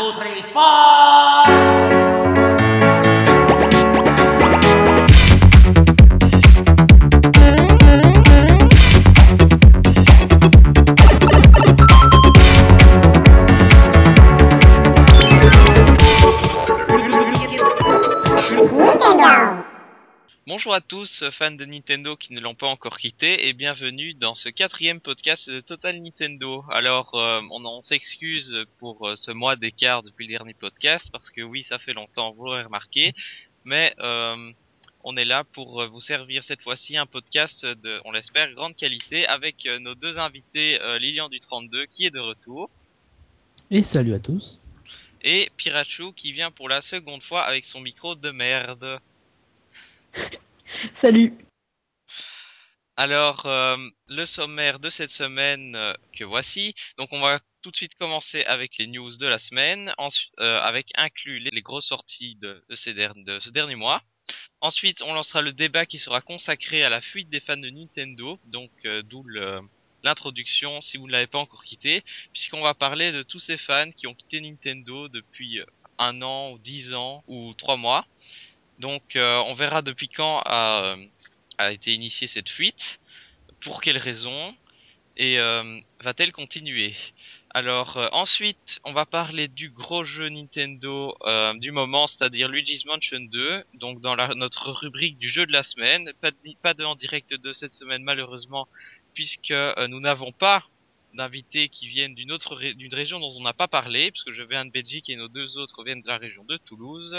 two, three, four. Bonjour à tous, fans de Nintendo qui ne l'ont pas encore quitté, et bienvenue dans ce quatrième podcast de Total Nintendo. Alors, euh, on, on s'excuse pour euh, ce mois d'écart depuis le dernier podcast, parce que oui, ça fait longtemps, vous l'aurez remarqué, mais euh, on est là pour vous servir cette fois-ci un podcast de, on l'espère, grande qualité, avec nos deux invités, Lilian du 32 qui est de retour, Et salut à tous. et Pirachu qui vient pour la seconde fois avec son micro de merde. Salut. Alors, euh, le sommaire de cette semaine euh, que voici. Donc, on va tout de suite commencer avec les news de la semaine, euh, avec inclus les, grosses sorties de, ces ce dernier mois. Ensuite, on lancera le débat qui sera consacré à la fuite des fans de Nintendo, donc d'où l'introduction si vous ne l'avez pas encore quitté, puisqu'on va parler de tous ces fans qui ont quitté Nintendo depuis un an ou dix ans ou trois mois. Donc, euh, on verra depuis quand a, euh, a été initiée cette fuite, pour quelles raisons, et euh, va-t-elle continuer? Alors ensuite, on va parler du gros jeu Nintendo du moment, c'est-à-dire Luigi's Mansion 2, donc dans notre rubrique du jeu de la semaine. Pas de, en direct de cette semaine malheureusement, puisque nous n'avons pas d'invités qui viennent d'une autre d'une région dont on n'a pas parlé, puisque je viens de Belgique et nos deux autres viennent de la région de Toulouse.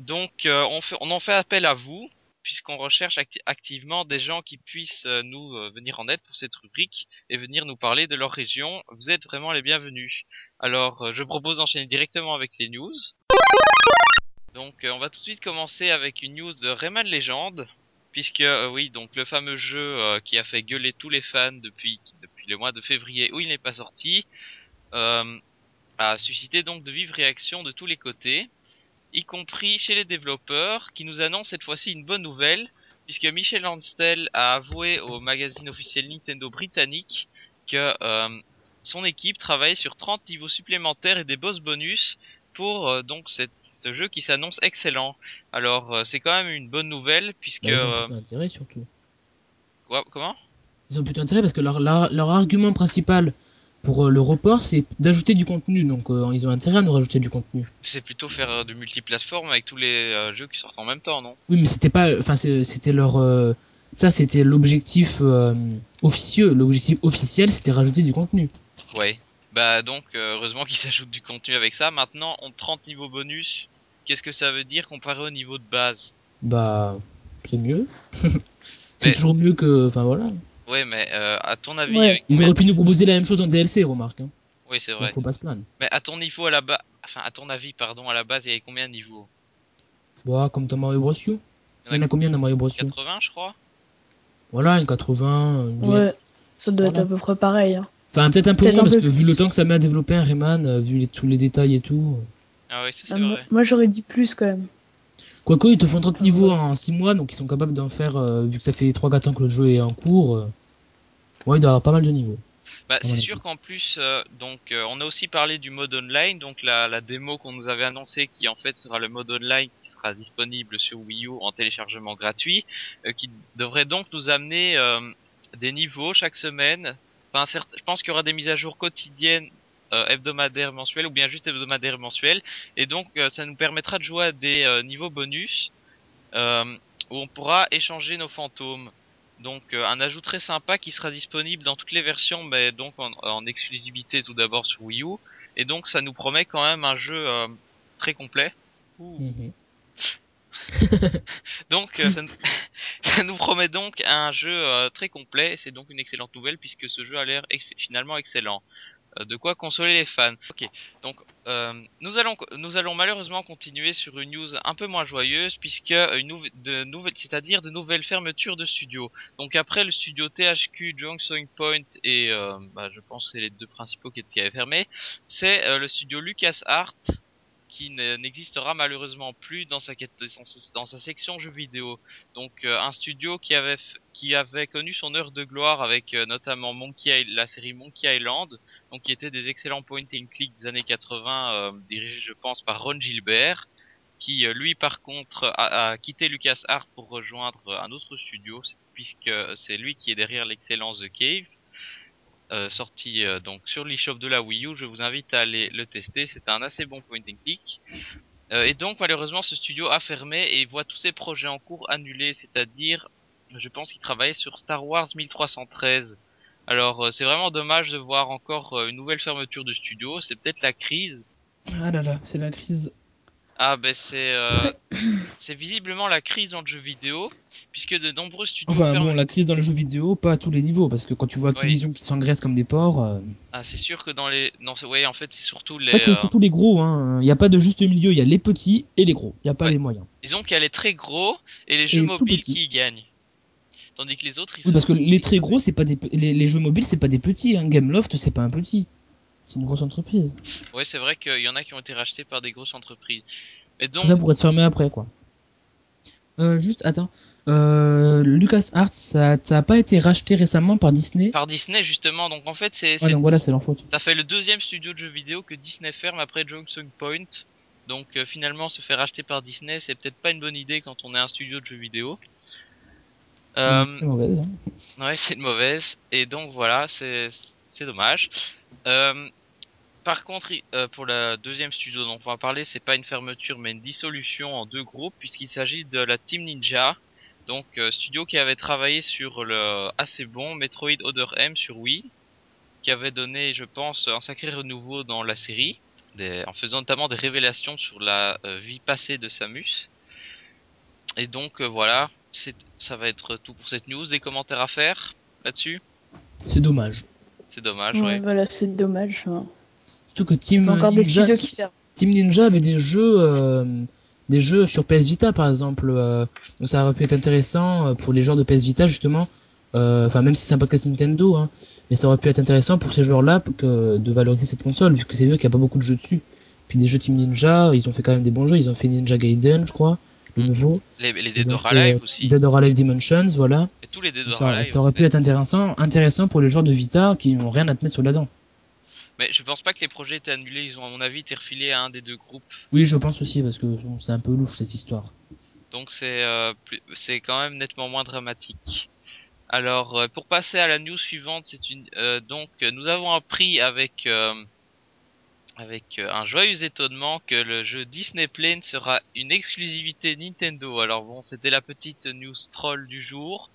Donc euh, on, fait, en fait appel à vous, puisqu'on recherche acti- activement des gens qui puissent euh, nous euh, venir en aide pour cette rubrique et venir nous parler de leur région. Vous êtes vraiment les bienvenus. Alors je propose d'enchaîner directement avec les news. Donc on va tout de suite commencer avec une news de Rayman Legend. Puisque oui, donc le fameux jeu qui a fait gueuler tous les fans depuis depuis le mois de février où il n'est pas sorti, a suscité donc de vives réactions de tous les côtés y compris chez les développeurs, qui nous annoncent cette fois-ci une bonne nouvelle, puisque Michel Anstel a avoué au magazine officiel Nintendo britannique que euh, son équipe travaille sur 30 niveaux supplémentaires et des boss bonus pour euh, donc cette, ce jeu qui s'annonce excellent. Alors euh, c'est quand même une bonne nouvelle, puisque... Bah, ils ont plutôt intérêt surtout. quoi- comment? Ils ont plutôt intérêt parce que leur, leur, leur argument principal pour euh, le report c'est d'ajouter du contenu. Donc euh, ils ont intérêt à nous rajouter du contenu. C'est plutôt faire euh, de multiplateformes avec tous les euh, jeux qui sortent en même temps, non? Oui mais c'était pas. Enfin c'était leur. euh, ça c'était l'objectif officieux. L'objectif officiel c'était rajouter du contenu. Ouais. Bah donc heureusement qu'ils s'ajoutent du contenu avec ça. Maintenant, on 30 niveaux bonus. Qu'est-ce que ça veut dire comparé au niveau de base? Bah c'est mieux. c'est Mais- toujours mieux que. Enfin voilà. Ouais, mais euh, à ton avis, Ouais. avec- Ils auraient pu nous proposer la même chose en DLC remarque. Hein. oui c'est Donc vrai. faut pas se plaindre. Mais à ton niveau à la base, enfin à ton avis, pardon, à la base, il y avait combien de niveaux? Bah comme dans Mario Bros. Il y en a combien dans Mario Bros. U 80, je crois. Voilà, une 80. une. Ouais, ça doit être à peu près pareil. hein. Enfin, peut-être un peu moins un parce peu que vu le temps que ça met à développer un Rayman, euh, vu les- tous les détails et tout. euh. Ah ça c'est Ah, moi, vrai. moi, j'aurais dit plus quand même. Quoique, ils te font 30 niveaux en 6 mois, donc ils sont capables d'en faire, euh, vu que ça fait 3-4 ans que le jeu est en cours. euh, Ouais, il doit y avoir pas mal de niveaux. Bah, c'est sûr qu'en plus, euh, donc, euh, on a aussi parlé du mode online, donc la, la démo qu'on nous avait annoncé, qui en fait sera le mode online qui sera disponible sur Wii U en téléchargement gratuit, euh, qui devrait donc nous amener euh, des niveaux chaque semaine. Enfin, certes, je pense qu'il y aura des mises à jour quotidiennes, euh, hebdomadaires, mensuelles, ou bien juste hebdomadaires, mensuelles, et donc euh, ça nous permettra de jouer à des euh, niveaux bonus euh, où on pourra échanger nos fantômes. Donc euh, un ajout très sympa qui sera disponible dans toutes les versions, mais donc en, en exclusivité tout d'abord sur Wii U. Et donc ça nous promet quand même un jeu euh, très complet. Ouh. Mhm. Donc euh, ça, nous- ça nous promet donc un jeu euh, très complet. C'est donc une excellente nouvelle puisque ce jeu a l'air ex- finalement excellent. Euh, de quoi consoler les fans. Ok, donc euh, nous allons nous allons malheureusement continuer sur une news un peu moins joyeuse puisque une nouvelle de nouvelles c'est-à-dire de nouvelles fermetures de studios. Donc après le studio THQ, Junction Point et euh, bah, je pense c'est les deux principaux qui, qui avaient fermé, c'est euh, le studio LucasArts qui ne- n'existera malheureusement plus dans sa, section jeux vidéo. Donc euh, un studio qui avait connu son heure de gloire avec euh, notamment Monkey la série Monkey Island, donc qui était des excellents point and click des années 80 euh, dirigés je pense par Ron Gilbert qui euh, lui par contre a, a quitté LucasArts pour rejoindre un autre studio puisque c'est lui qui est derrière l'excellence The Cave sorti euh, donc sur l'eShop de la Wii U. Je vous invite à aller le tester. C'est un assez bon point and click. Euh, et donc malheureusement ce studio a fermé et voit tous ses projets en cours annulés. C'est-à-dire, je pense qu'il travaillait sur Star Wars 1313. Alors euh, c'est vraiment dommage de voir encore euh, une nouvelle fermeture de studio. C'est peut-être la crise. Ah là là, c'est la crise. Ah ben c'est euh, c'est visiblement la crise dans le jeu vidéo puisque de nombreux studios Enfin ferment bon, la crise dans les jeux vidéo, pas à tous les niveaux, parce que quand tu vois Activision qui s'engraisse comme des porcs, euh, Ah, c'est sûr que dans les non, c'est ouais, en fait, c'est surtout les en fait c'est euh, surtout les gros, hein. Il n'y a pas de juste milieu, il y a les petits et les gros, il n'y a pas Ouais. les moyens. disons qu'il y a les très gros et les jeux mobiles qui y gagnent. Tandis que les autres, ils Oui, parce que les très gros, c'est pas des les jeux mobiles, c'est pas des petits, hein. Gameloft, c'est pas un petit. C'est une grosse entreprise. Ouais, c'est vrai qu'il y en a qui ont été rachetés par des grosses entreprises. Et donc, ça pour être fermé après, quoi. Euh, juste, attends. Euh, LucasArts, ça, ça a pas été racheté récemment par Disney? par Disney justement, donc en fait, c'est Ouais, voilà, c'est leur faute. ça fait le deuxième studio de jeux vidéo que Disney ferme après Junction Point. Donc euh, finalement, se faire racheter par Disney, c'est peut-être pas une bonne idée quand on est un studio de jeux vidéo. Euh, C'est mauvaise. hein. Ouais, c'est une mauvaise. Et donc voilà, c'est c'est dommage. Euh, par contre, i- euh, pour la deuxième studio dont on va parler, c'est pas une fermeture mais une dissolution en deux groupes puisqu'il s'agit de la Team Ninja. Donc euh, studio qui avait travaillé sur le assez bon Metroid Other M sur Wii, qui avait donné, je pense, un sacré renouveau dans la série, des- en faisant notamment des révélations sur la euh, vie passée de Samus. Et donc euh, voilà, c'est ça va être tout pour cette news. Des commentaires à faire là-dessus? C'est dommage. C'est dommage, Ouais, ouais. voilà, c'est dommage. hein. Surtout que Team Ninja. Team avait des jeux, euh, des jeux sur PS Vita par exemple. euh, donc ça aurait pu être intéressant euh, pour les joueurs de PS Vita justement. Euh, Enfin même si c'est un podcast Nintendo, hein, mais ça aurait pu être intéressant pour ces joueurs-là de valoriser cette console vu que c'est vrai qu'il n'y a pas beaucoup de jeux dessus. Puis des jeux Team Ninja, ils ont fait quand même des bons jeux. Ils ont fait Ninja Gaiden, je crois, le Mhm. nouveau. Les, les Dead or Alive aussi. Dead or Alive Dimensions, voilà. Et tous les Dead Donc or ça, Alive. ça aurait pu être intéressant, intéressant pour les joueurs de Vita qui n'ont rien à te mettre sur la dent. Mais je pense pas que les projets étaient annulés. Ils ont, à mon avis, été refilés à un des deux groupes. Oui, je pense aussi parce que bon, c'est un peu louche cette histoire. Donc c'est euh, c'est quand même nettement moins dramatique. Alors euh, pour passer à la news suivante, c'est une euh, donc nous avons appris avec avec un joyeux étonnement que le jeu Disney Plane sera une exclusivité Nintendo. Alors bon, c'était la petite news troll du jour.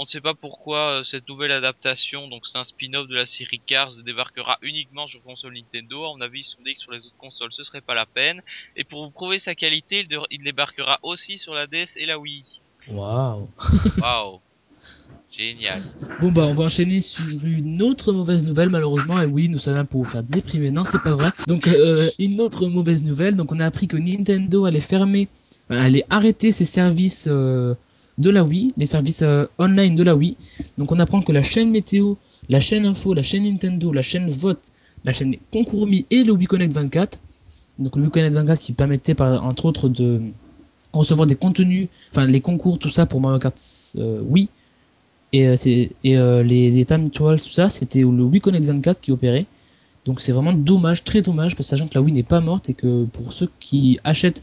On ne sait pas pourquoi euh, cette nouvelle adaptation, donc c'est un spin-off de la série Cars, débarquera uniquement sur console Nintendo. À mon avis, ils se sont dit que sur les autres consoles, ce serait pas la peine. Et pour vous prouver sa qualité, il, de- il débarquera aussi sur la DS et la Wii. Waouh. Waouh, génial. Bon bah on va enchaîner sur une autre mauvaise nouvelle malheureusement et oui nous sommes là pour vous faire déprimer non c'est pas vrai donc euh, une autre mauvaise nouvelle donc on a appris que Nintendo allait fermer euh, allait arrêter ses services euh, de la Wii les services euh, online de la Wii donc on apprend que la chaîne météo la chaîne info la chaîne Nintendo la chaîne vote la chaîne concours Mi et le Wii Connect 24 donc le Wii Connect 24 qui permettait par entre autres de recevoir des contenus enfin les concours tout ça pour Mario Kart euh, Wii et, euh, les, les time trials, tout ça, c'était le Wii Connect 24 qui opérait. Donc c'est vraiment dommage, très dommage, parce que sachant que la Wii n'est pas morte et que pour ceux qui achètent.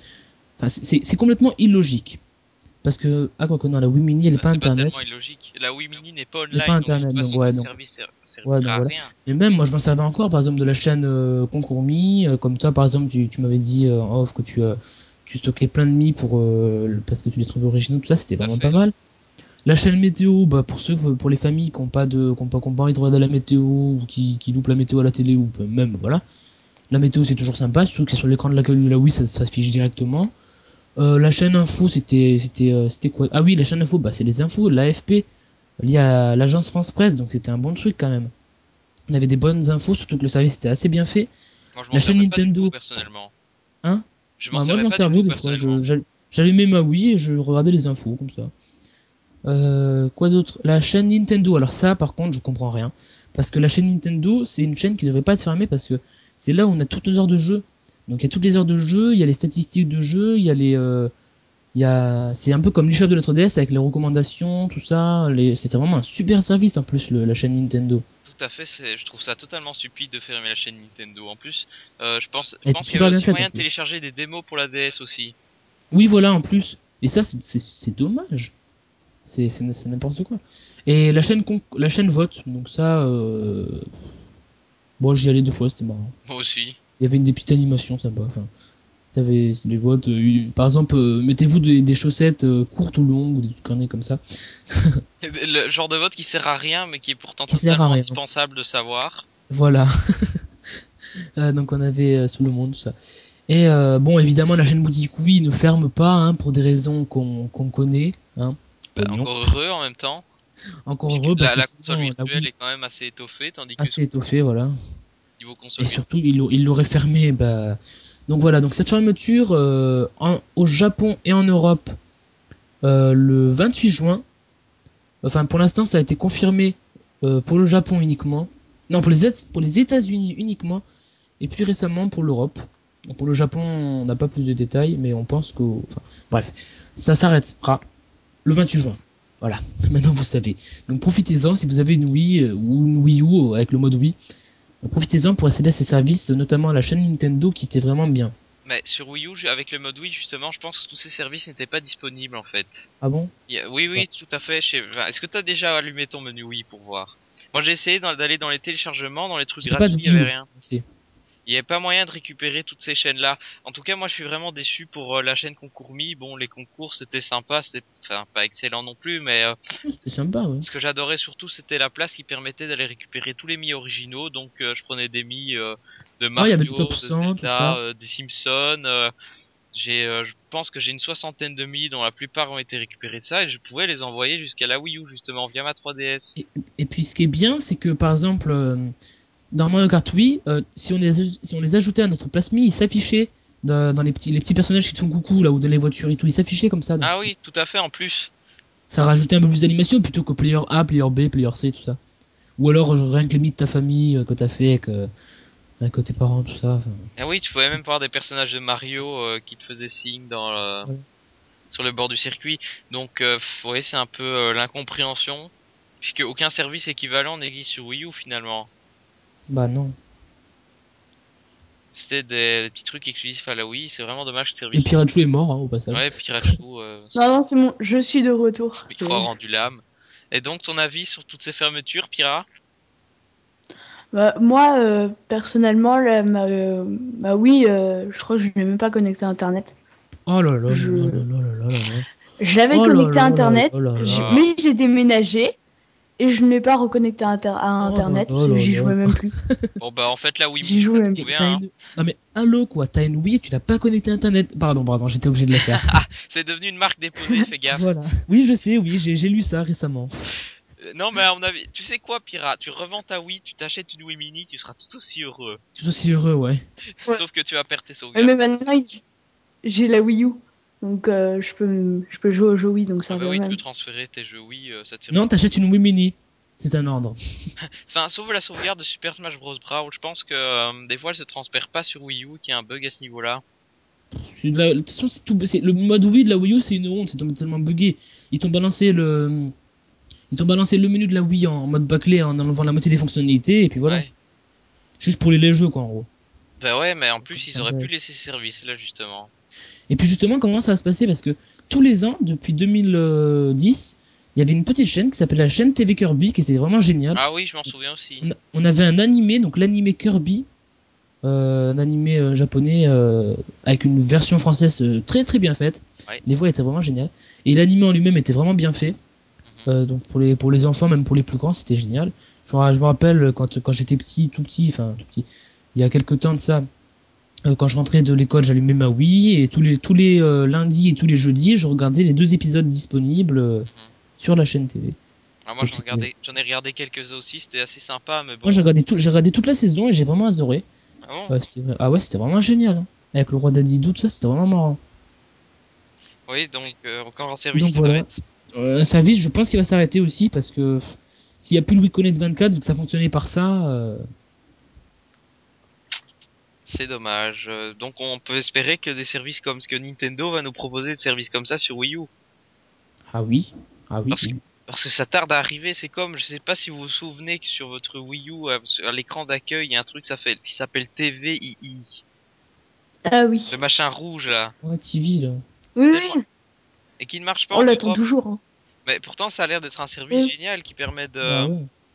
C'est complètement illogique. Parce que, ah quoi que non, la Wii Mini elle est Bah, pas internet. illogique. La Wii Mini n'est pas online. pas Internet, donc, ouais, service Ouais, voilà. Et même moi je m'en servais encore par exemple de la chaîne euh, Concours Mi, euh, comme toi par exemple tu, tu m'avais dit euh, en off que tu, euh, tu stockais plein de Mi pour, parce que tu les trouvais originaux, tout ça c'était vraiment pas mal. La chaîne météo, bah pour ceux, pour les familles qui ont pas de, qui ont pas, qui ont pas envie de regarder la météo ou qui, qui loupent la météo à la télé ou même voilà. La météo c'est toujours sympa, surtout que sur l'écran de l'accueil de la Wii ça, ça s'affiche directement. Euh, la chaîne info c'était, c'était, euh, c'était quoi? Ah oui la chaîne info, bah c'est les infos, l'AFP lié à l'agence France Presse, donc c'était un bon truc quand même. On avait des bonnes infos, surtout que le service était assez bien fait. Moi, je La chaîne Nintendo. personnellement. Hein? Je m'en moi je m'en servais des fois, j'allumais ma Wii et je regardais les infos comme ça. Euh, quoi d'autre? La chaîne Nintendo, alors ça par contre je comprends rien. Parce que la chaîne Nintendo c'est une chaîne qui devrait pas être fermée parce que c'est là où on a toutes nos heures de jeu. Donc il y a toutes les heures de jeu, il y a les statistiques de jeu, il y a les, euh, il y a, c'est un peu comme l'échelle de notre DS avec les recommandations, tout ça. Les... C'était vraiment un super service en plus le- la chaîne Nintendo. Tout à fait, c'est, je trouve ça totalement stupide de fermer la chaîne Nintendo. En plus, euh, je pense, je pense qu'il y aussi faite, moyen en de télécharger des démos pour la DS aussi. Oui, voilà, en plus. Et ça, c'est- c'est c'est dommage. C'est c'est- c'est n'importe quoi. Et la chaîne, con- la chaîne vote, donc ça, euh... bon, j'y allais deux fois, c'était marrant. Moi aussi. Il y avait une des petites animations sympa. Enfin, t'avais des votes. euh, par exemple, euh, mettez-vous des, des chaussettes euh, courtes ou longues ou des trucs comme ça. Le genre de vote qui sert à rien, mais qui est pourtant Qui sert à totalement rien. indispensable de savoir. Voilà. Donc on avait sous le monde tout ça. Et bon, évidemment, la chaîne boutique oui ne ferme pas hein, pour des raisons qu'on connaît. Hein. Bah, encore heureux en même temps. Encore puisque heureux parce la, que la console virtuelle est quand même assez étoffée, tandis que assez étoffée, voilà. Niveau console Et surtout, il l'au- il l'aurait fermé. Bah... Donc voilà, donc cette fermeture euh, en- au Japon et en Europe euh, le 28 juin. Enfin, pour l'instant, ça a été confirmé euh, pour le Japon uniquement. Non, pour les, pour les États-Unis uniquement. Et puis récemment pour l'Europe. Pour le Japon, on n'a pas plus de détails, mais on pense que. Enfin, bref, ça s'arrêtera le 28 juin. Voilà, maintenant vous savez. Donc profitez-en si vous avez une Wii ou une Wii U avec le mode Wii. Profitez-en pour accéder à ces services, notamment à la chaîne Nintendo qui était vraiment bien. Mais sur Wii U, avec le mode Wii, justement, je pense que tous ces services n'étaient pas disponibles en fait. Ah bon? A- Oui, oui, tout à fait. Est-ce que t'as déjà allumé ton menu Wii pour voir? Moi, j'ai essayé d'aller dans les téléchargements, dans les trucs J'ai pas de gratuits, il y Wii U. avait rien. Il n'y avait pas moyen de récupérer toutes ces chaînes-là. En tout cas, moi, je suis vraiment déçu pour euh, la chaîne Concours Mi. Bon, les concours, c'était sympa, c'était, enfin, pas excellent non plus, mais euh, C'est sympa, ouais. ce que j'adorais surtout, c'était la place qui permettait d'aller récupérer tous les Mi originaux. Donc, euh, je prenais des Mi de Ouais, Mario, top de 100, tout Zelda, ça. euh, des Simpsons. j'ai, euh, je pense que j'ai une soixantaine de Mi dont la plupart ont été récupérés de ça et je pouvais les envoyer jusqu'à la Wii U justement via ma 3DS. Et, et puis ce qui est bien, c'est que par exemple, euh, dans Mario Kart Wii, euh, si, on les, aj- si on les ajoutait à notre place Mi, ils s'affichaient dans, dans les, petits, les petits personnages qui te font coucou là ou dans les voitures et tout, ils s'affichaient comme ça. Ah oui, tout à fait en plus. Ça rajoutait un peu plus d'animation plutôt que player A, player B, player C, tout ça. Ou alors rien que les mythes de ta famille euh, que t'as fait avec, euh, avec tes parents, tout ça. Ah oui, tu pouvais même voir des personnages de Mario euh, qui te faisaient signe dans le- Ouais. sur le bord du circuit. Donc, ouais, c'est un peu l'incompréhension, puisque aucun service équivalent n'existe sur Wii U finalement. Bah non. C'était des, des petits trucs exclusifs à la Wii. C'est vraiment dommage que le Et service. Pirachu est mort hein, au passage. Ouais, Pirachu, euh, Non, non, c'est bon, je suis de retour. micro rendu l'âme. Et donc, ton avis sur toutes ces fermetures, Pira? Bah, moi, euh, personnellement, là, ma, euh, ma Wii, euh, je crois que je n'ai même pas connecté à Internet. Oh là là Je- là là là là là là là. Je l'avais Oh là connecté là à là Internet, là là là. j'ai- mais j'ai déménagé et je n'ai pas reconnecté à, Inter- à Oh là Internet. là là J'y là. jouais même plus. Bon, bah, en fait, la Wii J'y Mini, joue ça même. t'as hein. une- Non mais allô quoi, t'as une Wii et tu l'as pas connecté à internet. Pardon, pardon, j'étais obligé de le faire. C'est devenu une marque déposée, fais gaffe. voilà. Oui, je sais, oui, j'ai lu ça récemment. Euh, Non, mais à mon avis, tu sais quoi, Pira? Tu revends ta Wii, tu t'achètes une Wii Mini, tu seras tout aussi heureux. Suis aussi heureux, ouais. Ouais. Sauf que tu vas perdre tes sauvegardes. mais maintenant, j'ai la Wii U. Donc, euh, je, peux, je peux jouer aux jeux Wii, donc ça Ah bah oui, tu même. peux transférer tes jeux Wii, euh, ça. Non, t'achètes une Wii Mini. C'est un ordre. Enfin, sauf la sauvegarde de Super Smash Bros. Brawl, je pense que euh, des fois elle se transfère pas sur Wii U, qu'il y a un bug à ce niveau-là. De la- De toute façon, c'est tout. Le mode Wii de la Wii U, c'est une honte, c'est tellement buggé. Ils t'ont balancé le. Ils t'ont balancé le menu de la Wii en mode bâclé en enlevant la moitié des fonctionnalités et puis voilà. Ouais. Juste pour les, les jeux quoi en gros. Bah ouais, mais en plus ils auraient pu laisser ce service là justement. Et puis justement, comment ça va se passer? Parce que tous les ans, depuis 2010, il y avait une petite chaîne qui s'appelait la chaîne TV Kirby, qui était vraiment géniale. Ah oui, je m'en souviens aussi. On, avait un animé, donc l'animé Kirby, euh, un animé euh, japonais euh, avec une version française euh, très très bien faite. Ouais. Les voix étaient vraiment géniales. Et l'animé en lui-même était vraiment bien fait. Mhm. Euh, donc pour les, pour les enfants, même pour les plus grands, c'était génial. Je, me ra- je me rappelle quand, quand j'étais petit, tout petit, enfin tout petit, il y a quelques temps de ça, euh, quand je rentrais de l'école, j'allumais ma Wii et tous les, tous les euh, lundis et tous les jeudis, je regardais les deux épisodes disponibles euh, sur la chaîne TV. Ah, moi j'en ai regardé quelques-uns aussi, c'était assez sympa, mais bon. Moi j'ai regardé, tout, j'ai regardé toute la saison et j'ai vraiment adoré. Ah bon? Ouais, c'était Ah ouais, c'était vraiment génial. hein. Avec le roi d'Adidou, tout ça, c'était vraiment marrant. Oui, donc euh, encore un service Donc voilà. Euh, un service, je pense qu'il va s'arrêter aussi parce que s'il n'y a plus le WeConnect 24, vu que ça fonctionnait par ça, euh, C'est dommage. Euh, Donc on peut espérer que des services comme ce que Nintendo va nous proposer de services comme ça sur Wii U. Ah oui. Ah oui. Parce que ça tarde à arriver, c'est comme, je sais pas si vous vous souvenez que sur votre Wii U, à, à l'écran d'accueil, il y a un truc ça fait, qui s'appelle TVII. Ah oui. Le machin rouge là. Ouais, TV là. Oui. Et qui ne marche pas On en l'attend toujours. hein. Mais pourtant ça a l'air d'être un service Oui. génial qui permet de, Bah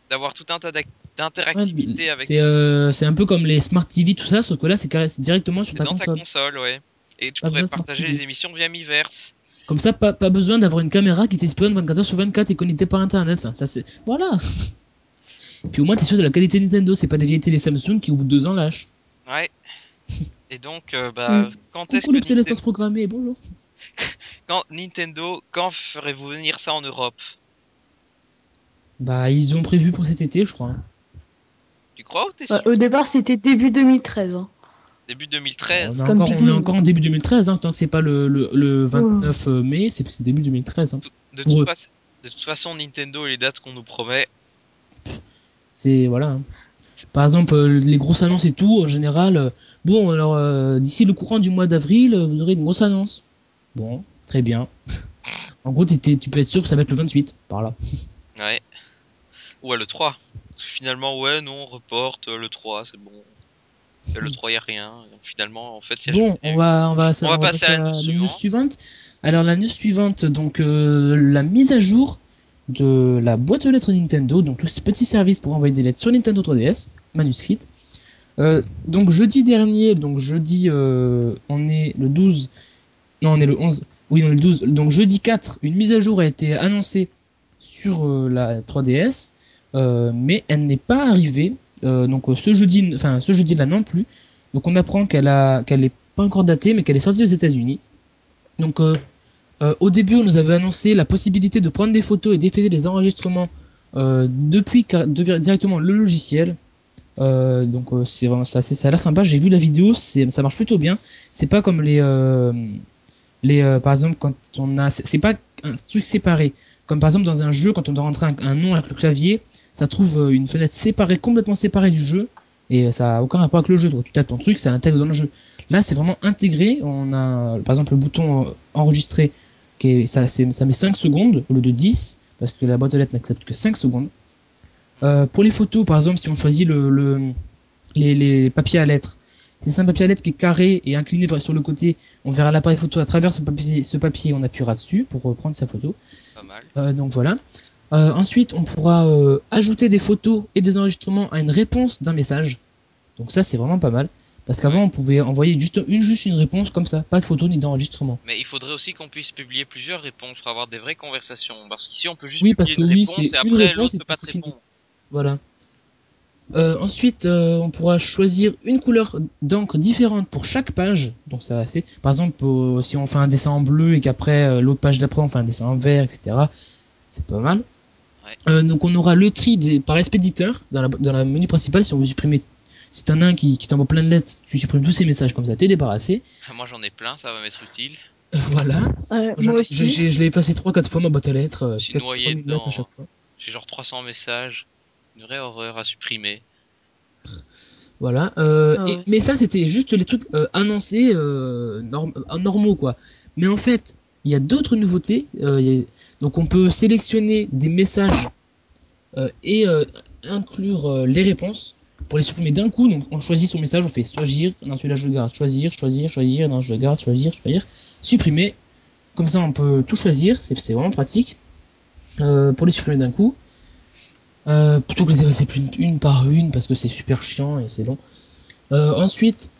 d'avoir tout un tas d'interactivités avec C'est euh, c'est un peu comme les Smart TV, tout ça, sauf que là, c'est directement sur ta dans ta console. ouais. Et tu Pas pourrais partager les émissions via Miiverse. Comme ça, pas, pas besoin d'avoir une caméra qui t'espionne 24 heures sur 24 et connectée par internet. Enfin, ça c'est. Voilà Puis au moins, t'es sûr de la qualité Nintendo, c'est pas des vieilles télé Samsung qui au bout de deux ans lâchent. Ouais. Et donc, euh, bah, Mm. quand est-ce Coucou que l'obsolescence Nintendo, programmée, bonjour. quand Nintendo, quand ferez-vous venir ça en Europe? Bah, ils ont prévu pour cet été, je crois. hein. Tu crois ou t'es Ouais, sûr au départ, c'était début 2013. hein. Début 2013. on, est comme encore, on est Pikmin. encore en début 2013, hein, tant que c'est pas le, le, le 29 mai, c'est c'est début 2013. hein. De toute, façon, de toute façon, Nintendo et les dates qu'on nous promet, C'est voilà. hein. Par exemple, euh, les grosses annonces et tout, en général. euh, bon, alors euh, d'ici le courant du mois d'avril, euh, vous aurez une grosse annonce. Bon, très bien. en gros, tu peux être sûr que ça va être le 28, par là. ouais. Ou à le 3. Finalement, ouais, non, on reporte euh, le 3, c'est bon. Et le 3, y a rien. Donc finalement, en fait, y a Bon, on va, on va, On va passer à la news news suivante. suivante. Alors la news suivante, donc euh, la mise à jour de la boîte aux lettres Nintendo, donc le petit service pour envoyer des lettres sur Nintendo 3DS, manuscrite. Euh, donc jeudi dernier, donc jeudi, euh, on est le 12, non on est le 11, oui on est le 12, donc jeudi 4, une mise à jour a été annoncée sur euh, la 3DS, euh, mais elle n'est pas arrivée, euh, donc euh, ce jeudi, enfin ce jeudi là non plus, donc on apprend qu'elle a, qu'elle est pas encore datée, mais qu'elle est sortie aux États-Unis. Donc euh, euh, au début, on nous avait annoncé la possibilité de prendre des photos et d'effectuer des enregistrements euh, depuis directement le logiciel. Euh, donc euh, c'est vraiment ça, ça a l'air sympa. J'ai vu la vidéo, ça marche plutôt bien. C'est pas comme les euh, les euh, par exemple quand on a c'est pas un truc séparé. Comme par exemple dans un jeu quand on doit rentrer un, nom avec le clavier, ça trouve euh, une fenêtre séparée complètement séparée du jeu et euh, ça a aucun rapport avec le jeu. Donc tu tapes ton truc, ça intègre dans le jeu. Là, c'est vraiment intégré. On a par exemple le bouton euh, enregistrer qui ça, met 5 secondes au lieu de 10 parce que la boîte aux lettres n'accepte que 5 secondes. Pour les photos, par exemple, si on choisit le, le- les, papiers à lettres, si c'est un papier à lettres qui est carré et incliné sur le côté, on verra l'appareil photo à travers ce papier, ce papier, on appuiera dessus pour prendre sa photo. Pas mal. Euh, donc voilà. Euh, ensuite, on pourra euh, ajouter des photos et des enregistrements à une réponse d'un message. Donc ça, c'est vraiment pas mal. Parce qu'avant, on pouvait envoyer juste une, juste une réponse comme ça, pas de photo ni d'enregistrement. Mais il faudrait aussi qu'on puisse publier plusieurs réponses pour avoir des vraies conversations. Parce qu'ici, on peut juste Oui, parce publier que une oui, réponse c'est et une après, l'autre peut pas te fini. répondre. Voilà. Euh, ensuite, euh, on pourra choisir une couleur d'encre différente pour chaque page. Donc ça, c'est par exemple pour- si on fait un dessin en bleu et qu'après euh, l'autre page d'après on fait un dessin en vert, etc. C'est pas mal. Ouais. Euh, donc on aura le tri des, par expéditeur dans la, dans la menu principal. Si on veut supprimer, si t'en as un qui, qui t'envoie plein de lettres, tu supprimes tous ces messages comme ça, t'es débarrassé. Ah, Moi, j'en ai plein, ça va m'être utile. Euh, voilà. Ouais, moi j'ai- aussi. j'ai- je l'ai passé 3-4 fois ma boîte à lettres. Peut-être noyé 3000 lettres dedans. à chaque fois. J'ai genre 300 messages. Une vraie horreur à supprimer. Voilà. Euh, Ah et- ouais. mais ça, c'était juste les trucs euh, annoncés euh, norm- euh, normaux, quoi. Mais en fait, il y a d'autres nouveautés. euh, il y a- Donc, on peut sélectionner des messages euh, et euh, inclure euh, les réponses pour les supprimer d'un coup. Donc, on choisit son message, on fait choisir, non, celui-là je le garde, choisir, choisir, choisir, non, je le garde, choisir, choisir, supprimer. Comme ça, on peut tout choisir. C'est c'est vraiment pratique euh, pour les supprimer d'un coup. Euh, plutôt que les effacer une, une par une parce que c'est super chiant et c'est long. Euh, ensuite,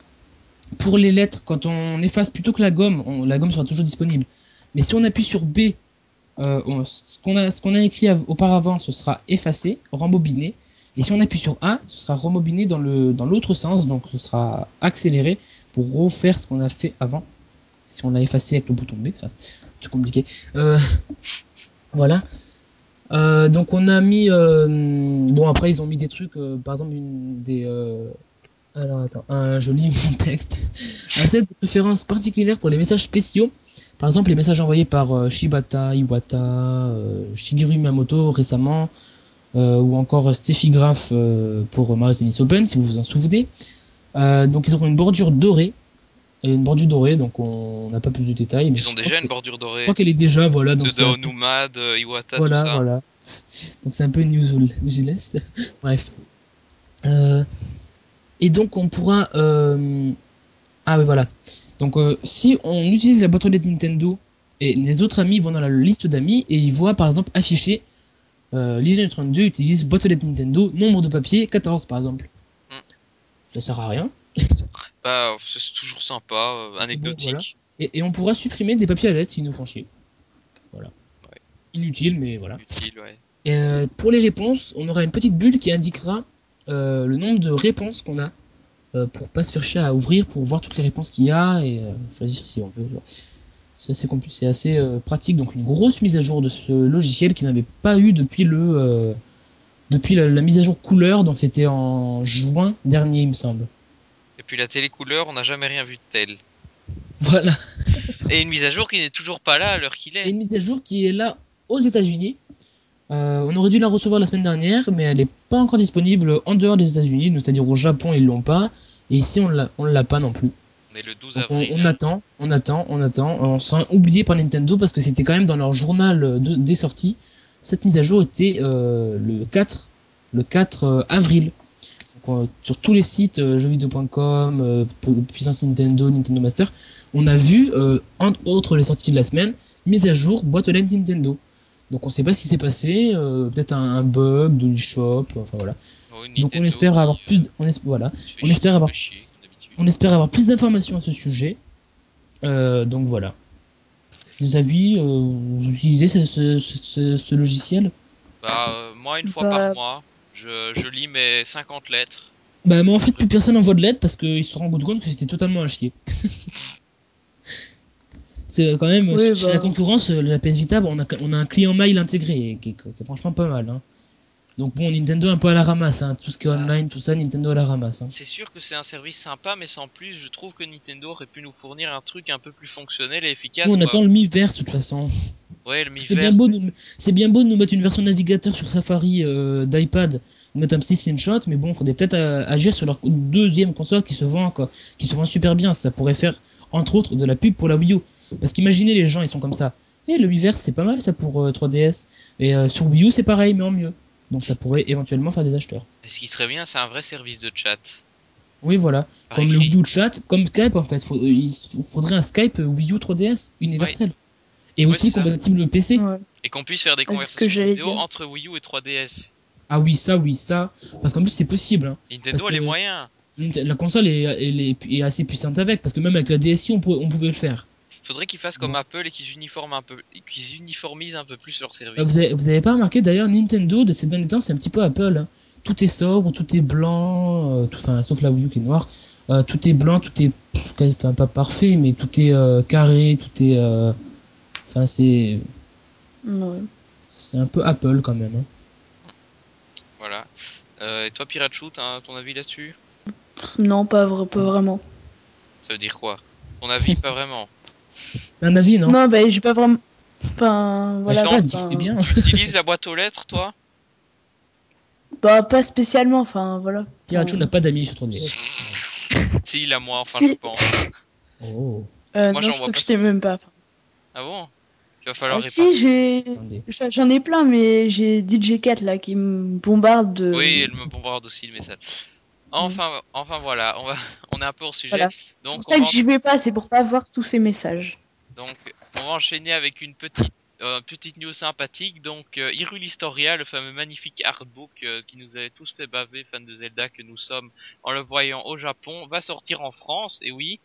pour les lettres, quand on efface plutôt que la gomme, la gomme sera toujours disponible. Mais si on appuie sur B, euh, on- ce qu'on a, écrit av- auparavant, ce sera effacé, rembobiné. Et si on appuie sur A, ce sera rembobiné dans l'autre sens, donc ce sera accéléré pour refaire ce qu'on a fait avant. Si on l'a effacé avec le bouton B, c'est compliqué. Voilà. Euh, donc on a mis euh, bon après ils ont mis des trucs euh, par exemple des alors attends un je lis mon texte un set de préférence particulière pour les messages spéciaux. Par exemple les messages envoyés par Shibata Iwata Shigeru Miyamoto récemment ou encore Steffi Graf pour Mario Tennis Open si vous vous en souvenez. Donc ils auront une bordure dorée. Et une bordure dorée, donc on n'a pas plus de détails. mais Ils ont déjà une bordure dorée. Je crois qu'elle est déjà, voilà. Donc De c'est un peu- Iwata, voilà, tout ça. voilà. Donc c'est un peu news useless. Bref. Euh, et donc on pourra. euh, Ah oui, voilà. Donc euh, si on utilise la boîte aux lettres Nintendo et les autres amis vont dans la liste d'amis et ils voient par exemple affiché euh, Legion 32 utilise boîte aux lettres Nintendo, nombre de papier 14 par exemple. Hmm. Ça sert à rien. Bah, c'est toujours sympa, euh, anecdotique. voilà. Et, et on pourra supprimer des papiers à lettres s'ils nous font chier. Voilà. Ouais. Inutile, mais voilà. Utile, ouais. Et, euh, pour les réponses, on aura une petite bulle qui indiquera euh, le nombre de réponses qu'on a euh, pour pas se faire chier à ouvrir, pour voir toutes les réponses qu'il y a et choisir si on veut. C'est assez, c'est assez pratique. Donc une grosse mise à jour de ce logiciel qui n'avait pas eu depuis le depuis la, la mise à jour couleur. Donc c'était en juin dernier, il me semble. Et puis la télé couleur, on n'a jamais rien vu de tel. Voilà. Et une mise à jour qui n'est toujours pas là à l'heure qu'il Et est. une mise à jour qui est là aux États-Unis. Euh, on aurait dû la recevoir la semaine dernière, mais elle n'est pas encore disponible en dehors des États-Unis, c'est-à-dire au Japon ils l'ont pas, et ici on l'a, on l'a pas non plus. On est le 12 Donc on, avril. on attend, on attend, on attend. On s'en oublié par Nintendo parce que c'était quand même dans leur journal de- des sorties. Cette mise à jour était euh, le 4, le 4 euh, avril. Sur tous les sites euh, jeuxvideo.com, euh, pu- puissance Nintendo, Nintendo Master, on a vu euh, entre autres les sorties de la semaine, mise à jour boîte aux lettres Nintendo. Donc on sait pas ce qui s'est passé, euh, peut-être un, un bug de l'eShop, enfin voilà. Oh, Donc on espère avoir plus, on voilà, on espère avoir- chier, on espère avoir plus d'informations à ce sujet. Euh, donc voilà. Des avis, euh, vous utilisez ce, ce, ce- ce logiciel? Bah, euh, moi, une fois Bah- par mois, je, je lis mes 50 lettres. Bah mais en fait plus personne envoie de lettres parce qu'ils se rendent compte que c'était totalement un chier. C'est quand même, Oui, chez bah. la concurrence, euh, la PS Vita, bon, on, a, on a un client mail intégré qui est, qui est franchement pas mal. Hein. Donc bon, Nintendo un peu à la ramasse, hein. tout ce qui est online, tout ça, Nintendo à la ramasse. Hein. C'est sûr que c'est un service sympa, mais sans plus, je trouve que Nintendo aurait pu nous fournir un truc un peu plus fonctionnel et efficace. Nous on quoi. attend le Miiverse de toute façon. Ouais, C'est bien beau, de nous- c'est bien beau de nous mettre une version navigateur sur Safari euh, d'iPad, mettre un petit screenshot, mais bon, faudrait peut-être euh, agir sur leur deuxième console qui se vend quoi, qui se vend super bien. Ça pourrait faire entre autres de la pub pour la Wii U. Parce qu'imaginez les gens, ils sont comme ça. Et le Miiverse c'est pas mal ça pour euh, 3DS. Et euh, sur Wii U c'est pareil, mais en mieux. Donc ça pourrait éventuellement faire des acheteurs. Et ce qui serait bien, c'est un vrai service de chat. Oui, voilà. Par Comme le. Wii U chat, comme Skype en fait. Il faudrait un Skype Wii U 3DS universel. Et Ouais, aussi compatible PC. Ouais. Et qu'on puisse faire des conversations vidéo dire. entre Wii U et 3DS. Ah oui, ça, oui, ça. Parce qu'en plus c'est possible. Hein. Nintendo Parce a que- les moyens. La console est, elle est, est assez puissante avec, parce que même avec la DSi, on, pouvait- on pouvait le faire. Faudrait qu'ils fassent comme. Apple et qu'ils uniforment un peu, qu'ils uniformisent un peu plus leur service. Euh, Vous avez, vous avez pas remarqué d'ailleurs, Nintendo, de ces derniers temps, c'est un petit peu Apple. hein. Tout est sobre, tout est blanc, euh, tout, enfin, sauf la Wii U qui est noire. Euh, tout est blanc, tout est, pff, enfin pas parfait, mais tout est euh, carré, tout est, euh, enfin c'est, Ouais. c'est un peu Apple quand même. hein. Voilà. Euh, et toi, Pirachu, t'as ton avis là-dessus? Non, pas, vra- pas vraiment. Ça veut dire quoi? Ton avis, pas vraiment. Un avis, non, Non, bah j'ai pas vraiment. Enfin, Bah, voilà. Je enfin, c'est bien. Tu utilises la boîte aux lettres, toi? Bah pas spécialement, enfin voilà. Pirachu n'a pas d'amis sur 3DS. Si, la moi, enfin, Si. je pense. Oh, Euh, Moi, non, j'en je vois crois pas que je t'ai même pas. Ah bon? Il va falloir Ah, si, j'ai. J'en ai plein, mais j'ai DJ4 là qui me bombarde de. Oui, elle me bombarde aussi le message. Enfin, enfin voilà, on va, on est un peu hors sujet. Voilà. C'est Donc, pour on ça va, que j'y vais pas, c'est pour pas voir tous ces messages. donc, on va enchaîner avec une petite, euh, petite news sympathique. Donc, euh, Hyrule Historia, le fameux magnifique artbook euh, qui nous avait tous fait baver, fans de Zelda que nous sommes, en le voyant au Japon, va sortir en France. Et oui,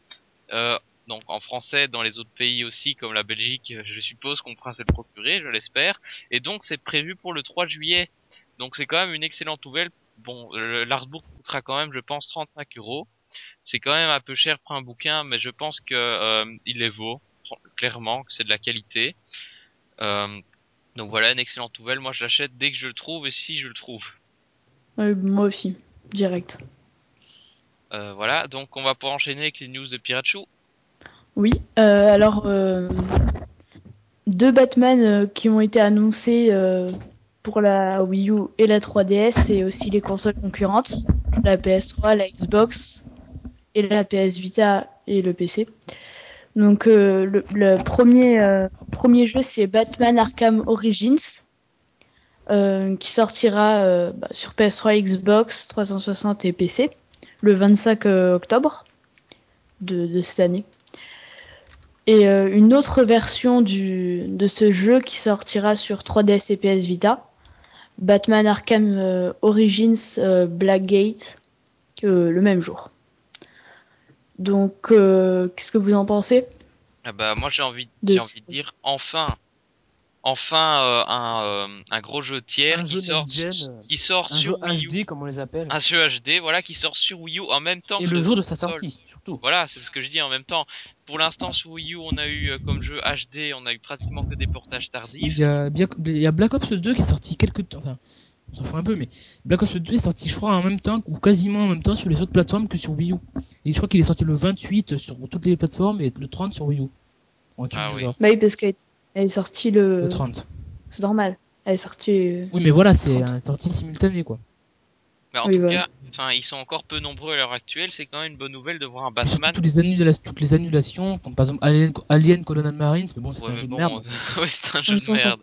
euh, donc en français dans les autres pays aussi, comme la Belgique, euh, je suppose qu'on pourra se le procurer, je l'espère. Et donc, c'est prévu pour le 3 juillet. Donc, c'est quand même une excellente nouvelle. Bon, le- l'artbook coûtera quand même, je pense, 35 euros. C'est quand même un peu cher pour un bouquin, mais je pense que euh, il les vaut clairement, que c'est de la qualité. Euh, donc voilà, une excellente nouvelle. Moi, je l'achète dès que je le trouve et si je le trouve. Moi aussi, direct. Euh, voilà, donc on va pouvoir enchaîner avec les news de Pirachu. Oui, euh, alors euh, deux Batman euh, qui ont été annoncés pour la Wii U et la 3DS et aussi les consoles concurrentes, la PS3, la Xbox, et la PS Vita et le PC. Donc le, le premier, premier jeu c'est Batman Arkham Origins qui sortira bah, sur PS3, Xbox 360 et PC le 25 euh, octobre de cette année. Et euh, une autre version du, de ce jeu qui sortira sur 3DS et PS Vita, Batman Arkham euh, Origins euh, Blackgate, le même jour. Donc, qu'est-ce que vous en pensez? Ah bah moi j'ai envie, De- j'ai envie de dire enfin, enfin euh, un, euh, un gros jeu tiers Un qui jeu sort, euh, qui sort Un jeu sur Wii U, HD, comme on les appelle. un jeu HD, voilà, qui sort sur Wii U en même temps Et que le jour de sa sortie, surtout. Voilà, c'est ce que je dis en même temps. Pour l'instant sur Wii U, on a eu euh, comme jeu HD, on a eu pratiquement que des portages tardifs. Il y, a, bien- il y a Black Ops 2 qui est sorti quelques temps. Enfin, on s'en fout un peu, mais Black Ops 2 est sorti, je crois, en même temps, ou quasiment en même temps sur les autres plateformes que sur Wii U. Et je crois qu'il est sorti le 28 sur toutes les plateformes et le 30 sur Wii U. Ou un truc Ah du oui. genre. Bah oui, parce qu'elle elle est sortie le. Le 30. C'est normal. Elle est sortie. euh, Oui, mais voilà, c'est 30. un sortie simultanée, quoi. Mais en Oui, tout voilà. cas, enfin, ils sont encore peu nombreux à l'heure actuelle. C'est quand même une bonne nouvelle de voir un Batman. toutes les, annula- toutes les annulations, comme par exemple Alien, Alien Colonial Marines, mais bon, c'est Ouais, un jeu bon, de merde. ouais, c'est un on jeu de merde.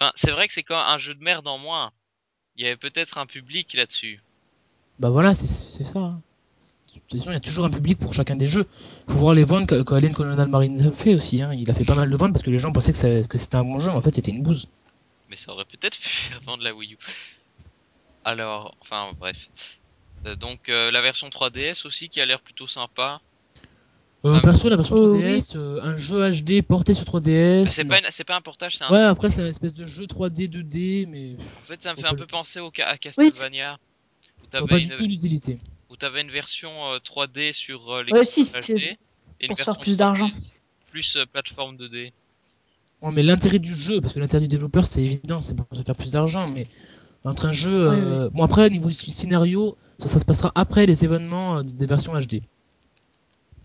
Enfin, c'est vrai que c'est quand un jeu de merde en moins. Il y avait peut-être un public là-dessus. Bah voilà, c'est c'est ça. hein. De toute façon, il y a toujours un public pour chacun des jeux. Faut voir les ventes Colonial Marines a fait aussi. Hein. Il a fait pas mal de ventes parce que les gens pensaient que, ça- que c'était un bon jeu, mais en fait c'était une bouse. Mais ça aurait peut-être pu faire vendre la Wii U. Alors, enfin, bref. Euh, donc, euh, la version 3DS aussi qui a l'air plutôt sympa. Euh, Ah, perso, la version euh, 3DS, euh, un jeu HD porté sur 3DS. C'est pas, une- c'est pas un portage, c'est un. Ouais, après c'est un espèce de jeu 3D, 2D, mais En fait, ça me fait un peu penser au, à Castlevania. Où pas du une, tout d'utilité. Où t'avais une version euh, 3D sur euh, les Ouais, si, et une pour version faire plus d'argent. 3DS plus euh, plateforme 2D. Ouais, mais l'intérêt du jeu, parce que l'intérêt du développeur c'est évident, c'est pour se faire plus d'argent, mais entre un jeu. euh, Bon, après, niveau sc- scénario, ça, ça se passera après les événements euh, des versions HD.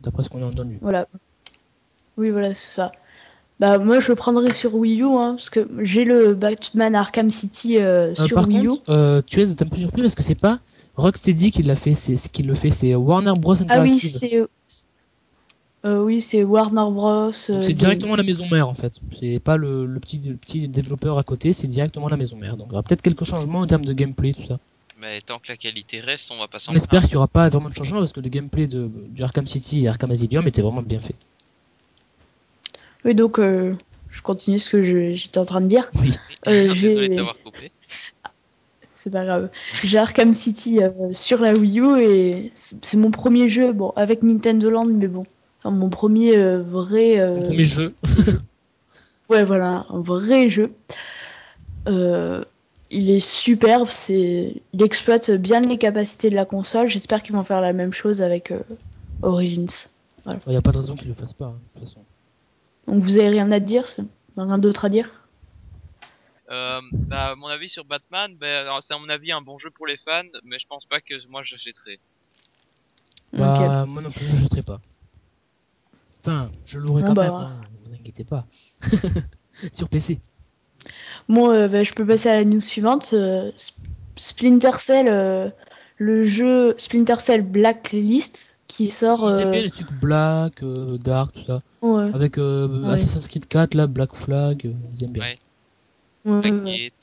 D'après ce qu'on a entendu. Voilà. Oui, voilà, c'est ça. Bah, moi, je le prendrai sur Wii U, hein, parce que j'ai le Batman Arkham City euh, Euh, sur par Wii U. contre, euh, tu es un peu surpris parce que c'est pas Rocksteady qui l'a fait, c'est ce qui le fait, c'est Warner Bros Ah oui, Interactive. c'est. Euh, oui, c'est Warner Bros. Euh, c'est directement la maison mère en fait. C'est pas le, le petit, le petit développeur à côté, c'est directement la maison mère. Donc il y aura peut-être quelques changements en termes de gameplay, tout ça. Mais tant que la qualité reste, on va pas s'en On espère qu'il y aura pas vraiment de changement parce que le gameplay de, du Arkham City et Arkham Asylum était vraiment bien fait. Oui, donc euh, je continue ce que j'étais en train de dire. Oui. Euh, Désolé j'ai- de t'avoir coupé. C'est pas grave. J'ai Arkham City euh, sur la Wii U et c'est mon premier jeu, bon, avec Nintendo Land, mais bon. Enfin, mon premier euh, vrai. euh, Mon premier jeu. Ouais, voilà, un vrai jeu. Euh, il est superbe, c'est, il exploite bien les capacités de la console. J'espère qu'ils vont faire la même chose avec euh, Origins. Il n'y a pas de raison qu'il le fasse pas, hein, de toute façon. Donc vous avez rien à dire, rien d'autre à dire? Euh, bah, mon avis sur Batman, bah, alors, c'est à mon avis un bon jeu pour les fans, mais je pense pas que moi j'achèterai. Bah, moi non plus, je jetterai pas. Enfin, je l'aurai quand bah. même, hein, vous inquiétez pas. Sur PC. Bon, euh, bah, je peux passer à la news suivante. Euh, Splinter Cell, euh, le jeu Splinter Cell Blacklist qui sort. Ils aiment euh, bien les trucs black, euh, dark, tout ça. ouais, Avec euh, Ouais. Assassin's Creed 4, là, Black Flag, euh, ils aiment bien. Ouais.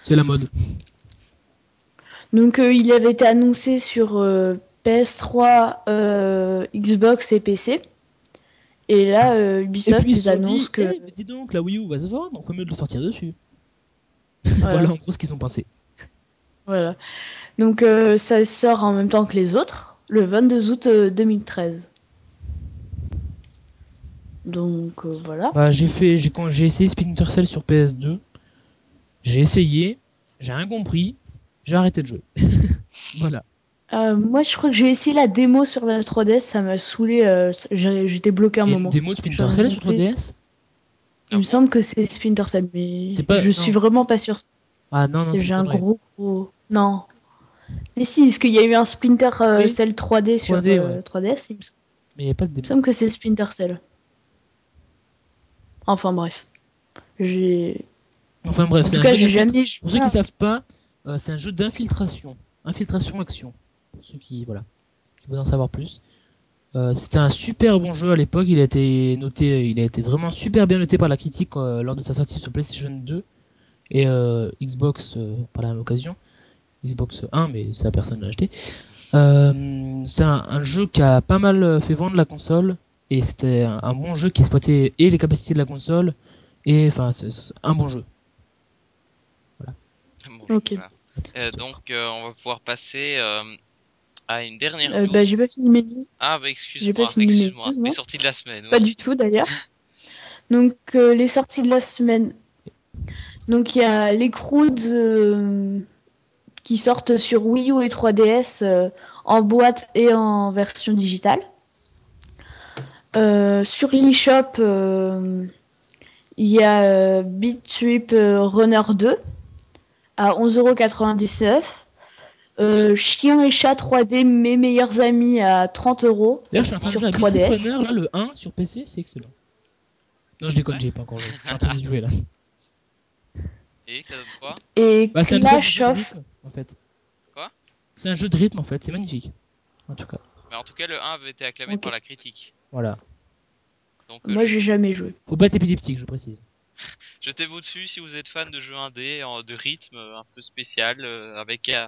C'est la mode. Donc euh, il avait été annoncé sur euh, PS3, euh, Xbox et PC. Et là, euh, Et Ubisoft puis ils ils se sont annoncent dit, que. eh, mais dis donc, la Wii U va se vendre, on fait mieux de le sortir dessus. Voilà. voilà en gros ce qu'ils ont pensé. Voilà. Donc euh, ça sort en même temps que les autres, le 22 août euh, 2013. Donc euh, voilà. Bah, j'ai fait, j'ai, quand j'ai essayé Splinter Cell sur PS2, j'ai essayé, j'ai rien compris, j'ai arrêté de jouer. voilà. Euh, moi je crois que j'ai essayé la démo sur la 3DS, ça m'a saoulé, euh, j'étais bloqué un a moment. démo Splinter Cell sur compris. 3DS Il me semble que c'est Splinter Cell, mais C'est pas- je non. suis vraiment pas sûre. Ah non, non, C'est- c'est J'ai un vrai. gros gros. Non. Mais si, parce qu'il y a eu un Splinter euh, Oui. Cell 3D sur 3D, euh, ouais. 3DS, il me semble. Mais il n'y a pas de Il me semble que c'est Splinter Cell. Enfin bref. J'ai. Enfin bref, c'est un cas, jeu jamais. Pour ceux qui savent pas, euh, c'est un jeu d'infiltration. Infiltration action. Pour ceux qui voilà. qui veut en savoir plus. Euh, c'était un super bon jeu à l'époque. Il a été noté, il a été vraiment super bien noté par la critique euh, lors de sa sortie sur PlayStation 2 et Xbox par la même occasion. Xbox 1, mais ça personne l'a acheté. Euh, c'est un, un jeu qui a pas mal euh, fait vendre la console et c'était un, un bon jeu qui exploitait et les capacités de la console et enfin c'est c'est un bon jeu. Bon, Ok. voilà. La petite Euh, donc euh, on va pouvoir passer euh, à une dernière Euh, news. bah, j'ai pas fini mes news. Ah bah j'ai pas excuse-moi, fini mes excuse-moi. Les sorties de la semaine. Pas du tout d'ailleurs. Donc euh, les sorties de la semaine. Donc il y a les Croods euh, qui sortent sur Wii U et 3DS euh, en boîte et en version digitale. Euh, sur l'eShop, euh, il y a euh, Beat Trip euh, Runner 2 à 11,99€. Euh, Chien et chat 3D, mes meilleurs amis à 30 euros. D'ailleurs, je suis en train de jouer à Beat 3DS. Runner, là, le 1 sur PC, c'est excellent. Non, je déconne, Ouais. j'y ai pas encore joué. Je suis en train d'y jouer là. Et ça donne quoi? Et Bah, Clash de of en fait. Quoi? C'est un jeu de rythme, en fait, c'est magnifique. En tout cas, Mais en tout cas, le 1 avait été acclamé par la critique. voilà. Donc euh, Moi je- j'ai jamais joué. Faut pas être épileptique, je précise. jetez-vous dessus si vous êtes fan de jeux indés en- de rythme euh, un peu spécial euh, avec euh,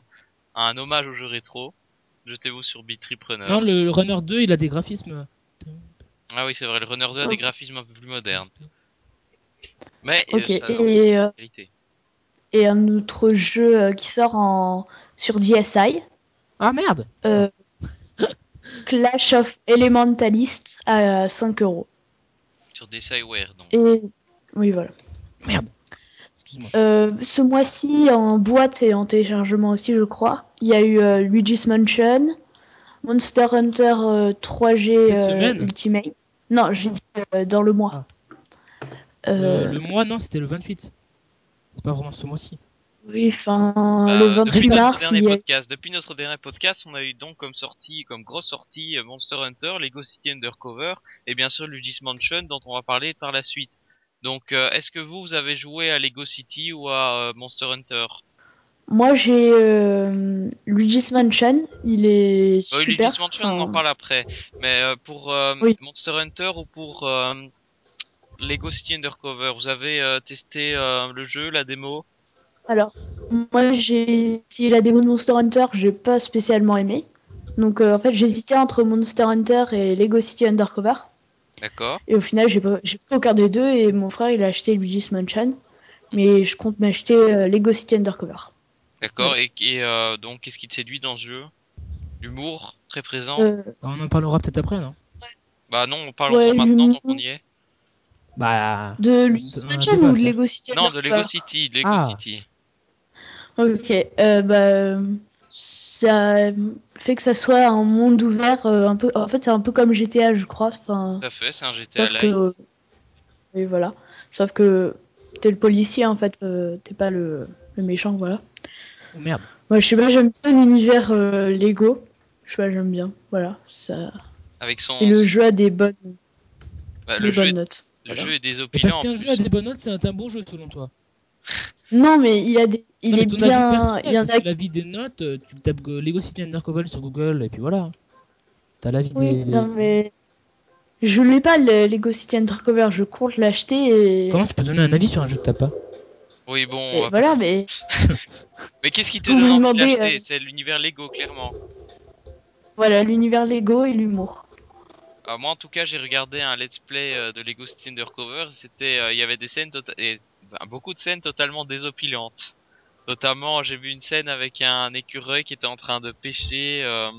un hommage au jeu rétro. Jetez-vous sur Beat Trip Runner. Non, le, le Runner 2, il a des graphismes. Ah oui, c'est vrai, le Runner 2 a des Ok. graphismes un peu plus modernes. Mais euh, Ok. ça, Et, euh, qualité. Et un autre jeu euh, qui sort en sur DSi. Ah merde Euh, Clash of Elementalist à 5 euros. Sur des Cyware, donc. Et oui, voilà. Merde Excuse-moi. Euh, ce mois-ci, en boîte et en téléchargement aussi, je crois, il y a eu euh, Luigi's Mansion, Monster Hunter euh, 3G Cette euh, semaine Ultimate. Non, j'ai dit euh, dans le mois. Euh, Le, le mois, non, c'était le 28. C'est pas vraiment ce mois-ci. Oui, enfin, Bah, le depuis 28 notre mars, dernier y a... podcast, depuis notre dernier podcast, on a eu donc comme sortie, comme grosse sortie, euh, Monster Hunter, Lego City Undercover, et bien sûr Luigi's Mansion, dont on va parler par la suite. Donc, euh, est-ce que vous, vous avez joué à Lego City ou à euh, Monster Hunter? Moi, j'ai euh, Luigi's Mansion. Il est oui, super. Luigi's Mansion, on en parle après. Mais euh, pour euh, Oui. Monster Hunter ou pour Lego City Undercover, vous avez euh, testé euh, le jeu, la démo? Alors, moi, j'ai essayé la démo de Monster Hunter. J'ai pas spécialement aimé. Donc, euh, en fait, j'hésitais entre Monster Hunter et Lego City Undercover. D'accord. Et au final, j'ai pas, j'ai fait aucun des deux. Et mon frère, il a acheté Luigi's Mansion. Mais je compte m'acheter euh, Lego City Undercover. D'accord. Et, et euh, donc, qu'est-ce qui te séduit dans ce jeu? L'humour, très présent? Euh, On en parlera peut-être après, non? Bah non, parlons-en Ouais, maintenant, l'humour. donc on y est. Bah. de Luigi's Mansion ou de. Lego City Non, de Lego City, de Lego Ah. City. Ok, euh, bah, ça fait que ça soit un monde ouvert, euh, un peu. En fait, c'est un peu comme GTA, je crois. Enfin, Tout à fait, c'est un GTA sauf Live. que, oui, voilà. Sauf que t'es le policier en fait, euh, t'es pas le, le méchant, voilà. Oh merde. Moi, je sais pas, j'aime bien l'univers euh, Lego. Je sais pas, j'aime bien. Voilà, ça. Avec son. Et le jeu a des bonnes, bah, des le, jeu bonnes est, notes. Le Voilà. jeu est désopilant. parce qu'un jeu a des bonnes notes, c'est un, bon jeu selon toi. Non, mais il a des, il Non, est bien. Il y en a que l'avis des notes, euh, tu tapes Lego City Undercover sur Google et puis voilà. T'as l'avis Oui, des. non, mais. Je l'ai pas, le Lego City Undercover, je compte l'acheter et. Comment tu peux donner un avis sur un jeu que t'as pas? Oui, bon. euh, voilà, mais. Mais qu'est-ce qui te Vous donne envie de l'acheter? euh, C'est l'univers Lego, clairement. Voilà, l'univers Lego et l'humour. Euh, moi, en tout cas, j'ai regardé un let's play euh, de Lego City Undercover. C'était, euh, il y avait des scènes tota- et bah, beaucoup de scènes totalement désopilantes. Notamment, j'ai vu une scène avec un écureuil qui était en train de pêcher, euh,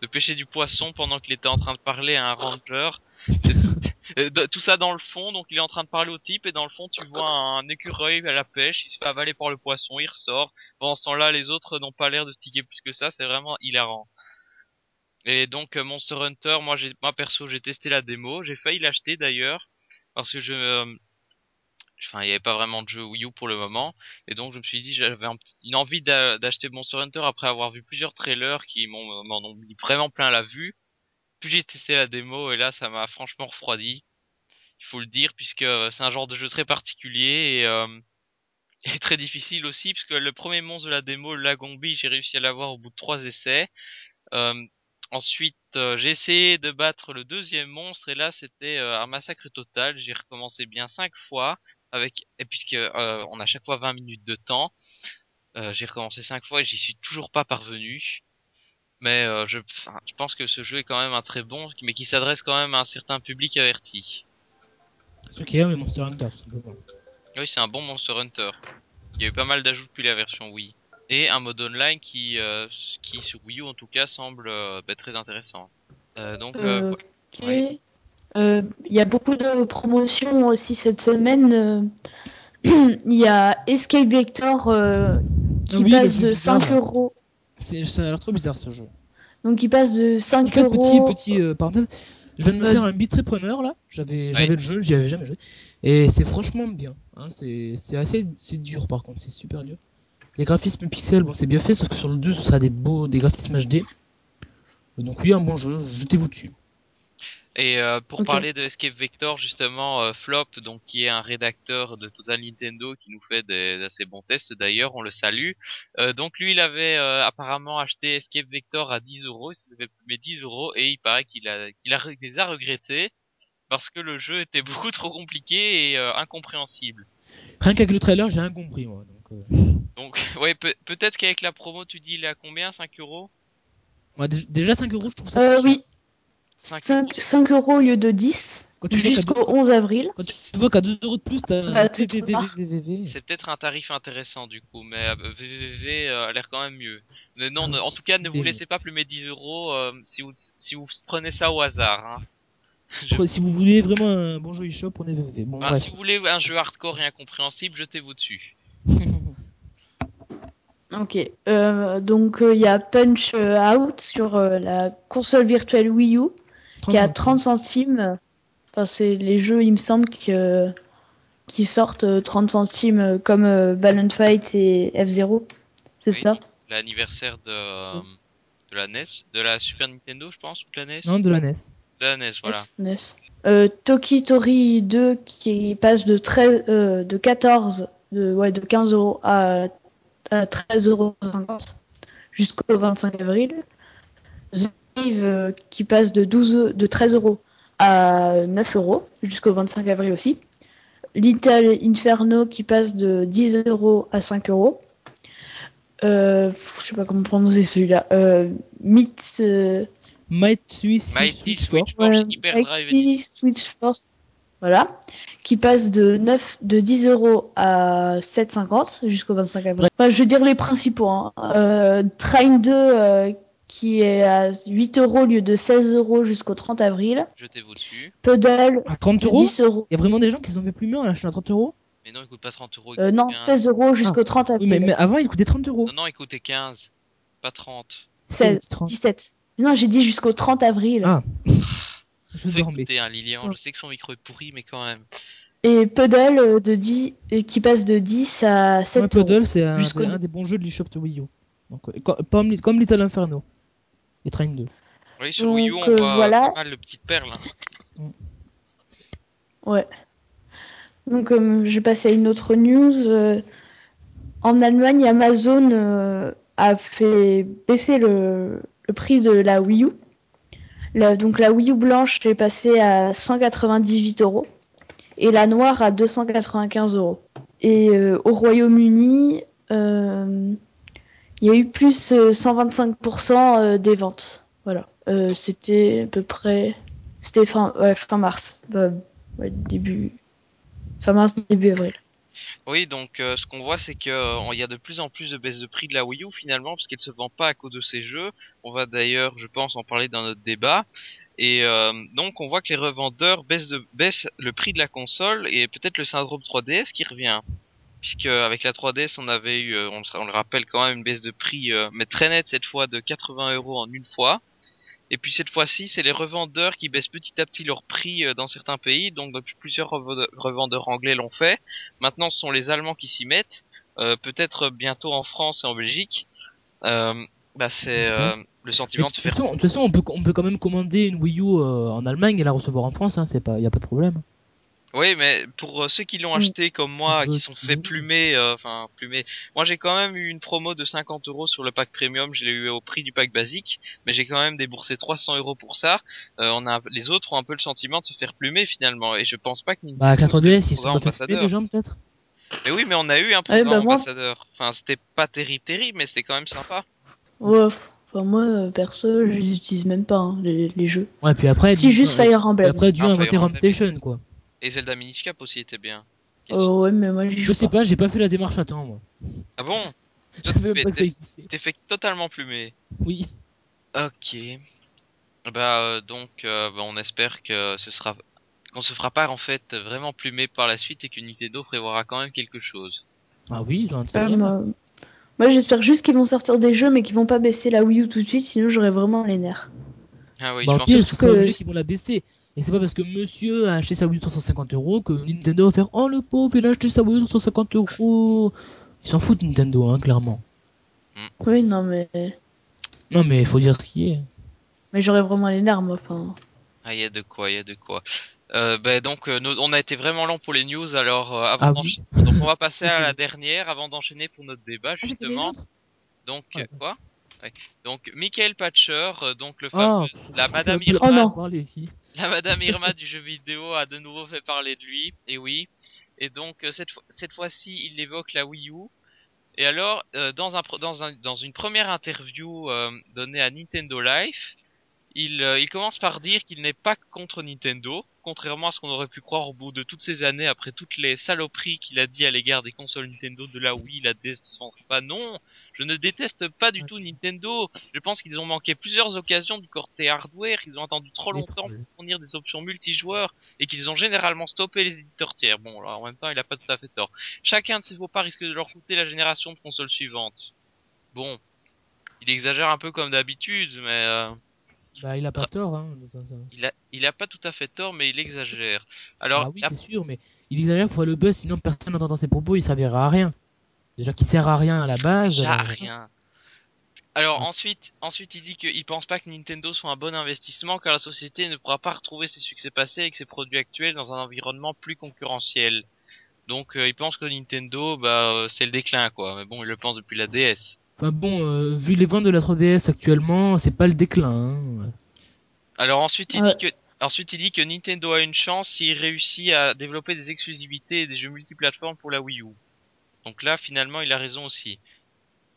de pêcher du poisson pendant qu'il était en train de parler à un ranger. Euh, Tout ça dans le fond, donc il est en train de parler au type et dans le fond, tu vois un écureuil à la pêche. Il se fait avaler par le poisson, il ressort. Pendant ce temps-là, les autres n'ont pas l'air de sticker plus que ça. C'est vraiment hilarant. Et donc euh, Monster Hunter, moi j'ai moi perso j'ai testé la démo, j'ai failli l'acheter d'ailleurs parce que je euh, enfin il n'y avait pas vraiment de jeu Wii U pour le moment et donc je me suis dit j'avais une envie d'a- d'acheter Monster Hunter après avoir vu plusieurs trailers qui m'ont ont mis vraiment plein la vue. Puis j'ai testé la démo et là ça m'a franchement refroidi. Il faut le dire puisque euh, c'est un genre de jeu très particulier et, euh, très difficile aussi puisque le premier monstre de la démo, Lagombi, j'ai réussi à l'avoir au bout de trois essais. Euh, ensuite, euh, j'ai essayé de battre le deuxième monstre et là, c'était euh, un massacre total. J'ai recommencé bien cinq fois avec et puisque euh, on a chaque fois 20 minutes de temps, euh, j'ai recommencé cinq fois et j'y suis toujours pas parvenu. Mais euh, je, je pense que ce jeu est quand même un très bon, mais qui s'adresse quand même à un certain public averti. Ce qui est les Monster Hunter, simplement. Oui, c'est un bon Monster Hunter. Il y a eu pas mal d'ajouts depuis la version Wii. Et un mode online qui, euh, qui sur Wii U en tout cas semble euh, bah, très intéressant. Euh, donc, euh, Euh. Euh, Il y a beaucoup de promotions aussi cette semaine. Il y a Escape Vector euh, qui oui, passe de bizarre, 5 là. euros. C'est, ça a l'air trop bizarre ce jeu. Donc il passe de 5 En fait, euros. petit, petit euh, parenthèse, je viens de me Euh, faire un beat preneur là. J'avais, j'avais Ouais. le jeu, j'y avais jamais joué. Et c'est franchement bien. Hein, c'est, c'est assez, c'est dur par contre, c'est super dur. Les graphismes pixels, bon, c'est bien fait, sauf que sur le 2, ce sera des beaux, des graphismes HD. Donc oui, un bon jeu, jetez-vous dessus. Et euh, pour parler de Escape Vector, justement, euh, Flop, donc qui est un rédacteur de Total Nintendo qui nous fait des assez bons tests d'ailleurs, on le salue. Euh, donc lui, il avait euh, apparemment acheté Escape Vector à 10 euros, il s'est fait plumer 10 euros et il paraît qu'il a, qu'il a, les a regrettés parce que le jeu était beaucoup trop compliqué et euh, incompréhensible. Rien qu'avec le trailer, j'ai rien compris moi. Donc, euh, Donc, ouais, peut- peut-être qu'avec la promo, tu dis il est à combien 5 euros dé- déjà 5 euros, je trouve ça Euh, cher. oui, 5 5, euros 5 euros au lieu de 10 Quand tu vois qu'à jusqu'au deux- quand- 11 avril. Quand tu vois qu'à 2 euros de plus, t'as Bah, un c'est peut-être un tarif intéressant du coup, mais euh, VVV euh, a l'air quand même mieux. Mais non, Ah ne- en tout cas, ne vous est laissez pas plumer 10 euros euh, si vous si vous prenez ça au hasard. Hein. Je- Si vous voulez vraiment un bon jeu eShop, prenez VVV. Bon, Enfin, bref. si vous voulez un jeu hardcore et incompréhensible, jetez-vous dessus. Ok. Euh, donc euh, il y a Punch euh, Out sur euh, la console virtuelle Wii U qui à 30 centimes. Enfin, c'est les jeux, il me semble, que, qui sortent euh, 30 centimes euh, comme euh, Balloon Fight et F-Zero. C'est Oui. ça? L'anniversaire de euh, de la NES, de la Super Nintendo, je pense, ou de la NES. Non, de la NES. De la NES, voilà. NES. Euh, Toki Tori 2 qui passe de, 13, euh, de 14, de, ouais, de 15 euros à, à 13 euros jusqu'au 25 avril. Cave, euh, qui passe de, 12, de 13 euros à 9 euros jusqu'au 25 avril aussi. Little Inferno qui passe de 10 euros à 5 euros. Euh, je sais pas comment prononcer celui-là. Euh, Myth, euh, Mighty Switch Switch Force. Force Ouais, Hyperdrive Mighty Edition. Switch Force. Voilà. Qui passe de 9, de 10 euros à 7,50 jusqu'au 25 avril. Enfin, je vais dire les principaux. Hein. Euh, Train 2 euh, qui est à 8 euros au lieu de 16 euros jusqu'au 30 avril. Jetez-vous dessus. Puddle À 30 de euros 10 euros. Il y a vraiment des gens qui ont fait plus mieux en achetant à 30 euros Mais non, il coûte pas 30 euros. Euh, non, 15. 16 euros jusqu'au 30 Oui, avril. mais, mais avant, il coûtait 30 euros. Non, non, il coûtait 15, pas 30. 16, 30. 17. Non, j'ai dit jusqu'au 30 avril. Ah. Je Faut dormais. écouter, hein, Lilian. Je sais que son micro est pourri, mais quand même. Et Puddle euh, de 10, euh, qui passe de 10 à 7 Ouais. Puddle, c'est un, des- un des bons jeux de l'eShop de Wii U. Donc, euh, co- comme, comme Little Inferno. Et Train 2. Oui, sur Wii U, on euh, voit voilà. pas mal de petites perles. hein. Ouais. Donc, euh, je vais passer à une autre news. Euh, en Allemagne, Amazon euh, a fait baisser le, le prix de la Wii U. Donc, la Wii U blanche est passée à 198 euros et la noire à 295 euros. Et euh, au Royaume-Uni, euh, il y a eu plus euh, 125% euh, des ventes. Voilà. C'était à peu près. C'était fin, ouais, fin mars. Ouais, début. Fin mars, début avril. Oui, donc euh, ce qu'on voit, c'est que euh, y a de plus en plus de baisse de prix de la Wii U finalement, parce qu'elle se vend pas à cause de ces jeux. On va d'ailleurs, je pense, en parler dans notre débat. Et euh, donc on voit que les revendeurs baissent, le prix de la console et peut-être le syndrome 3DS qui revient. Puisque avec la 3DS, on avait eu, on, le- on le rappelle quand même, une baisse de prix, mais très nette cette fois, de 80 euros en une fois. Et puis cette fois-ci, c'est les revendeurs qui baissent petit à petit leur prix euh, dans certains pays. Donc plusieurs revendeurs anglais l'ont fait. Maintenant, ce sont les Allemands qui s'y mettent. Euh, Peut-être bientôt en France et en Belgique. Euh, bah c'est euh, le sentiment de faire. façon, de toute façon, on peut, on peut quand même commander une Wii U euh, en Allemagne et la recevoir en France, hein, c'est pas, y a pas de problème. Oui, mais pour euh, ceux qui l'ont Mm. acheté comme moi, qui sont fait plumer, euh, enfin plumer. Moi, j'ai quand même eu une promo de 50 euros sur le pack premium. Je l'ai eu au prix du pack basique, mais j'ai quand même déboursé 300 euros pour ça. Euh, on a, les autres ont un peu le sentiment de se faire plumer finalement, et je pense pas que Nintendo Bah, avec la ait fait 3DS, le ils sont pas fait les gens, peut-être? Mais oui, mais on a eu un programme bah, moi- ambassadeur. Enfin, c'était pas terrible, terrible, mais c'était quand même sympa. Ouais, enfin, moi, perso, je les utilise même pas, hein, les, les jeux. Ouais, puis après. si, du- juste Fire Emblem. Après, Dieu Ah. Station, quoi. Et Zelda Minish Cap aussi était bien. Que- ouais, mais moi, Je sais pas. j'ai pas fait la démarche à temps, moi. Ah bon? Je savais pas que ça t'es- existait. T'es fait totalement plumer. Oui. Ok. Bah euh, donc euh, bah, on espère que ce sera qu'on se fera pas en fait vraiment plumer par la suite et que Nintendo prévoira quand même quelque chose. Ah oui, ils ont intérêt. moi, moi, j'espère juste qu'ils vont sortir des jeux, mais qu'ils vont pas baisser la Wii U tout de suite, sinon j'aurais vraiment les nerfs. Ah oui, bah, je pense pire, que obligé qu'ils vont la baisser. Et c'est pas parce que monsieur a acheté sa Wii U 350 euros que Nintendo va faire Oh le pauvre, il a acheté sa Wii U 350 euros. Ils s'en foutent Nintendo, hein, clairement. Oui, non, mais, Non, mais faut dire ce qui est. mais j'aurais vraiment les nerfs, moi. Enfin, ah il y a de quoi, il y a de quoi. Euh, bah donc euh, nos- on a été vraiment lent pour les news alors euh, avant Ah oui. donc on va passer à la dernière avant d'enchaîner pour notre débat Ah, justement. Donc Ouais. euh, quoi Ouais. Donc Michael Patcher euh, donc le Ah, fameux pff, la Madame Irma Oh non. La Madame Irma du jeu vidéo a de nouveau fait parler de lui, et oui. Et donc euh, cette fois cette fois-ci, il évoque la Wii U. Et alors, euh, dans une première interview euh, donnée à Nintendo Life, il commence par dire qu'il n'est pas contre Nintendo, contrairement à ce qu'on aurait pu croire au bout de toutes ces années, après toutes les saloperies qu'il a dit à l'égard des consoles Nintendo, de la Wii, la DS, pas. Non, je ne déteste pas du tout Nintendo. Je pense qu'ils ont manqué plusieurs occasions du côté hardware, qu'ils ont attendu trop longtemps pour fournir des options multijoueurs et qu'ils ont généralement stoppé les éditeurs tiers. Bon, alors en même temps, il a pas tout à fait tort. Chacun de ces faux pas risque de leur coûter la génération de consoles suivante. Bon, il exagère un peu comme d'habitude, mais euh, Bah, il a pas tort, hein. il a il a pas tout à fait tort, mais il exagère. Alors, Ah oui, c'est sûr, mais il exagère pour le buzz, sinon personne n'entendant ses propos, il servira à rien. Déjà qu'il sert à rien à la base. déjà alors- rien. Alors Ouais. ensuite, ensuite il dit qu'il pense pas que Nintendo soit un bon investissement car la société ne pourra pas retrouver ses succès passés avec ses produits actuels dans un environnement plus concurrentiel. Donc euh, il pense que Nintendo, bah euh, c'est le déclin quoi. Mais bon, il le pense depuis la DS. Enfin bon, euh, vu les ventes de la 3DS actuellement, c'est pas le déclin. Hein. Alors ensuite il Ouais. dit que ensuite il dit que Nintendo a une chance s'il réussit à développer des exclusivités et des jeux multiplateformes pour la Wii U. Donc là finalement il a raison aussi.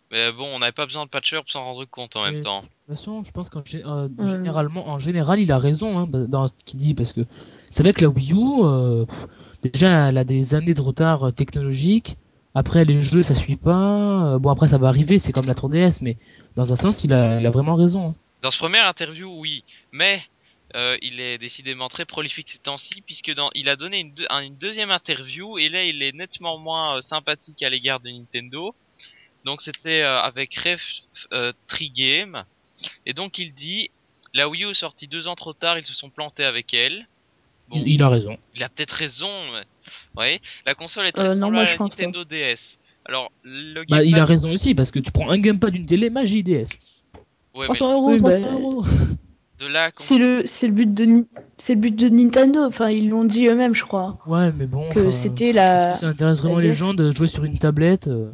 Mais bon, on n'avait pas besoin de patcher pour s'en rendre compte en même Mais temps. De toute façon, je pense qu'en euh, généralement, en général, il a raison hein, bah, dans ce qu'il dit parce que c'est vrai que la Wii U, euh, déjà, elle a des années de retard technologique. Après, les jeux, ça suit pas. Euh, bon, après, ça va arriver, c'est comme la 3DS, mais dans un sens, il a, vraiment raison. hein. Dans ce premier interview, oui, mais euh, il est décidément très prolifique ces temps-ci puisque il a donné une, deux- un- une deuxième interview et là il est nettement moins euh, sympathique à l'égard de Nintendo. Donc c'était avec Ref Trigame et donc il dit la Wii U est sortie deux ans trop tard, ils se sont plantés avec elle. Bon, Il, il a raison. il a peut-être raison. Mais... Ouais, la console est très Euh, non, moi, à je la pense Nintendo DS. Alors le Bah, il a raison aussi parce que tu prends un gamepad d'une télé, magie DS. ouais, mais 300 euros, Oui, 300 bah, euros. de là c'est le, c'est le but de, Ni- c'est le but de Nintendo. Enfin, ils l'ont dit eux-mêmes, je crois. Ouais, mais bon. Que c'était Est-ce la. que ça intéresse vraiment les gens de jouer sur une tablette euh,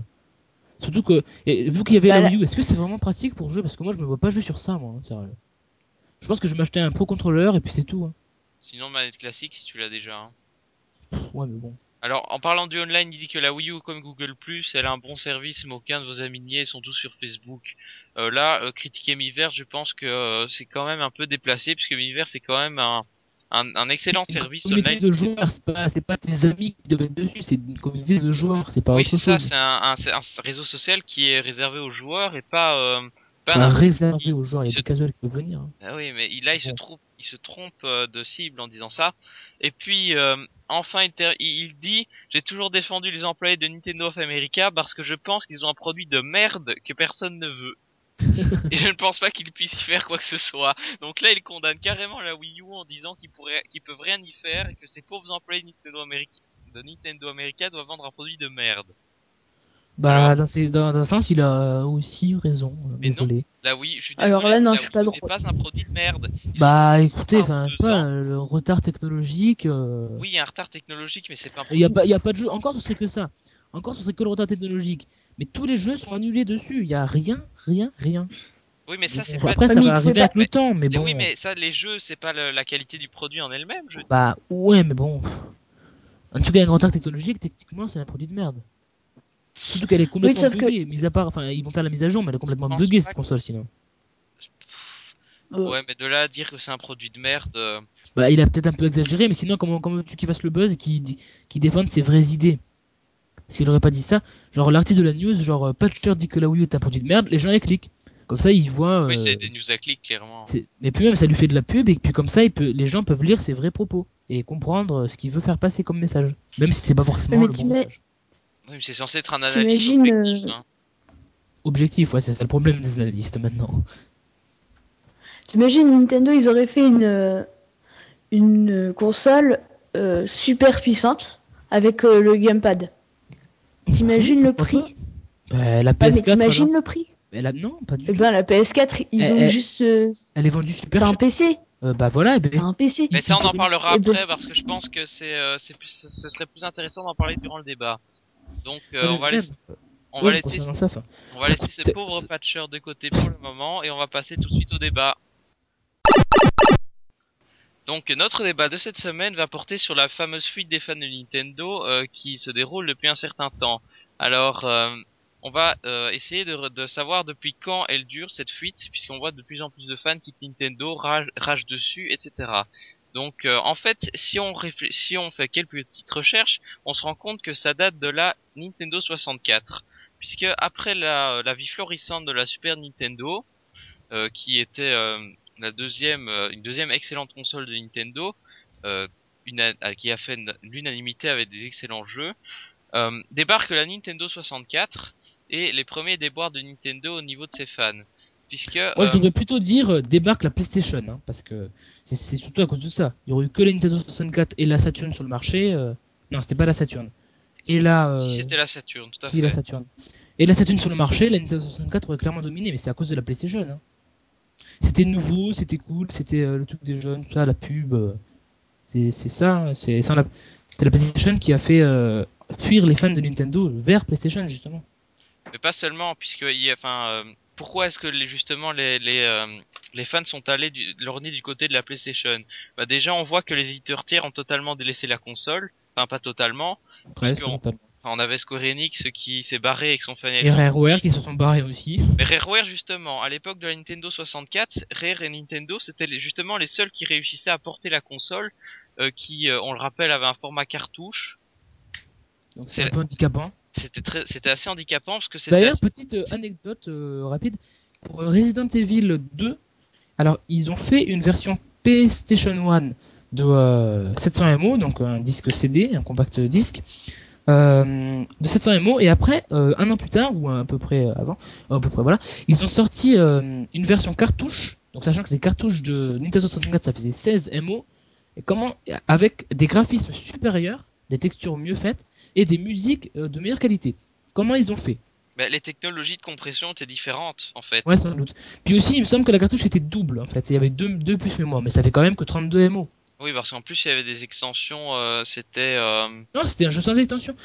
Surtout que, et vu qu'il y avait Bah, la Wii U, est-ce que c'est vraiment pratique pour jouer? Parce que moi, je me vois pas jouer sur ça, moi, hein, sérieux. Je pense que je vais m'acheter un Pro Controller et puis c'est tout. Hein. Sinon manette classique si tu l'as déjà. hein. Ouais, mais bon. Alors, en parlant du online, il dit que la Wii U, comme Google+, elle a un bon service, mais aucun de vos amis niais sont tous sur Facebook. Euh, là, euh, critiquer Miiverse, je pense que euh, c'est quand même un peu déplacé, puisque Miiverse c'est quand même un, un, un excellent Une service communauté online. de joueurs, c'est pas, pas tes amis qui doivent être dessus, c'est une communauté de joueurs, c'est pas Oui, autre c'est ça, c'est un, réseau social qui est réservé aux joueurs et pas, pas Pas n'importe réservé aux joueurs, il y a Se- des casuals qui peuvent venir. hein. Ah oui, mais là, il se Bon. Il se trompe euh, de cible en disant ça. Et puis, euh, enfin, il, dit, j'ai toujours défendu les employés de Nintendo of America parce que je pense qu'ils ont un produit de merde que personne ne veut. Et je ne pense pas qu'ils puissent y faire quoi que ce soit. Donc là, il condamne carrément la Wii U en disant qu'ils qu'ils peuvent rien y faire et que ces pauvres employés de Nintendo America, de Nintendo America doivent vendre un produit de merde. Bah, Alors- dans, ces- dans, dans un sens, il a aussi raison. euh, non. Désolé. Là oui, je suis Alors désolé, là, non, je suis pas n'est pas un produit de merde. Ils Bah, sont- écoutez, enfin, je sais pas, le retard technologique. euh, Oui, il y a un retard technologique, mais c'est pas un Il produit. y a pas, il y a pas de jeu. Encore, ce serait que ça. Encore, ce serait que le retard technologique. Mais tous les jeux sont annulés dessus. Il y a rien, rien, rien. Oui, mais ça c'est Bon, pas. Après, ça il va arriver avec le temps, mais Mais bon. Oui, mais ça, les jeux, c'est pas le- la qualité du produit en elle-même. Je... Bah, ouais, mais bon. En tout cas, un retard technologique, techniquement, c'est un produit de merde. Surtout qu'elle est complètement que- buggée. Mis à part, enfin, ils vont faire la mise à jour, mais elle est complètement buggée cette que- console sinon. Ouais, mais de là à dire que c'est un produit de merde. euh, Bah, il a peut-être un peu exagéré, mais sinon, comment, comment tu qu'il fasse le buzz et qu'il qui défende ses vraies idées? S'il aurait pas dit ça, genre l'article de la news, genre euh, Patcher dit que la Wii U est un produit de merde, les gens y cliquent. Comme ça, ils voient. Oui, euh, c'est des news à clic, clairement. c'est- Mais puis même, ça lui fait de la pub, et puis comme ça, il peut... les gens peuvent lire ses vrais propos et comprendre euh, ce qu'il veut faire passer comme message. Même si c'est pas forcément Mais le bon message. Oui, mais c'est censé être un analyste T'imagines, objectif. euh, hein. Objectif, ouais, c'est ça le problème des analystes maintenant. T'imagines Nintendo, ils auraient fait une, euh, une euh, console euh, super puissante avec euh, le gamepad. T'imagines le prix Bah, la mais PS4, t'imagines le prix Mais la- Non, pas du Eh tout. ben la PS4, ils Eh, ont eh. juste. euh, Elle est vendue c'est super un cher. PC. Euh, bah voilà, ben, C'est un PC. Mais ça, on en il- parlera ben- après parce que je pense que c'est, euh, c'est plus, ce serait plus intéressant d'en parler durant le débat. Donc, euh, on va laisser, on va laisser, enfin, on va laisser pauvres c'est- patchers de côté pour le moment et on va passer tout de suite au débat. Donc notre débat de cette semaine va porter sur la fameuse fuite des fans de Nintendo euh, qui se déroule depuis un certain temps. Alors euh, on va euh, essayer de, de savoir depuis quand elle dure cette fuite puisqu'on voit de plus en plus de fans qui Nintendo rage, rage dessus, etc. Donc euh, en fait si on si on fait quelques petites recherches, on se rend compte que ça date de la Nintendo 64 puisque après la, la vie florissante de la Super Nintendo euh, qui était euh, la deuxième, euh, une deuxième excellente console de Nintendo, euh, qui a fait l'unanimité avec des excellents jeux, euh, débarque la Nintendo 64 et les premiers déboires de Nintendo au niveau de ses fans. Puisque Moi, je euh, devrais plutôt dire euh, débarque la PlayStation, hein, parce que c'est- surtout à cause de ça. Il y aurait eu que la Nintendo 64 et la Saturn sur le marché. euh, Non, c'était pas la Saturn. Et là, si c'était la Saturn, tout à si, fait. la Saturn. Et la Saturn sur le marché, la Nintendo 64 aurait clairement dominé, mais c'est à cause de la PlayStation. hein. C'était nouveau, c'était cool, c'était le truc des jeunes, tout ça, la pub. c'est c'est ça, hein, c'est la... la PlayStation qui a fait euh, fuir les fans de Nintendo vers PlayStation justement. Mais pas seulement, puisque il y a, enfin, euh, pourquoi est-ce que les, justement les les, euh, les fans sont allés du, leur nez du côté de la PlayStation? Bah déjà, on voit que les éditeurs tiers ont totalement délaissé la console, enfin pas totalement. Presque. totalement. Enfin, on avait Square Enix qui s'est barré avec son fan Et Rareware qui se sont barrés aussi. Mais Rareware justement, à l'époque de la Nintendo 64, Rare et Nintendo c'était justement les seuls qui réussissaient à porter la console, euh, qui, euh, on le rappelle, avait un format cartouche. Donc C'est- un peu handicapant. C'était très, c'était assez handicapant parce que c'était. D'ailleurs, assez- petite euh, anecdote euh, rapide. Pour euh, Resident Evil 2, alors ils ont fait une version PlayStation 1 de euh, 700 MO, donc un disque CD, un compact disque, euh, de 700 MO, et après, euh, un an plus tard, ou à peu près avant, à peu près voilà, ils ont sorti euh, une version cartouche, donc sachant que les cartouches de Nintendo 64 ça faisait 16 MO, et comment, avec des graphismes supérieurs, des textures mieux faites, et des musiques euh, de meilleure qualité. Comment ils ont fait? Bah, les technologies de compression étaient différentes en fait. Ouais, sans doute. Puis aussi, il me semble que la cartouche était double en fait. Il y avait deux, deux plus mémoire, mais ça fait quand même que 32 MO. Oui, parce qu'en plus il y avait des extensions, euh, c'était. euh, Non, c'était un jeu sans extension.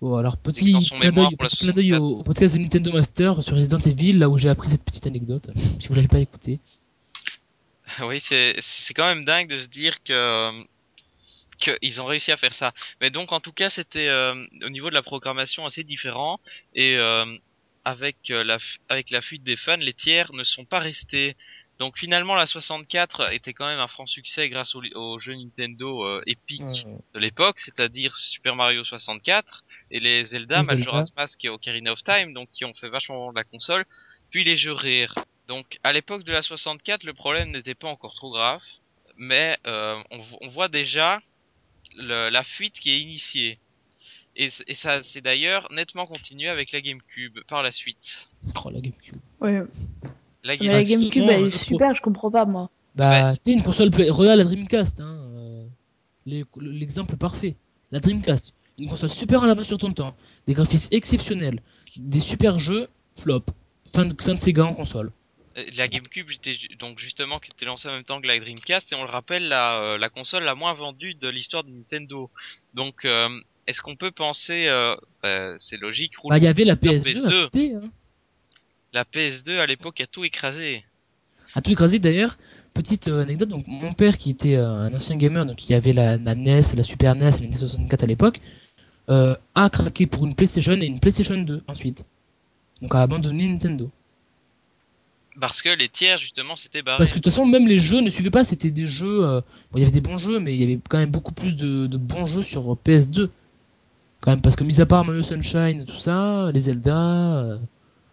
Bon, alors petit clin d'œil pour la petit clin d'œil au, podcast de Nintendo Master sur Resident Evil, là où j'ai appris cette petite anecdote. si vous l'avez pas écouté. oui, c'est quand même dingue de se dire que qu'ils ont réussi à faire ça. Mais donc en tout cas c'était euh, au niveau de la programmation assez différent et euh, avec euh, la avec la fuite des fans, les tiers ne sont pas restés. Donc finalement la 64 était quand même un franc succès grâce au, au jeu Nintendo euh, épique de l'époque, c'est-à-dire Super Mario 64 et les Zelda, Les Zelda. Majora's Mask et Ocarina of Time, donc qui ont fait vachement vendre la console, puis les jeux Rare. Donc à l'époque de la 64, le problème n'était pas encore trop grave, mais euh, on, on voit déjà le- la fuite qui est initiée. Et, et ça c'est d'ailleurs nettement continué avec la GameCube par la suite. oh, la GameCube. Ouais. La Game- GameCube, elle un est super, je comprends pas moi. Bah, Ouais. c'était une console. Regarde la Dreamcast, hein. euh, L'exemple parfait. La Dreamcast. Une console super en avance sur ton temps, des graphismes exceptionnels, des super jeux, flop. Fin de, fin de Sega en console. Euh, La GameCube, était donc justement, qui était lancée en même temps que la Dreamcast, et on le rappelle, la, euh, la console la moins vendue de l'histoire de Nintendo. Donc, euh, est-ce qu'on peut penser, euh, bah, c'est logique, Bah, il y avait la sur PS2 à PS2. côté, hein. La PS2 à l'époque a tout écrasé. À tout écrasé d'ailleurs, petite anecdote, donc mon père qui était un ancien gamer, donc il avait la, la NES, la Super NES, la NES 64 à l'époque, euh, a craqué pour une PlayStation et une PlayStation 2 ensuite. Donc a abandonné Nintendo. Parce que les tiers, justement, s'étaient barrés. Parce que de toute façon, même les jeux ne suivaient pas, c'était des jeux. euh, Bon, il y avait des bons jeux, mais il y avait quand même beaucoup plus de, de bons jeux sur euh, PS2. Quand même, parce que mis à part Mario Sunshine, tout ça, les Zelda, euh,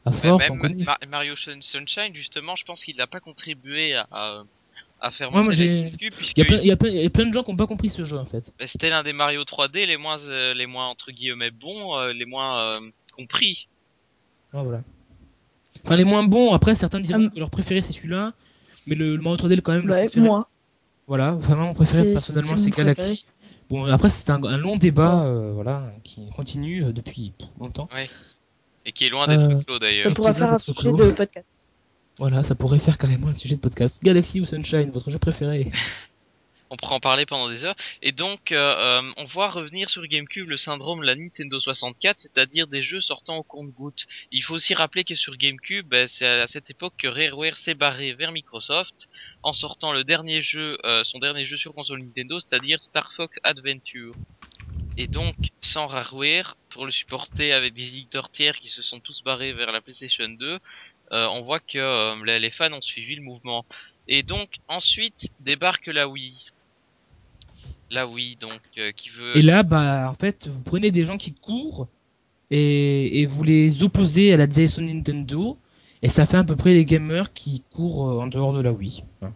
à Ouais, force, on même connaît. Ma- Mario Sun- Sunshine, justement, je pense qu'il n'a pas contribué à, à, à faire Ouais, moi, j'ai- Il y, a plein, il, y a plein, il y a plein de gens qui n'ont pas compris ce jeu en fait. c'était l'un des Mario 3D les moins, euh, les moins entre guillemets bons, euh, les moins euh, compris. Ouais, voilà. Enfin, les moins bons, après, certains diront Hum. que leur préféré c'est celui-là, mais le, le Mario 3D est quand même le Ouais, préféré. moi. Voilà, vraiment, mon préféré personnellement c'est Galaxy. Bon, après, c'est un, un long débat, euh, voilà, qui continue euh, depuis longtemps. Et qui est loin d'être Euh, clos Ça d'ailleurs. pourra Et puis faire un sujet clos. de podcast. Voilà, ça pourrait faire carrément un sujet de podcast. Galaxy ou Sunshine, votre jeu préféré? On pourra en parler pendant des heures. Et donc, euh, euh, on voit revenir sur GameCube le syndrome de la Nintendo 64, c'est-à-dire des jeux sortant au compte-gouttes. Il faut aussi rappeler que sur GameCube, ben, c'est à cette époque que Rareware s'est barré vers Microsoft en sortant le dernier jeu, euh, son dernier jeu sur console Nintendo, c'est-à-dire Star Fox Adventure. Et donc, sans Rareware, pour le supporter avec des éditeurs tiers qui se sont tous barrés vers la PlayStation 2, euh, on voit que les fans ont suivi le mouvement. Et donc, ensuite, débarque la Wii. La Wii, donc, euh, qui veut... Et là, bah, en fait, vous prenez des gens qui courent et, vous les opposez à la direction Nintendo, et ça fait à peu près les gamers qui courent euh, en dehors de la Wii. Hein.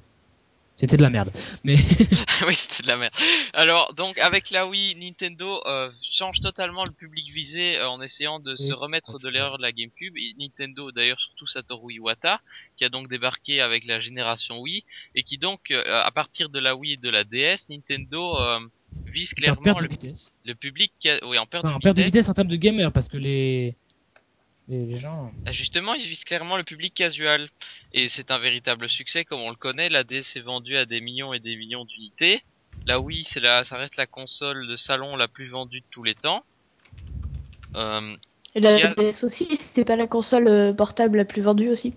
C'était de la merde. Mais oui, c'était de la merde. Alors, donc, avec la Wii, Nintendo euh, change totalement le public visé euh, en essayant de se remettre ouais, de l'erreur de la GameCube. Et Nintendo, d'ailleurs, surtout Satoru Iwata, qui a donc débarqué avec la génération Wii, et qui donc, euh, à partir de la Wii et de la DS, Nintendo euh, vise en clairement de le, vitesse. le public, qui a- oui, en perte Enfin, de en perte de vitesse. vitesse en termes de gamers, parce que les, les, les gens... Ah, Justement, ils visent clairement le public casual. Et c'est un véritable succès, comme on le connaît. La DS est vendue à des millions et des millions d'unités. La Wii, c'est la, ça reste la console de salon la plus vendue de tous les temps. Euh, Et la a- DS aussi, c'est pas la console euh, portable la plus vendue aussi?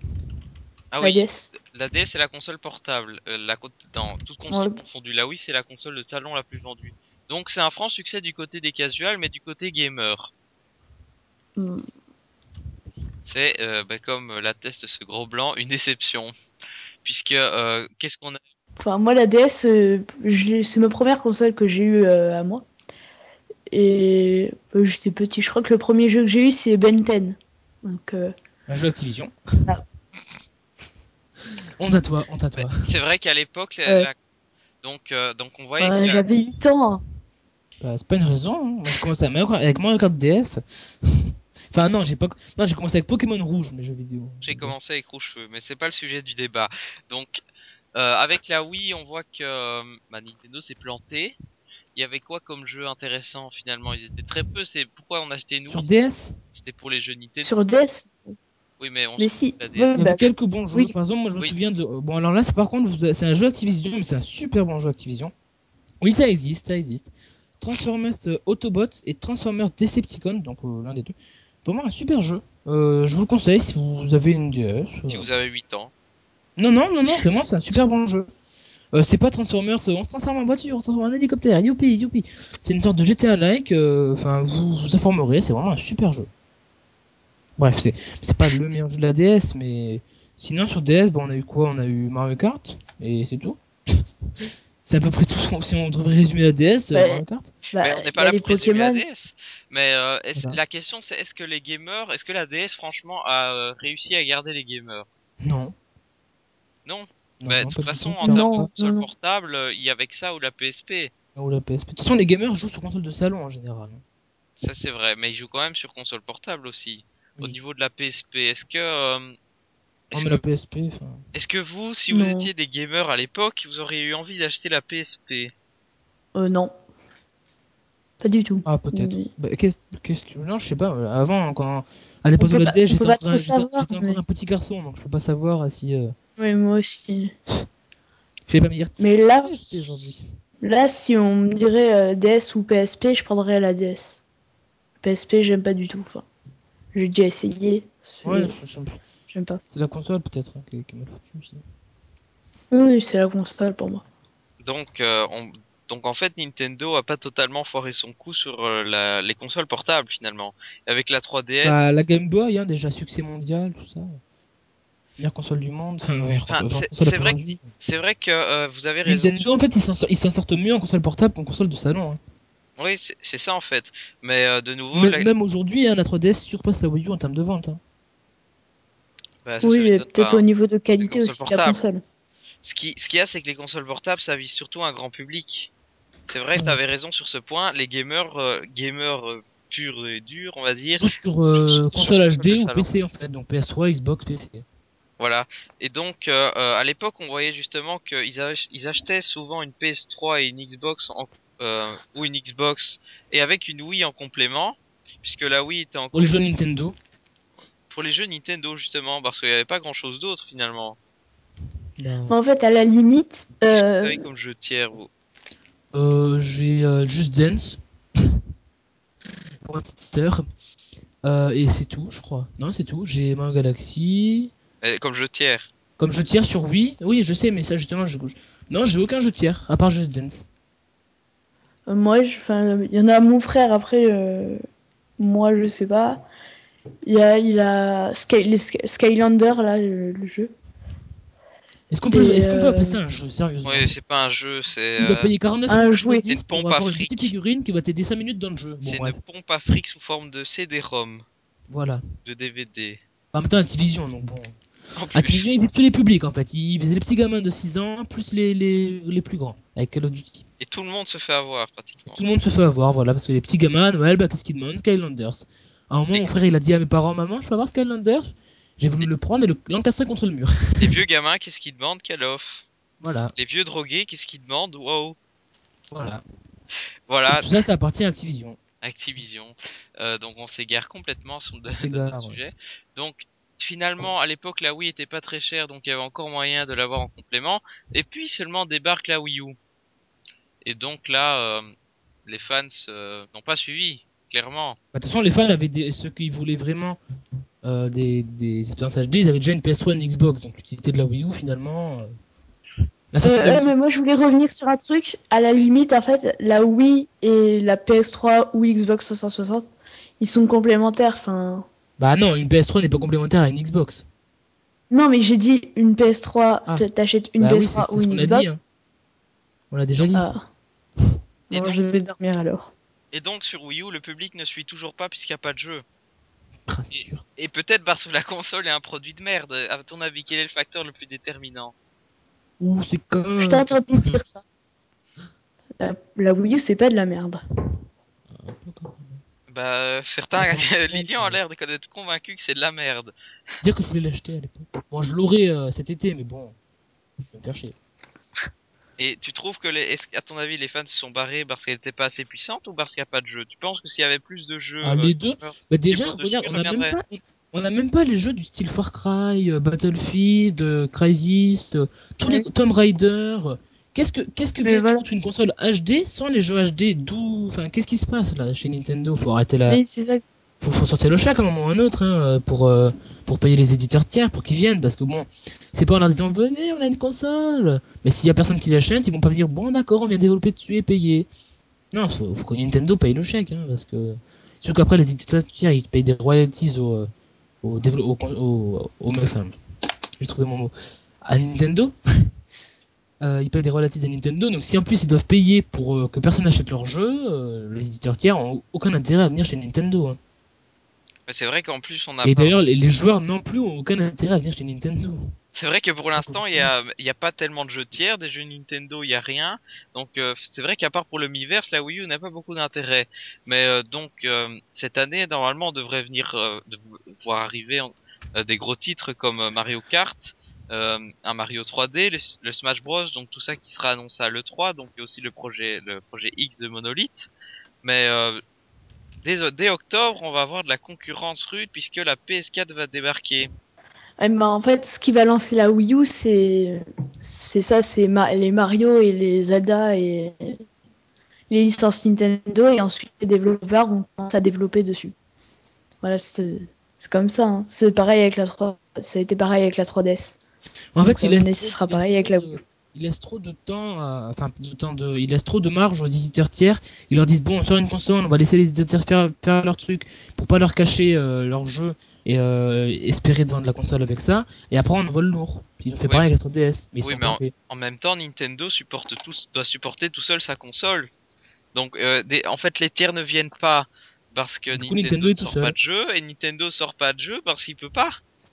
Ah La oui, DS la DS est la console portable. Euh, la, co- dans toute console Ouais. confondue. La Wii, c'est la console de salon la plus vendue. Donc c'est un franc succès du côté des casuals, mais du côté gamer. Hmm. C'est, euh, bah, comme l'atteste ce gros blanc, une déception. Puisque, euh, qu'est-ce qu'on a Enfin, moi, la DS, euh, je c'est ma première console que j'ai eue euh, à moi. Et euh, j'étais petit. Je crois que le premier jeu que j'ai eu, c'est Ben 10. Donc, euh, Un jeu Activision. Ah. honte à toi, honte à toi. C'est vrai qu'à l'époque, la- Ouais. la- donc, euh, donc on voyait j'avais 8 ans. hein. Bah, c'est pas une raison. hein. Moi, j'ai commencé à avec Mario Kart DS. Enfin, non, j'ai pas. Non, j'ai commencé avec Pokémon Rouge, mes jeux vidéo. j'ai commencé avec rouge feu, mais c'est pas le sujet du débat. Donc, euh, avec la Wii, on voit que euh, bah, Nintendo s'est planté. Il y avait quoi comme jeu intéressant finalement? Ils étaient très peu. C'est pourquoi on achetait nous? Sur DS, C'était pour les jeux Nintendo. Sur DS Oui, mais on Mais si. fout de la DS. Ouais, il y avait bah, quelques bons jeux. oui. Par exemple, moi, je me Oui. souviens de. Bon, alors là, c'est par contre, c'est un jeu Activision, mais c'est un super bon jeu Activision. Oui, ça existe, ça existe. Transformers euh, Autobots et Transformers Decepticons, donc euh, l'un des deux. Vraiment un super jeu. Euh, je vous le conseille si vous avez une DS. Si euh. vous avez 8 ans. Non, non, non, non, vraiment, c'est un super bon jeu. Euh, c'est pas Transformers, on se transforme en voiture, on se transforme en hélicoptère, youpi, youpi. C'est une sorte de GTA-like, euh, enfin, vous vous informerez, c'est vraiment un super jeu. Bref, c'est c'est pas le meilleur jeu de la DS, mais sinon sur DS, bah, on a eu quoi? On a eu Mario Kart, et c'est tout. c'est à peu près tout ce qu'on- si on devrait résumer la DS. Mario Kart. bah, mais on n'est pas là pour résumer la. DS. Mais euh, Voilà. la question c'est est-ce que les gamers, est-ce que la DS franchement a euh, réussi à garder les gamers? Non. Non. Non, Bah, non, de toute façon, en termes de console portable, euh, il y avait que ça ou la PSP. Ou la PSP. De toute façon, les gamers jouent sur console de salon en général. Ça c'est vrai, mais ils jouent quand même sur console portable aussi. Au niveau de la PSP, est-ce que euh, Non, est-ce mais que, la PSP, enfin. est-ce que vous, si vous étiez des gamers à l'époque, vous auriez eu envie d'acheter la PSP Euh, non. Pas du tout. Ah, peut-être. Oui. Bah, qu'est-ce, qu'est-ce que... Non, je sais pas. euh, Avant, quand... à l'époque de la on j'étais encore, un, encore mais- petit garçon, donc je peux pas savoir si... Euh... Oui, moi aussi. Je vais pas me dire... Mais là- PSP aujourd'hui. Là, si on me dirait euh, DS ou PSP, je prendrais la DS. PSP, j'aime pas du tout. Enfin, j'ai déjà essayé. c'est- Ouais, J'aime pas. c'est la console peut-être hein, qui, qui. Oui, c'est la console pour moi. Donc, euh, on... donc en fait, Nintendo a pas totalement foiré son coup sur euh, la... les consoles portables finalement. Avec la 3DS, Bah, la Game Boy, hein, déjà succès mondial, tout ça. Meilleure console du monde. Enfin, Enfin, c'est- vrai vendue. c'est vrai que euh, vous avez raison. Nintendo, en fait, ils s'en, sortent mieux en console portable qu'en console de salon. hein. Oui, c'est ça en fait. Mais euh, de nouveau, la- Même aujourd'hui, hein, la 3DS surpasse la Wii U en termes de vente. hein. bah, ça, oui, ça mais peut-être au niveau de qualité aussi de la console. Ce qui, ce qu'il y a, c'est que les consoles portables, ça vise surtout un grand public. C'est vrai, Ouais. t'avais raison sur ce point. Les gamers, euh, gamers euh, purs et durs, on va dire. Ils jouent sur euh, sur- console HD ou. PC en fait, donc PS3, Xbox, PC. Voilà. Et donc, euh, à l'époque, on voyait justement qu'ils ach- ils achetaient souvent une PS3 et une Xbox en, euh, ou une Xbox et avec une Wii en complément, puisque la Wii était en Pour les jeux Nintendo. pour les jeux Nintendo justement, parce qu'il n'y avait pas grand chose d'autre finalement. Bah, En fait, à la limite, euh, vous avez comme jeu tiers vous euh, j'ai euh, Just Dance. pour ma petite sœur. Euh, et c'est tout, je crois. Non, c'est tout. J'ai Mario Galaxy. Comme jeu tiers. Comme jeu tiers sur Wii. Oui, je sais, mais ça justement, je... je- Non, j'ai aucun jeu tiers, à part Just Dance. euh, moi, je- enfin, il y en a mon frère. Après, euh, moi, je sais pas. Il y a, il a Sky, les Sky- Skylander là, le, le jeu. Est-ce qu'on peut, est-ce qu'on peut euh, appeler ça un jeu, sérieusement? Oui, c'est pas un jeu, c'est Tu dois euh, payer 49 un euros jouet. C'est une pompe petite figurine qui va t'aider 5 minutes dans le jeu. Bon, c'est une pompe à fric sous forme de CD-ROM, voilà. de DVD. En même temps, Activision, donc bon. Activision, ils visent tous les publics en fait. Ils visent les petits gamins de 6 ans, plus les, les, les plus grands, avec Call of Duty. Et tout le monde se fait avoir pratiquement. Tout le monde se fait avoir, voilà, parce que les petits gamins à Noël, bah, qu'est-ce qu'ils demandent? Skylanders. À un moment, Et- mon frère, il a dit à mes parents, maman, je peux avoir Skylanders? J'ai voulu le prendre et le l'encastrer contre le mur. Les vieux gamins, qu'est-ce qu'ils demandent Call of. Voilà, Les vieux drogués, qu'est-ce qu'ils demandent? Wow. voilà. Voilà, Et tout ça, ça appartient à Activision. Activision. Euh, donc on s'égare complètement sur le ouais. sujet. Donc finalement, à l'époque, la Wii était pas très chère, donc il y avait encore moyen de l'avoir en complément. Et puis seulement débarque la Wii U. Et donc là, euh, les fans euh, n'ont pas suivi, clairement. Bah, De toute façon, les fans avaient des... ceux qui voulaient vraiment euh, des, des expériences HD, ils avaient déjà une PS3 et une Xbox, donc l'utilité de la Wii U finalement. euh, Là, ça, Euh, la- mais moi, je voulais revenir sur un truc. À la limite, en fait, la Wii et la PS3 ou Xbox 360, ils sont complémentaires. Enfin, Bah non, une PS3 n'est pas complémentaire à une Xbox. non, mais j'ai dit une PS3. Ah. T'achètes une bah oui, PS3 c'est c'est ou ce une qu'on a Xbox. dit. hein. On l'a déjà dit. ça. Ah. Et Bon, donc- je vais dormir alors. Et donc sur Wii U, le public ne suit toujours pas puisqu'il n'y a pas de jeu. Ah, c'est sûr. Et peut-être parce que la console est un produit de merde. À ton avis, quel est le facteur le plus déterminant? Ouh, c'est quand Je t'entends de dire ça. La, la Wii U, c'est pas de la merde. Bah certains. Lilian a l'air d'être convaincu que c'est de la merde. Dire que je voulais l'acheter à l'époque. Bon, je l'aurais euh, cet été, mais bon. Je vais me faire chier. Et tu trouves que les, qu'à ton avis les fans se sont barrés parce qu'elle était pas assez puissante ou parce qu'il n'y a pas de jeu? Tu penses que s'il y avait plus de jeux Ah, euh, les deux Bah déjà, regarde, on a même pas, même les jeux du style Far Cry, euh, Battlefield, euh, Crysis, euh, tous Ouais. les Tomb Raider. Qu'est-ce que qu'est-ce que vient voilà. une console HD sans les jeux HD D'où, enfin, qu'est-ce qui se passe là chez Nintendo? Faut arrêter la, Oui, c'est ça. Faut, faut sortir le chèque à un moment ou à un autre hein, euh, pour euh, pour payer les éditeurs tiers pour qu'ils viennent parce que bon, c'est pas en leur disant venez, on a une console. Mais s'il y a personne qui l'achète, ils vont pas dire bon d'accord, on vient développer dessus et payer. Non, faut, faut que Nintendo paye le chèque hein, parce que surtout qu'après les éditeurs tiers ils payent des royalties au euh, au dévelop- au, au, au, enfin, j'ai trouvé mon mot à Nintendo. Euh, ils payent des royalties à Nintendo, donc si en plus ils doivent payer pour euh, que personne n'achète leur jeu, euh, les éditeurs tiers ont aucun intérêt à venir chez Nintendo. hein. Mais c'est vrai qu'en plus on a Et pas- d'ailleurs, les, les joueurs non plus ont aucun intérêt à venir chez Nintendo. C'est vrai que pour l'instant, il y a, y a pas tellement de jeux tiers, des jeux Nintendo, il y a rien. Donc euh, c'est vrai qu'à part pour le Miiverse, la Wii U n'a pas beaucoup d'intérêt. Mais euh, donc euh, cette année, normalement, on devrait venir de- voir arriver des gros titres comme Mario Kart, euh, un Mario 3D, le, le Smash Bros, donc tout ça qui sera annoncé à l'E3, donc il y a aussi le projet, le projet X de Monolith. Mais euh, dès, dès octobre, on va avoir de la concurrence rude puisque la PS4 va débarquer. Eh ben, en fait, ce qui va lancer la Wii U, c'est c'est ça, c'est Ma- les Mario et les Zelda et les licences Nintendo, et ensuite les développeurs vont commencer à développer dessus. Voilà, c'est c'est comme ça. hein. C'est pareil avec la 3, ça a été pareil avec la 3DS. En fait, Donc, il euh, laisse, sera il laisse pareil avec la de- Wii U. il laisse trop de temps, à- enfin de temps de, il laisse trop de marge aux éditeurs tiers. Ils leur disent bon, on sort une console, on va laisser les éditeurs tiers faire, faire leur truc pour pas leur cacher euh, leur jeu et euh, espérer de vendre la console avec ça. Et après, on envoie le lourd. Ils ont fait Oui. pareil avec la 3DS, mais ils Oui, sont mais en-. En même temps, Nintendo supporte tous, doit supporter tout seul sa console. Donc, euh, des- en fait, les tiers ne viennent pas parce que coup, Nintendo, ne tout sort pas de jeu et Nintendo sort pas de jeu parce qu'il peut pas.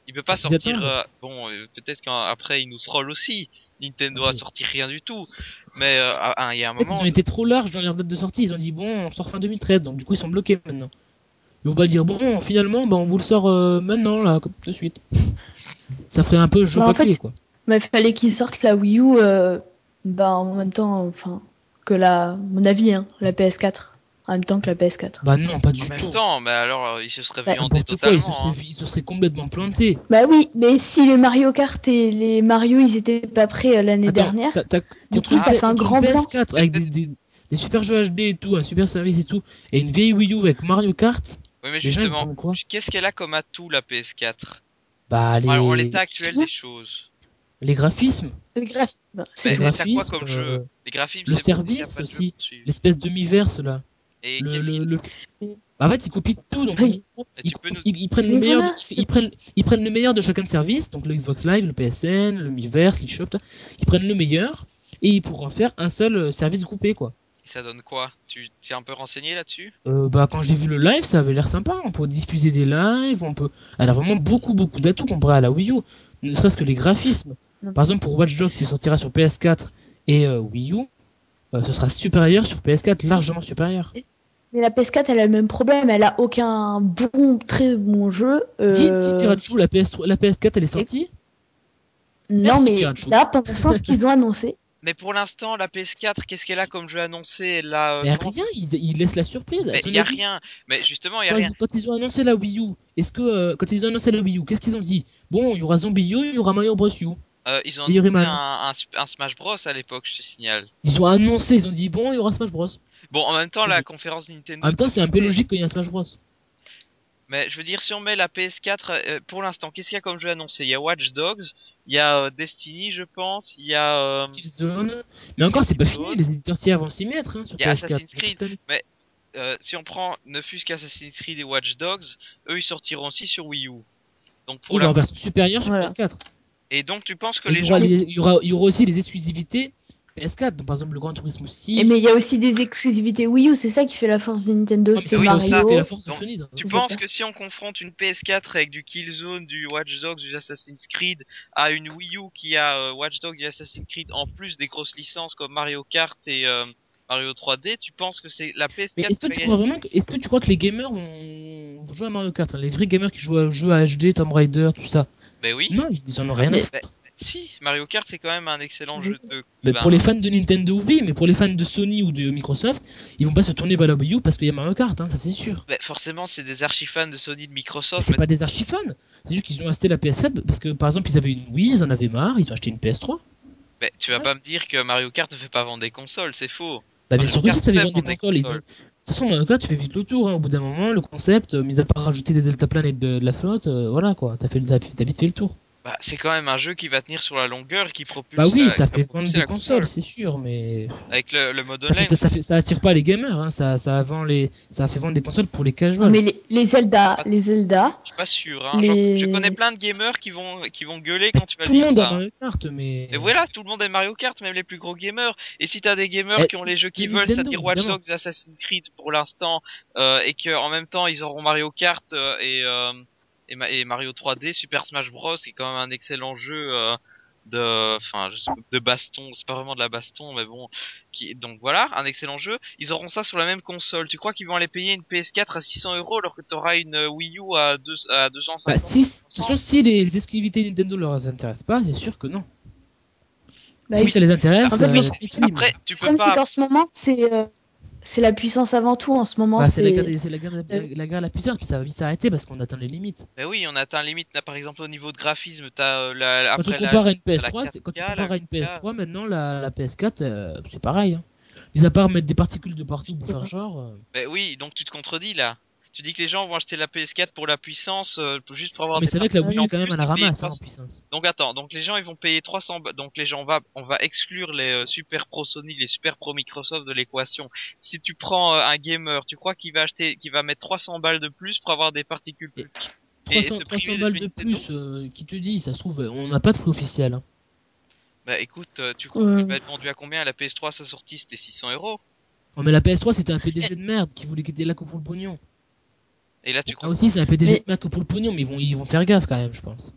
Il peut pas sortir. euh, bon, euh, peut-être qu'après il nous troll aussi. Nintendo a sorti rien du tout. Mais euh, ah, ah, il y a un En fait, ils moment. ont été trop larges dans leur date de sortie. Ils ont dit bon, on sort fin 2013, donc du coup, ils sont bloqués maintenant. Ils vont pas dire bon, finalement, bah, on vous le sort euh, maintenant, là, comme- de suite. Ça ferait un peu jeu Bah, en papier, fait, quoi. Mais il fallait qu'ils sortent la Wii U euh, bah, en même temps, enfin, que la, mon avis, hein, la PS4. En même temps que la PS4. Bah non, pas du En même tout. temps, mais alors euh, il se serait Bah, viandé N'importe quoi, ils se, totalement. seraient, hein. ils se seraient complètement plantés. Bah oui, mais si les Mario Kart et les Mario, ils étaient pas prêts euh, l'année dernière, t'as- t'as- du contre coup, une ça fait un grand blanc. PS4 avec des, des, des super jeux HD et tout, un super service et tout, et une vieille Wii U avec Mario Kart, Oui, mais les justement, qu'est-ce qu'elle a comme atout la PS4 Bah les, Alors, en l'état actuel des choses. les graphismes, Le graphisme, c'est Mais les tout. t'as quoi graphismes, comme jeu? euh, Les graphismes, le il service jeu aussi, l'espèce de mi-verse là. Et Le, Bah, en fait, ils copient tout. Donc, Oui. Et ils, tu peux nous- ils- ils prennent le meilleur. voilà, de- c'est- ils prennent, ils prennent le meilleur de chacun de service. Donc le Xbox Live, le PSN, le Miiverse, l'eShop. Ils prennent le meilleur et ils pourront en faire un seul euh, service groupé quoi. Ça donne quoi? Tu t'es un peu renseigné là-dessus? Euh, bah quand j'ai vu le live, ça avait l'air sympa. On peut diffuser des lives, on peut. Elle a vraiment beaucoup beaucoup d'atouts comparé à la Wii U. Ne serait-ce que les graphismes. Par exemple pour Watch Dogs qui sortira sur PS4 et euh, Wii U, euh, ce sera supérieur sur PS4, largement supérieur. Mais la PS4, elle a le même problème. Elle a aucun bon, très bon jeu. euh, Dis, dis Pirachu, la PS3, la PS4 elle est sortie? Non, Merci, mais Pirachu. là, pour l'instant, ce qu'ils ont annoncé, Mais pour l'instant, la PS4, qu'est-ce qu'elle a comme jeu annoncé? A. euh, Mais rien, ils, ils laissent la surprise. Mais il y a rien. Mais justement, il y a Quand rien. ils, quand ils ont annoncé la Wii U, est-ce que euh, quand ils ont annoncé la Wii U, qu'est-ce qu'ils ont dit? Bon, il y aura Zombie U, il y aura Mario Bros U. Euh, ils ont annoncé un, un Smash Bros à l'époque, je te signale. Ils ont annoncé, ils ont dit bon, il y aura Smash Bros. Bon, en même temps, la Oui. conférence Nintendo. En même temps, c'est un peu logique qu'il y ait un Smash Bros. Mais je veux dire, si on met la PS4, euh, pour l'instant, qu'est-ce qu'il y a comme jeu annoncé? Il y a Watch Dogs, il y a euh, Destiny, je pense, il y a. euh, Killzone. Mais encore, c'est pas fini. Les éditeurs tiers vont s'y mettre hein, sur Il y a PS4. Assassin's Creed. l'année. euh, si on prend ne fût-ce qu'Assassin's Creed et Watch Dogs, eux ils sortiront aussi sur Wii U. Donc pour Oui, mais la... en version supérieure sur Voilà. PS4. Et donc tu penses que Et les il, y aura gens... les- il, y aura, il y aura aussi les exclusivités PS4. Donc, par exemple, le Grand Turismo 6. Et mais il y a aussi des exclusivités Wii U, c'est ça qui fait la force de Nintendo, mais c'est Mario. ça fait la force de Sony. dans Tu penses que si on confronte une PS4 avec du Killzone, du Watch Dogs, du Assassin's Creed à une Wii U qui a euh, Watch Dogs et Assassin's Creed en plus des grosses licences comme Mario Kart et euh, Mario 3D, tu penses que c'est la PS4 Mais est-ce que qui tu crois vraiment que, est-ce que tu crois que les gamers vont, vont jouer à Mario Kart hein, Les vrais gamers qui jouent à jeux à HD, Tomb Raider, tout ça? Ben oui. Non, ils, en ont rien à Mais- foutre. Si, Mario Kart c'est quand même un excellent jeu de... Mais ben, pour les fans de Nintendo, oui, mais pour les fans de Sony ou de Microsoft, ils vont pas se tourner vers la Wii U parce qu'il y a Mario Kart, hein, ça c'est sûr. ben, forcément c'est des archi-fans de Sony de Mais Microsoft. c'est mais- pas des archi-fans, c'est juste qu'ils ont acheté la PS4 parce que par exemple ils avaient une Wii, ils en avaient marre, ils ont acheté une PS3. Ben, tu vas Ouais. pas me dire que Mario Kart ne fait pas vendre des consoles, c'est faux. Bah bien sûr que si ça fait vendre des consoles. Ils ont... De toute façon, Mario Kart, tu fais vite le tour, hein. au bout d'un moment, le concept, euh, mis à part rajouter des deltaplanes et de, de la flotte, euh, voilà quoi, t'as fait t'as vite fait le tour. Bah, c'est quand même un jeu qui va tenir sur la longueur, qui propulse. Bah oui, la- ça fait vendre des la consoles, console. c'est sûr, mais Avec le, le mode ça, fait, ça, fait, ça attire pas les gamers, hein. ça, ça, vend les... ça a fait vendre des consoles pour les casuals. Mais les, les Zelda, les Zelda, Je suis pas sûr. Hein. Les- Je, connais plein de gamers qui vont qui vont gueuler quand tu vas Tout le monde ça. a. Mario Kart, mais... Et voilà, tout le monde aime Mario Kart, même les plus gros gamers. Et si t'as des gamers Eh, qui ont les jeux qu'ils veulent, c'est-à-dire Watch évidemment. Dogs et Assassin's Creed pour l'instant, euh, et que en même temps ils auront Mario Kart euh, et, euh, et, Ma- et Mario 3D, Super Smash Bros, qui est quand même un excellent jeu euh, de, enfin, de baston. C'est pas vraiment de la baston, mais bon. Qui, donc voilà, un excellent jeu. Ils auront ça sur la même console. Tu crois qu'ils vont aller payer une PS4 à 600 euros alors que t'auras une euh, Wii U à, deux, à 250 Bah, si, de toute façon, si les exclusivités Nintendo leur intéressent pas, c'est sûr que non. Bah, si oui. ça les intéresse, euh, limite, oui, mais- Après, tu peux c'est pas. qu'en ce moment, c'est euh, c'est la puissance avant tout. En ce moment, Bah, c'est la guerre, des- c'est la guerre, de la, la guerre de la puissance, puis ça va vite s'arrêter parce qu'on atteint les limites. Mais oui, on atteint limite là, par exemple au niveau de graphisme, t'as euh, la, Quand tu compares à une la PS3, c'est- quand tu 4K, compares à une la PS3, maintenant la, la PS4, euh, c'est pareil. Hein. Mis à part mettre des particules de partout pour faire genre. euh, Mais oui, donc tu te contredis là. Tu dis que les gens vont acheter la PS4 pour la puissance, euh, pour- juste pour avoir Mais des c'est vrai que la. Wii U En est quand même à la ramasse hein, en 300. puissance. Donc attends, donc les gens ils vont payer 300 ba- donc les gens on va on va exclure les euh, Super Pro Sony, les Super Pro Microsoft de l'équation. Si tu prends euh, un gamer, tu crois qu'il va acheter qu'il va mettre 300 balles de plus pour avoir des particules plus? Fines Et 300, se 300 priver des balles de plus, qui te dit, ça se trouve, on n'a pas de prix officiel. Hein. Bah écoute, tu crois Ouais. qu'il va être vendu à combien? La PS3 à sa sortie c'était 600 euros. Oh, mais la PS3 c'était un PDG de merde qui voulait quitter là que pour le pognon. Et là tu Ah crois aussi c'est un PDG Mais- pour le pognon, mais ils vont, ils vont faire gaffe quand même, je pense.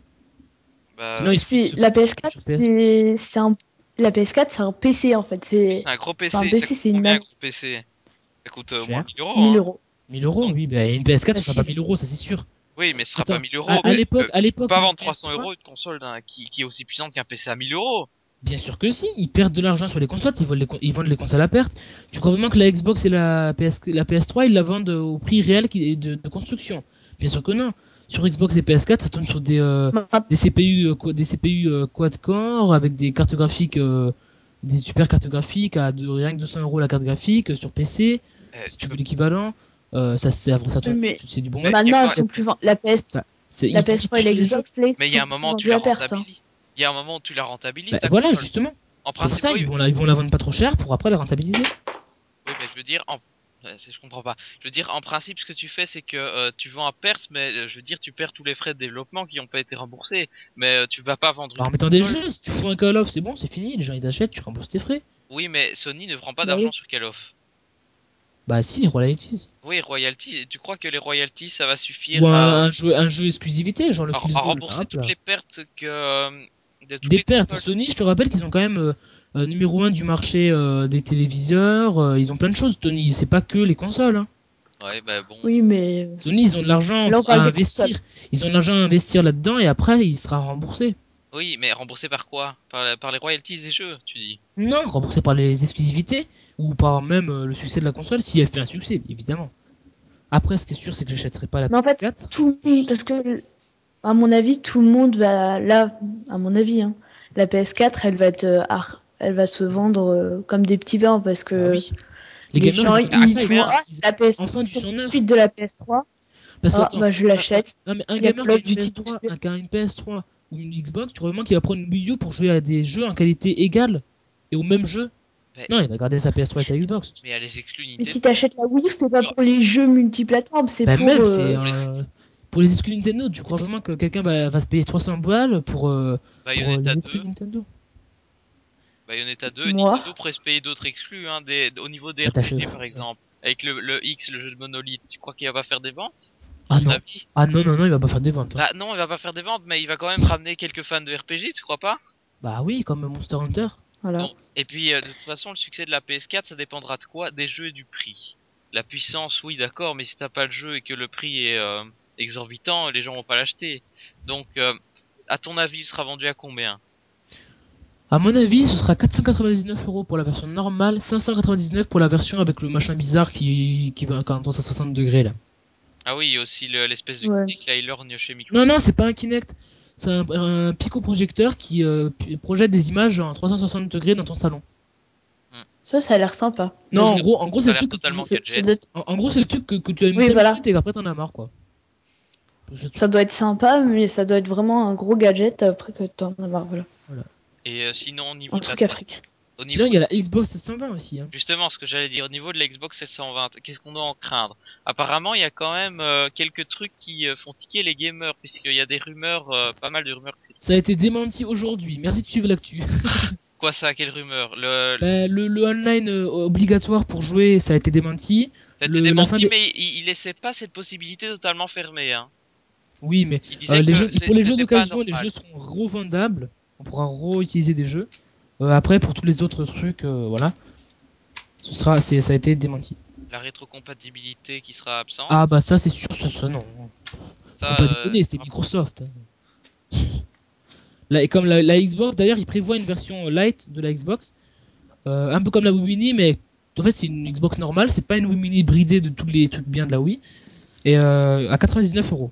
bah, Sinon, ils- la PS4, sur PS. c'est c'est un la PS4, c'est un PC en fait. C'est un gros PC, c'est un PC, c'est une un gros PC Ça coûte euh, moins de 1000 euros. 1000 hein. euros. 1000 euros, oui, bah une PS4 ça sera pas si. 1000 euros, ça c'est sûr. Oui, mais ce sera Attends, pas 1000 euros. à- à l'époque- tu à l'époque, pas vendre 300 PS3. euros une console d'un- qui, qui est aussi puissante qu'un PC à 1000 euros. Bien sûr que si, ils perdent de l'argent sur les consoles, ils vendent les, con- ils vendent les consoles à perte. Tu crois vraiment que la Xbox et la, PS, la PS3, ils la vendent au prix réel qui est de, de construction? Bien sûr que non. Sur Xbox et PS4, ça tourne sur des, euh, Bah, des CPU, euh, quoi- des CPU euh, quad-core avec des cartes graphiques, euh, des super cartes graphiques à de, rien que 200 euros la carte graphique euh, sur PC, Eh, si tu veux l'équivalent. Euh, ça, c'est ça tourne- Mais- c'est du bon Maintenant, vend- la PS C'est- la ils- PS3 et la Xbox, Mais il y a un moment où tu la. Il y a un moment où tu la rentabilises. Bah, voilà, justement. En pour principe, ça, oui, ils vont, la, ils vont la vendre pas trop cher pour après la rentabiliser. oui, mais je veux dire, en... je comprends pas. Je veux dire, en principe, ce que tu fais, c'est que euh, tu vends à perte, mais euh, je veux dire, tu perds tous les frais de développement qui n'ont pas été remboursés. Mais euh, tu vas pas vendre. En une mettant des jeux, si tu fous un Call of, c'est bon, c'est fini, les gens ils achètent, tu rembourses tes frais. Oui, mais Sony ne prend pas Bah d'argent oui. sur Call of. Bah si, les royalties. Oui, royalties. Tu crois que les royalties, ça va suffire Ou à, un, jeu, un jeu exclusivité, genre le à- à rembourser toutes les pertes que Des pertes. Sony, je te rappelle qu'ils ont quand même euh, euh, numéro 1 du marché euh, des téléviseurs, euh, ils ont plein de choses, Tony, c'est pas que les consoles. Hein. Ouais, bah bon. Oui, mais Sony, ils ont de l'argent à investir. Ils ont de l'argent à investir là-dedans et après, il sera remboursé. Oui, mais remboursé par quoi? Par, la- par les royalties des jeux, tu dis. Non, remboursé par les exclusivités ou par même le succès de la console, si elle fait un succès, évidemment. Après, ce qui est sûr, c'est que j'achèterai pas la Mais en fait, PS4. tout parce que, à mon avis, tout le monde va, là, à mon avis, hein, la PS4, elle va être, euh, ah, elle va se vendre euh, comme des petits pains parce que oui. Les les, gamers, gens, ils ça, font, ah, c'est la PS, Enfin, du c'est la 109. suite de la PS3. Parce que Ah, attends, bah, je l'achète. Non mais un Il gamer qui a une Duty PS3, dessus. un- qui a une PS3 ou une Xbox, tu vois vraiment qu'il va prendre une Wii U pour jouer à des jeux en qualité égale et au même jeu Mais- Non, il va garder sa PS3 et sa Xbox. Mais elle les exclut Mais Nintendo. si t'achètes la Wii U, c'est pas pour les jeux multiplateformes, c'est Bah pour. même, euh, pour les exclus Nintendo. Tu crois vraiment que quelqu'un va, va se payer 300 balles pour, euh, pour euh, Bayonetta les 2, exclus Nintendo Bayonetta 2, Moi. Nintendo pourrait se payer d'autres exclus, hein, des, au niveau des Bah, RPG par exemple. Avec le, le X, le jeu de Monolith, tu crois qu'il va pas faire des ventes? Ah non, ah non, non, non, il va pas faire des ventes. hein. Bah non, il va pas faire des ventes, mais il va quand même ramener quelques fans de RPG, tu crois pas? Bah oui, comme Monster Hunter. Voilà. Bon, Et puis euh, de toute façon, le succès de la PS4, ça dépendra de quoi? Des jeux et du prix. La puissance, oui, d'accord, mais si t'as pas le jeu et que le prix est euh, exorbitant, les gens vont pas l'acheter. Donc, euh, à ton avis, il sera vendu à combien? À mon avis, ce sera 499 euros pour la version normale, 599 pour la version avec le machin bizarre qui, qui va quand on à 60 degrés là. Ah oui, il y a aussi le- l'espèce de Ouais. Kinect, là, il lorgne chez Non, Microsoft. non, c'est pas un Kinect. C'est un, un pico-projecteur qui euh, projette des images en 360 degrés dans ton salon. Ça, ça a l'air sympa. Non, en gros, en gros, c'est a le truc que tu totalement joues- Ça, gadget. ça doit être, En, en gros, c'est le truc que, que tu as mis Oui, 5 voilà. et qu'après t'en as marre, quoi. Ça doit être sympa, mais ça doit être vraiment un gros gadget après que t'en as marre. Voilà. Et euh, sinon, au niveau Un de la- truc Afrique. au Sinon, niveau il y a la Xbox 720 aussi. Hein. Justement, ce que j'allais dire, au niveau de la Xbox 720, qu'est-ce qu'on doit en craindre? Apparemment, il y a quand même euh, quelques trucs qui euh, font tiquer les gamers, puisqu'il y a des rumeurs, euh, pas mal de rumeurs. qui. Ça a été démenti aujourd'hui. Merci de suivre l'actu. Quoi ça? Quelle rumeur? Le, le- Bah, le, le online euh, obligatoire pour jouer, ça a été démenti. ça a été la démenti, mais il, il laissait pas cette possibilité totalement fermée. Hein. Oui, mais Il euh, les jeux, pour les jeux d'occasion, les jeux seront revendables. on pourra réutiliser des jeux. Euh, après, pour tous les autres trucs, euh, voilà, ce sera, c'est, ça a été démenti. La rétrocompatibilité qui sera absente. Ah bah ça, c'est sûr, ça, ça non. ça, Faut pas déconner, c'est Microsoft. Là, et comme la, la Xbox, d'ailleurs, ils prévoient une version light de la Xbox, un peu comme la Wii Mini, mais en fait, c'est une Xbox normale, c'est pas une Wii Mini bridée de tous les trucs bien de la Wii, et à 99 euros.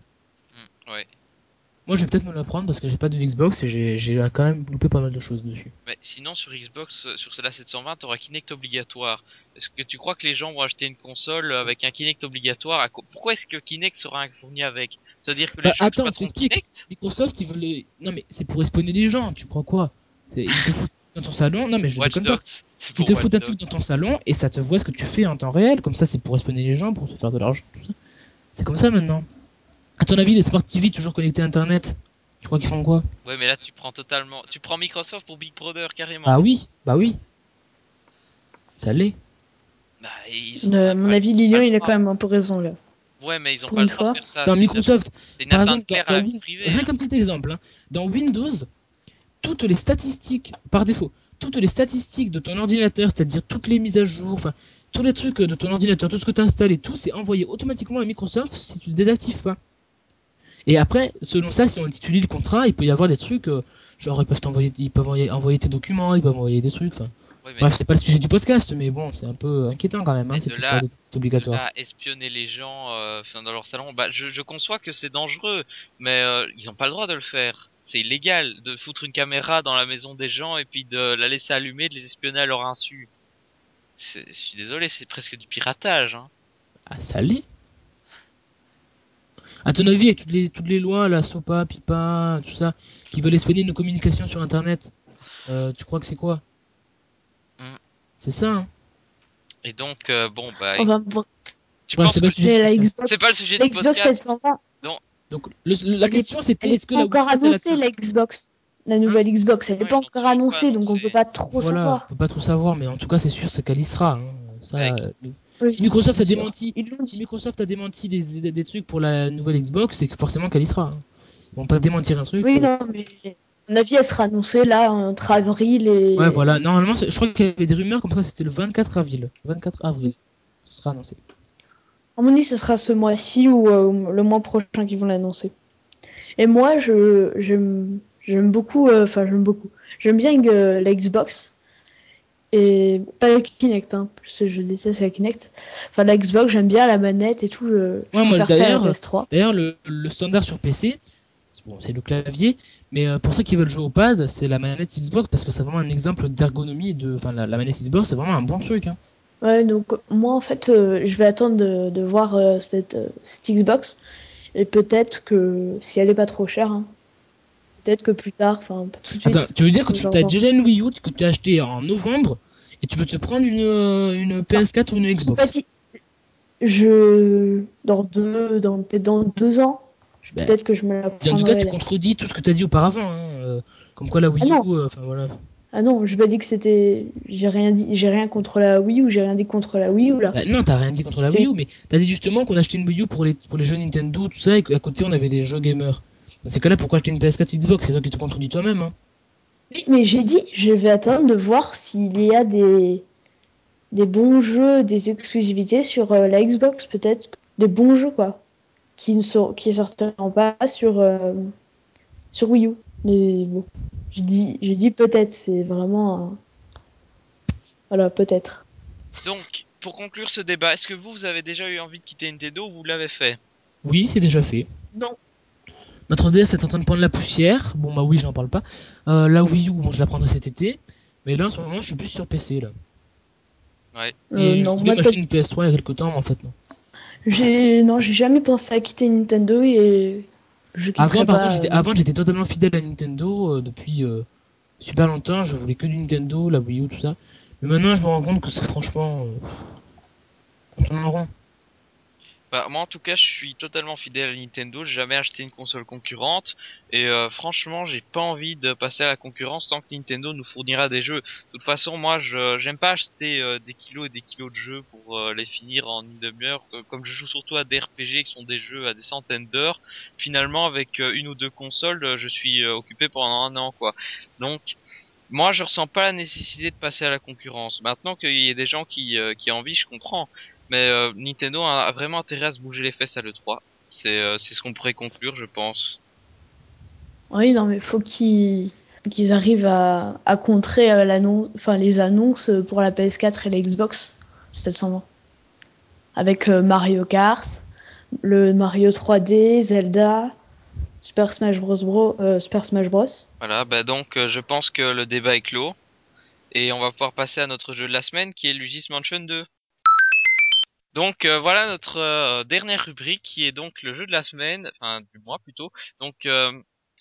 Moi, je vais peut-être me la prendre parce que j'ai pas de Xbox et j'ai- quand même loupé pas mal de choses dessus. Mais sinon, sur Xbox, euh, sur celle-là 720, t'auras Kinect obligatoire. Est-ce que tu crois que les gens vont acheter une console avec un Kinect obligatoire Pourquoi est-ce que Kinect sera fourni avec? C'est-à-dire que les Bah, gens attends, t'explique. Kinect? Microsoft, ils veulent. les- Non, mais c'est pour espionner les gens, tu crois quoi? Ils te foutent dans ton salon, non, mais je déconne pas. Ils te foutent un truc dans ton salon et ça te voit ce que tu fais en temps réel. Comme ça, c'est pour espionner les gens, pour se faire de l'argent, tout ça. C'est comme ça maintenant. À ton avis, les Smart TV toujours connectés à Internet, tu crois qu'ils font quoi? Ouais, mais là, tu prends totalement. Tu prends Microsoft pour Big Brother carrément. Bah oui, bah oui. Ça l'est. Bah, ils ont Euh, pas- à mon avis, ils ont pas Lilian, le il a droit. quand même un peu raison là. Ouais, mais ils ont pour pas une le droit de fois. faire ça. Dans c'est- Microsoft, C'est une par atteinte exemple, claire dans- à la dans vie Win- privée. rien qu'un petit exemple, hein. dans Windows, toutes les statistiques, par défaut, toutes les statistiques de ton ordinateur, c'est-à-dire toutes les mises à jour, enfin, tous les trucs de ton ordinateur, tout ce que tu installes et tout, c'est envoyé automatiquement à Microsoft si tu le désactives pas. Et après, selon ça, si on tu lis le contrat, il peut y avoir des trucs, euh, genre ils peuvent t'envoyer, ils peuvent envoyer, envoyer tes documents, ils peuvent envoyer des trucs. enfin. Ouais, mais Bref, c'est pas le sujet du podcast, mais bon, c'est un peu inquiétant quand même, hein, cette histoire là- de obligatoire. là, espionner les gens euh, dans leur salon, bah, je, je conçois que c'est dangereux, mais euh, ils ont pas le droit de le faire. C'est illégal de foutre une caméra dans la maison des gens et puis de la laisser allumer, de les espionner à leur insu. Je suis désolé, c'est presque du piratage. Hein. Ah, ça l'est. À ton avis, avec toutes les, toutes les lois, la SOPA, PIPA, tout ça, qui veulent espionner nos communications sur Internet, euh, tu crois que c'est quoi Hmm. C'est ça, hein Et donc, euh, bon, bah, On va voir. tu Ouais, penses c'est que pas le sujet C'est la. Xbox, pas le sujet la du Xbox podcast 720. Donc, le- la Elle question c'était est est-ce que pas la encore Wii Fit, elle a annoncée, la Xbox. La nouvelle Xbox, elle est Ouais, pas encore annoncée, donc on annoncé. peut pas trop Voilà, savoir. on peut pas trop savoir, mais en tout cas, c'est sûr, c'est qu'elle y sera. hein. Ça, Ouais. euh, Oui, si Microsoft a démenti, si. Microsoft a démenti des, des, des trucs pour la nouvelle Xbox, c'est que forcément qu'elle y sera. hein. Ils vont pas démentir un truc. Oui, non, mais à mon avis, elle sera annoncée là entre avril et. Ouais, voilà. Normalement, c'est- je crois qu'il y avait des rumeurs comme ça, c'était le 24 avril. 24 avril. Ce sera annoncé. À mon avis, ce sera ce mois-ci ou euh, le mois prochain qu'ils vont l'annoncer. Et moi, je j'aime j'aime beaucoup, euh, enfin j'aime beaucoup. J'aime bien euh, la Xbox et pas la Kinect, hein, parce que je déteste la Kinect. Enfin la Xbox, j'aime bien la manette et tout. euh, je Ouais, moi, d'ailleurs, PS3. D'ailleurs, le, le standard sur PC, c'est bon, le clavier, mais euh, pour ceux qui veulent jouer au pad, c'est la manette Xbox parce que c'est vraiment un exemple d'ergonomie de, enfin, la, la manette Xbox, c'est vraiment un bon truc. Hein. Ouais, donc moi en fait, euh, je vais attendre de, de voir euh, cette, euh, cette Xbox et peut-être que si elle est pas trop chère, hein, peut-être que plus tard, enfin. Attends, tu veux dire que tu as déjà une Wii U que tu as acheté en novembre et tu veux te prendre une, euh, une PS4 ou une Xbox Je dans deux, dans peut-être dans deux ans, Ben, peut-être que je me la En tout cas, tu contredis tout ce que tu as dit auparavant. Hein, euh, comme quoi la Wii Ah non. U, euh, enfin voilà. Ah non, j'ai pas dit que c'était. J'ai rien dit. J'ai rien contre la Wii ou j'ai rien dit contre la Wii ou là. Bah, non, t'as rien dit contre la Wii U, mais t'as dit justement qu'on achetait une Wii U pour les, pour les jeux Nintendo, tout ça, et qu'à côté on avait des jeux gamers. Dans ces cas-là, pourquoi acheter une PS4 Xbox? C'est toi qui te contredis toi-même. Hein. Oui, mais j'ai dit, je vais attendre de voir s'il y a des des bons jeux, des exclusivités sur euh, la Xbox, peut-être des bons jeux quoi, qui ne sor- qui sortiront pas sur euh, sur Wii U. Mais bon, je dis, je dis peut-être, c'est vraiment voilà peut-être. Donc, pour conclure ce débat, est-ce que vous, vous avez déjà eu envie de quitter Nintendo ou vous l'avez fait? Oui, c'est déjà fait. Non. Ma 3DS est en train de prendre la poussière. Bon, bah oui, j'en parle pas. Euh, la Wii U, bon, je la prendrai cet été. Mais là, en ce moment, je suis plus sur PC. Là. Ouais. Euh, Et je non, voulais moi, m'acheter une PS3 il y a quelques temps, mais en fait, non. J'ai non, j'ai jamais pensé à quitter Nintendo et je Avant, par pas, contre, j'étais, euh, avant, j'étais totalement fidèle à Nintendo euh, depuis euh, super longtemps. Je voulais que du Nintendo, la Wii U, tout ça. Mais maintenant, je me rends compte que c'est franchement. Euh, on tourne en rond. Bah, moi en tout cas, je suis totalement fidèle à Nintendo. J'ai jamais acheté une console concurrente et euh, franchement, j'ai pas envie de passer à la concurrence tant que Nintendo nous fournira des jeux. De toute façon, moi, je j'aime pas acheter euh, des kilos et des kilos de jeux pour euh, les finir en une demi-heure. Euh, Comme je joue surtout à des RPG qui sont des jeux à des centaines d'heures, finalement avec euh, une ou deux consoles, euh, je suis euh, occupé pendant un an quoi. Donc moi, je ressens pas la nécessité de passer à la concurrence. Maintenant qu'il y ait des gens qui, euh, qui ont envie, je comprends. Mais euh, Nintendo a, vraiment intérêt à se bouger les fesses à l'E3. C'est euh, c'est ce qu'on pourrait conclure, je pense. Oui, non, mais faut qu'ils arrivent à, à contrer euh, l'annonce, enfin les annonces pour la PS4 et la Xbox 720. Avec euh, Mario Kart, le Mario 3D, Zelda, Super Smash Bros. Super Smash Bros. Voilà, bah donc je pense que le débat est clos. Et on va pouvoir passer à notre jeu de la semaine qui est Luigi's Mansion 2. Donc euh, voilà notre euh, dernière rubrique qui est donc le jeu de la semaine, enfin du mois plutôt. Donc euh,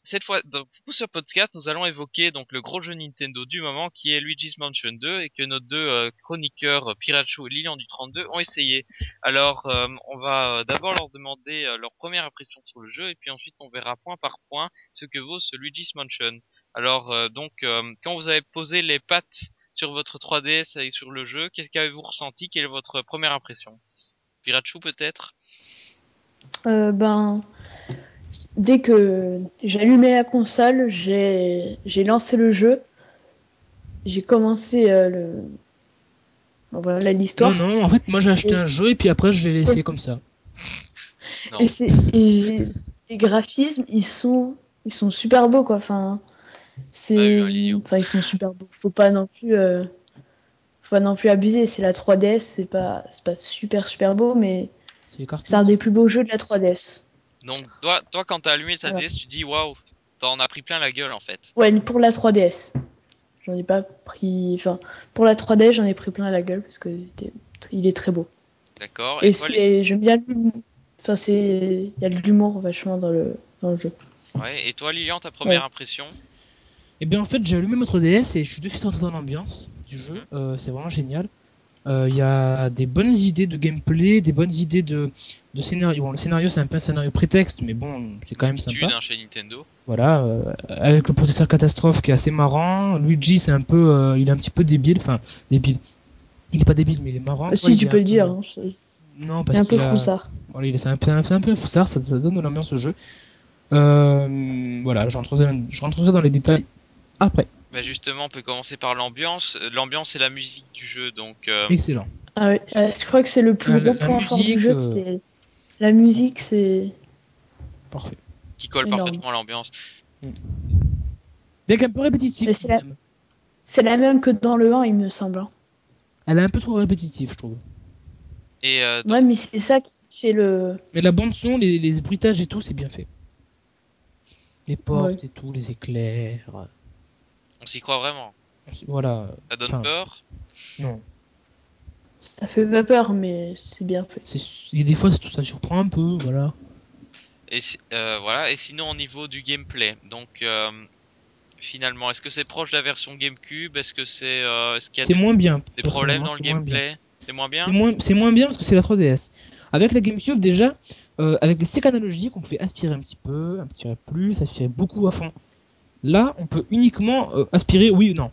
cette fois, dans, pour ce podcast, nous allons évoquer donc le gros jeu Nintendo du moment qui est Luigi's Mansion 2 et que nos deux euh, chroniqueurs Pirachu et Lilian du 32 ont essayé. Alors on va d'abord leur demander leur première impression sur le jeu et puis ensuite on verra point par point ce que vaut ce Luigi's Mansion. Alors donc quand vous avez posé les pattes sur votre 3DS et sur le jeu, qu'est-ce qu'avez-vous ressenti? Quelle est votre première impression? Pirachu peut-être? Euh, ben, dès que j'ai allumé la console, j'ai j'ai lancé le jeu, j'ai commencé euh, le bon, voilà Non, l'histoire. non, en fait, moi j'ai acheté un jeu et puis après je l'ai laissé comme ça. Non. Et, c'est- et les graphismes, ils sont, ils sont super beaux, quoi. Enfin, c'est, enfin, ils sont super beaux. Faut pas non plus, euh, faut pas non plus abuser. C'est la 3DS, c'est pas, c'est pas super super beau, mais C'est un des plus beaux jeux de la 3DS. Donc toi, toi quand t'as allumé ta. DS, tu dis waouh, t'en as pris plein la gueule en fait. Ouais, pour la 3DS. J'en ai pas pris, enfin, pour la 3DS, j'en ai pris plein la gueule parce que il est très beau. D'accord. Et, c'est, j'aime bien, l'humour. enfin, c'est, il y a de l'humour vachement dans le, dans le jeu. ouais. Et toi, Lilian, ta première Ouais. impression? Et bien en fait, j'ai allumé notre DS et je suis de suite entré dans l'ambiance du jeu. Euh, c'est vraiment génial. Euh, Il y a des bonnes idées de gameplay, des bonnes idées de, de scénario. Bon, le scénario c'est un peu un scénario prétexte, mais bon, c'est quand même sympa. hein, chez Nintendo. Voilà, euh, avec le processeur catastrophe qui est assez marrant. Luigi, c'est un peu, euh, il est un petit peu débile, enfin débile. Il est pas débile, mais il est marrant. quoi, si tu est peux un le peu- dire, hein, c'est Non, c'est parce un peu qu'il a... froussard. Voilà, il est c'est un peu, un, un peu foussard, ça, ça donne de l'ambiance au jeu. Euh, voilà, je rentrerai dans les détails après. Bah justement, on peut commencer par l'ambiance. Euh, L'ambiance et la musique du jeu. Donc euh, Excellent. Ah ouais, euh, je crois que c'est le plus La- gros point fort du musique, jeu, c'est la musique, c'est Parfait. qui colle Énorme. parfaitement à l'ambiance. Bien qu'un peu répétitif. C'est la- même. c'est la même que dans le 1, il me semble. hein. Elle est un peu trop répétitive, je trouve. Et euh, donc, Ouais, mais c'est ça qui fait le. Mais la bande son, les, les bruitages et tout, c'est bien fait. Les portes et tout, les éclairs. On s'y croit vraiment. Voilà. Ça donne Enfin, peur. Non. Ça fait pas peur, mais c'est bien fait. C'est des fois ça, ça surprend un peu, voilà. Et euh, voilà. Et sinon au niveau du gameplay. Donc euh, finalement, est-ce que c'est proche de la version GameCube? Est-ce que c'est euh, est-ce qu'il y a C'est des, moins bien. des problèmes dans le personnellement, c'est moins bien. gameplay? C'est moins bien? C'est moins, bien parce que c'est la 3DS. Avec la GameCube, déjà, euh, avec les sticks analogiques, on pouvait aspirer un petit peu, aspirer plus, aspirer beaucoup à fond. Là, on peut uniquement euh, aspirer oui ou non.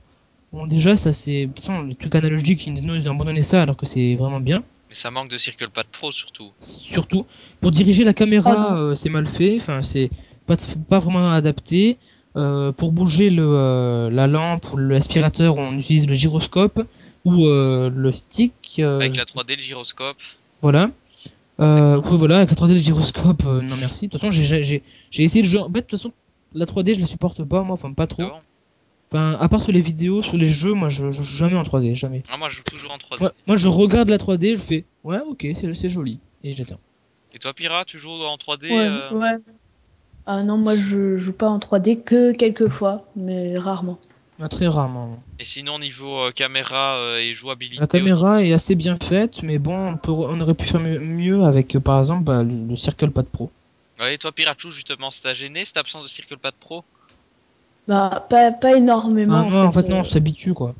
Bon, déjà, ça c'est. De toute façon, les trucs analogiques, Nintendo, ils ont abandonné ça alors que c'est vraiment bien. Mais ça manque de Circle Pad Pro surtout. Surtout, pour diriger la caméra, non. euh, c'est mal fait. Enfin, c'est pas, pas vraiment adapté. Euh, pour bouger le, euh, la lampe ou l'aspirateur, on utilise le gyroscope ou euh, le stick. euh, Avec la sais 3D, le gyroscope. Voilà. Euh, ouais, voilà, avec la 3D le gyroscope, euh, non merci. De toute façon, j'ai- j'ai j'ai essayé le jeu. En fait, de toute façon, la 3D, je la supporte pas, moi, enfin pas trop. Ah bon Enfin, à part sur les vidéos, sur les jeux, moi, je, je joue jamais en 3D, jamais. Ah, moi je joue toujours en 3D. Moi, moi, je regarde la 3D, je fais, ouais, ok, c'est c'est joli, et j'attends. Et toi, Pira, tu joues en 3D Ouais, euh, ouais. Ah non, moi je joue pas en 3D que quelques fois, mais rarement. Ah, très rarement. Et sinon, niveau euh, caméra euh, et jouabilité. La caméra est assez bien faite, mais bon, on, peut, on aurait pu faire mieux, mieux avec, euh, par exemple, bah, le, le Circle Pad Pro. Ouais, et toi, Pirachu, justement, ça t'a gêné cette absence de Circle Pad Pro? Bah, pas, pas énormément. Enfin, non, en fait, euh, non, on s'habitue, quoi.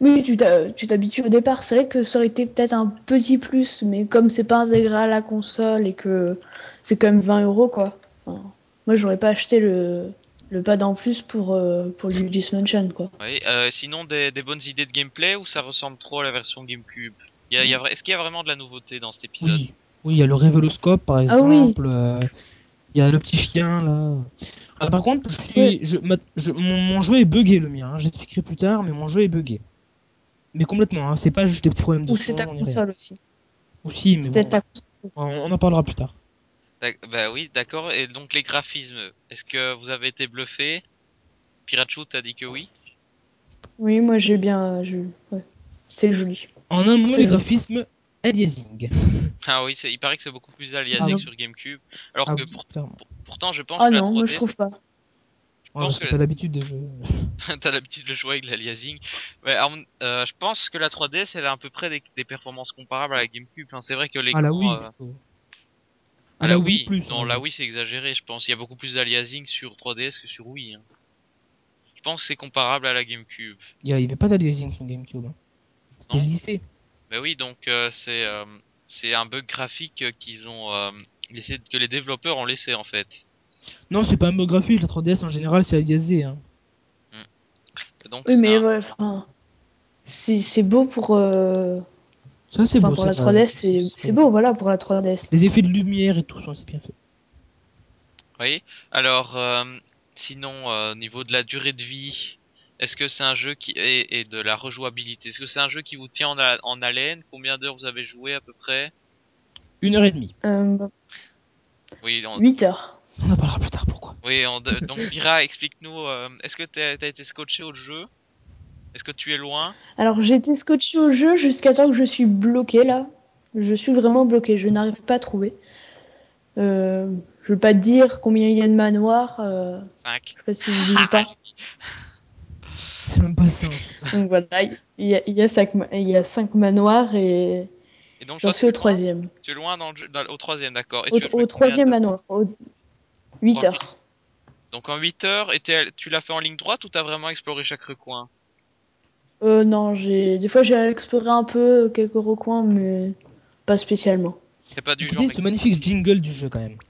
Oui, tu t'habitues au départ. C'est vrai que ça aurait été peut-être un petit plus, mais comme c'est pas intégré à la console et que c'est quand même 20 euros, quoi. Enfin, moi, j'aurais pas acheté le, le pad en plus pour, euh, pour Luigi's Mansion, quoi. Oui. Euh, sinon, des, des bonnes idées de gameplay ou ça ressemble trop à la version GameCube? Il y a, il y a vra- Est-ce qu'il y a vraiment de la nouveauté dans cet épisode? Oui, oui, il y a le Révéloscope par Ah oui. exemple. euh, Il y a le petit chien là. Ah, par contre, je suis, je, ma- je- mon, mon jeu est buggé le mien. hein. J'expliquerai plus tard, mais mon jeu est buggé. Mais complètement. Hein. C'est pas juste des petits problèmes de Ou c'est ta console aussi. Aussi, mais C'est bon, peut-être ta on, on en parlera plus tard. Bah oui, d'accord. Et donc les graphismes, est-ce que vous avez été bluffé? Pirachu, t'as dit que oui Oui, moi j'ai bien. je- ouais. C'est joli. En un mot, les graphismes, aliasing. Ah oui, c'est- il paraît que c'est beaucoup plus aliasing Ah sur GameCube. Alors Ah que oui, pour- pourtant, je pense Ah que la non, 3D, moi je trouve pas. je Ouais, pense que t'as l'habitude des jeux. t'as l'habitude de jouer avec l'aliasing. Ouais, alors, euh, je pense que la 3DS, elle a à peu près des, des performances comparables à la GameCube. Enfin, c'est vrai que l'écran. Ah la Wii, euh, à Ah la Wii plus. on Non, la. Wii, c'est exagéré. Je pense il y a beaucoup plus d'aliasing sur 3DS que sur Wii. hein. Je pense que c'est comparable à la GameCube. Il y avait pas d'aliasing sur GameCube. hein. C'était lissé. Mais oui, donc euh, c'est euh, c'est un bug graphique qu'ils ont euh, laissé que les développeurs ont laissé en fait. Non, c'est pas un mot graphique. La 3DS en général, c'est aliasé. Hein. Donc Oui, c'est mais un- ouais, enfin. C'est c'est beau pour. euh, Ça, c'est Enfin, beau. pour c'est la vrai. 3DS, c'est c'est beau, voilà, pour la 3DS. Les effets de lumière et tout sont assez bien faits. Oui. Alors euh, sinon euh, au niveau de la durée de vie, est-ce que c'est un jeu qui est et de la rejouabilité, est-ce que c'est un jeu qui vous tient en, en haleine? Combien d'heures vous avez joué à peu près? Une heure et demie. Euh, Oui, on, 8 heures. On en parlera plus tard. Pourquoi? Oui, on, donc Pira, explique-nous. euh, est-ce que t'as t'as été scotché au jeu? Est-ce que tu es loin? Alors, j'ai été scotché au jeu jusqu'à temps que je suis bloqué là. Je suis vraiment bloqué, je n'arrive pas à trouver. Euh, je veux pas te dire combien il y a de manoirs. euh, 5 je sais pas si vous dites ou pas. C'est même pas ça. Donc voilà, il y a, il y a cinq, il y a cinq manoirs et Et donc j'en toi, suis au troisième. Tu es loin dans le jeu, dans- au troisième, d'accord. Et Au, tu au troisième manoir, au 8 Trois heures. Donc en 8 heures, et tu l'as fait en ligne droite ou t'as vraiment exploré chaque recoin? Euh, non, j'ai des fois j'ai exploré un peu quelques recoins, mais pas spécialement. C'est pas du Écoutez genre. ce magnifique jingle du jeu quand même.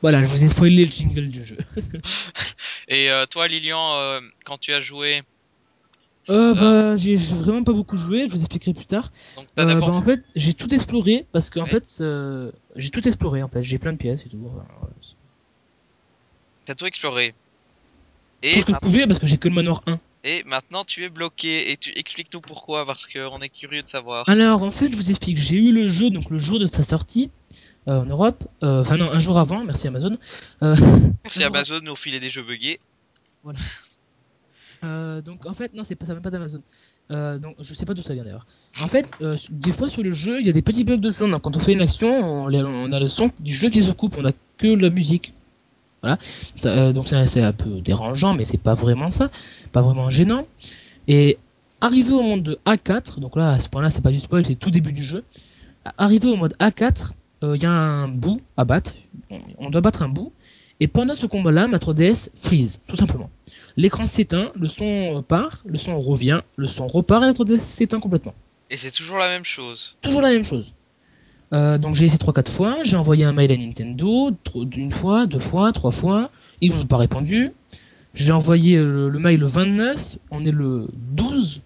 Voilà, je vous ai spoilé le jingle du jeu. Et euh, toi, Lilian, euh, quand tu as joué, Euh, bah, j'ai vraiment pas beaucoup joué, je vous expliquerai plus tard. donc Euh, bah, en fait, j'ai tout exploré parce qu'en Ouais. fait, euh, j'ai tout exploré en fait. J'ai plein de pièces et tout. voilà. T'as tout exploré. Tout Et, ce que je pouvais parce que j'ai que le manoir 1. et maintenant tu es bloqué. Et tu expliques-nous pourquoi, parce qu'on est curieux de savoir. Alors en fait, je vous explique. J'ai eu le jeu donc le jour de sa sortie en Europe. Euh, Enfin non, un jour avant. Merci Amazon. Euh, Merci Amazon de nous filer des jeux buggés. Euh, donc en fait non c'est pas ça vient pas d'Amazon. Euh, donc je sais pas d'où ça vient d'ailleurs. En fait euh, des fois sur le jeu il y a des petits bugs de son. Donc, quand on fait une action on, a le son du jeu qui se coupe, on a que la musique. Voilà. Ça, euh, donc c'est c'est un peu dérangeant mais c'est pas vraiment ça, pas vraiment gênant. Et arrivé au monde de A4, donc là à ce point-là c'est pas du spoil, c'est tout début du jeu. Arrivé au mode A4, euh, il y a un bout à battre, on, doit battre un bout. Et pendant ce combat-là, ma 3DS freeze, tout simplement. L'écran s'éteint, le son euh, part, le son revient, le son repart et la 3DS s'éteint complètement. Et c'est toujours la même chose. Toujours la même chose. Euh, donc j'ai essayé 3-4 fois, j'ai envoyé un mail à Nintendo, une fois, deux fois, trois fois, ils n'ont pas répondu. J'ai envoyé euh, le, le mail le 29, on est le 12,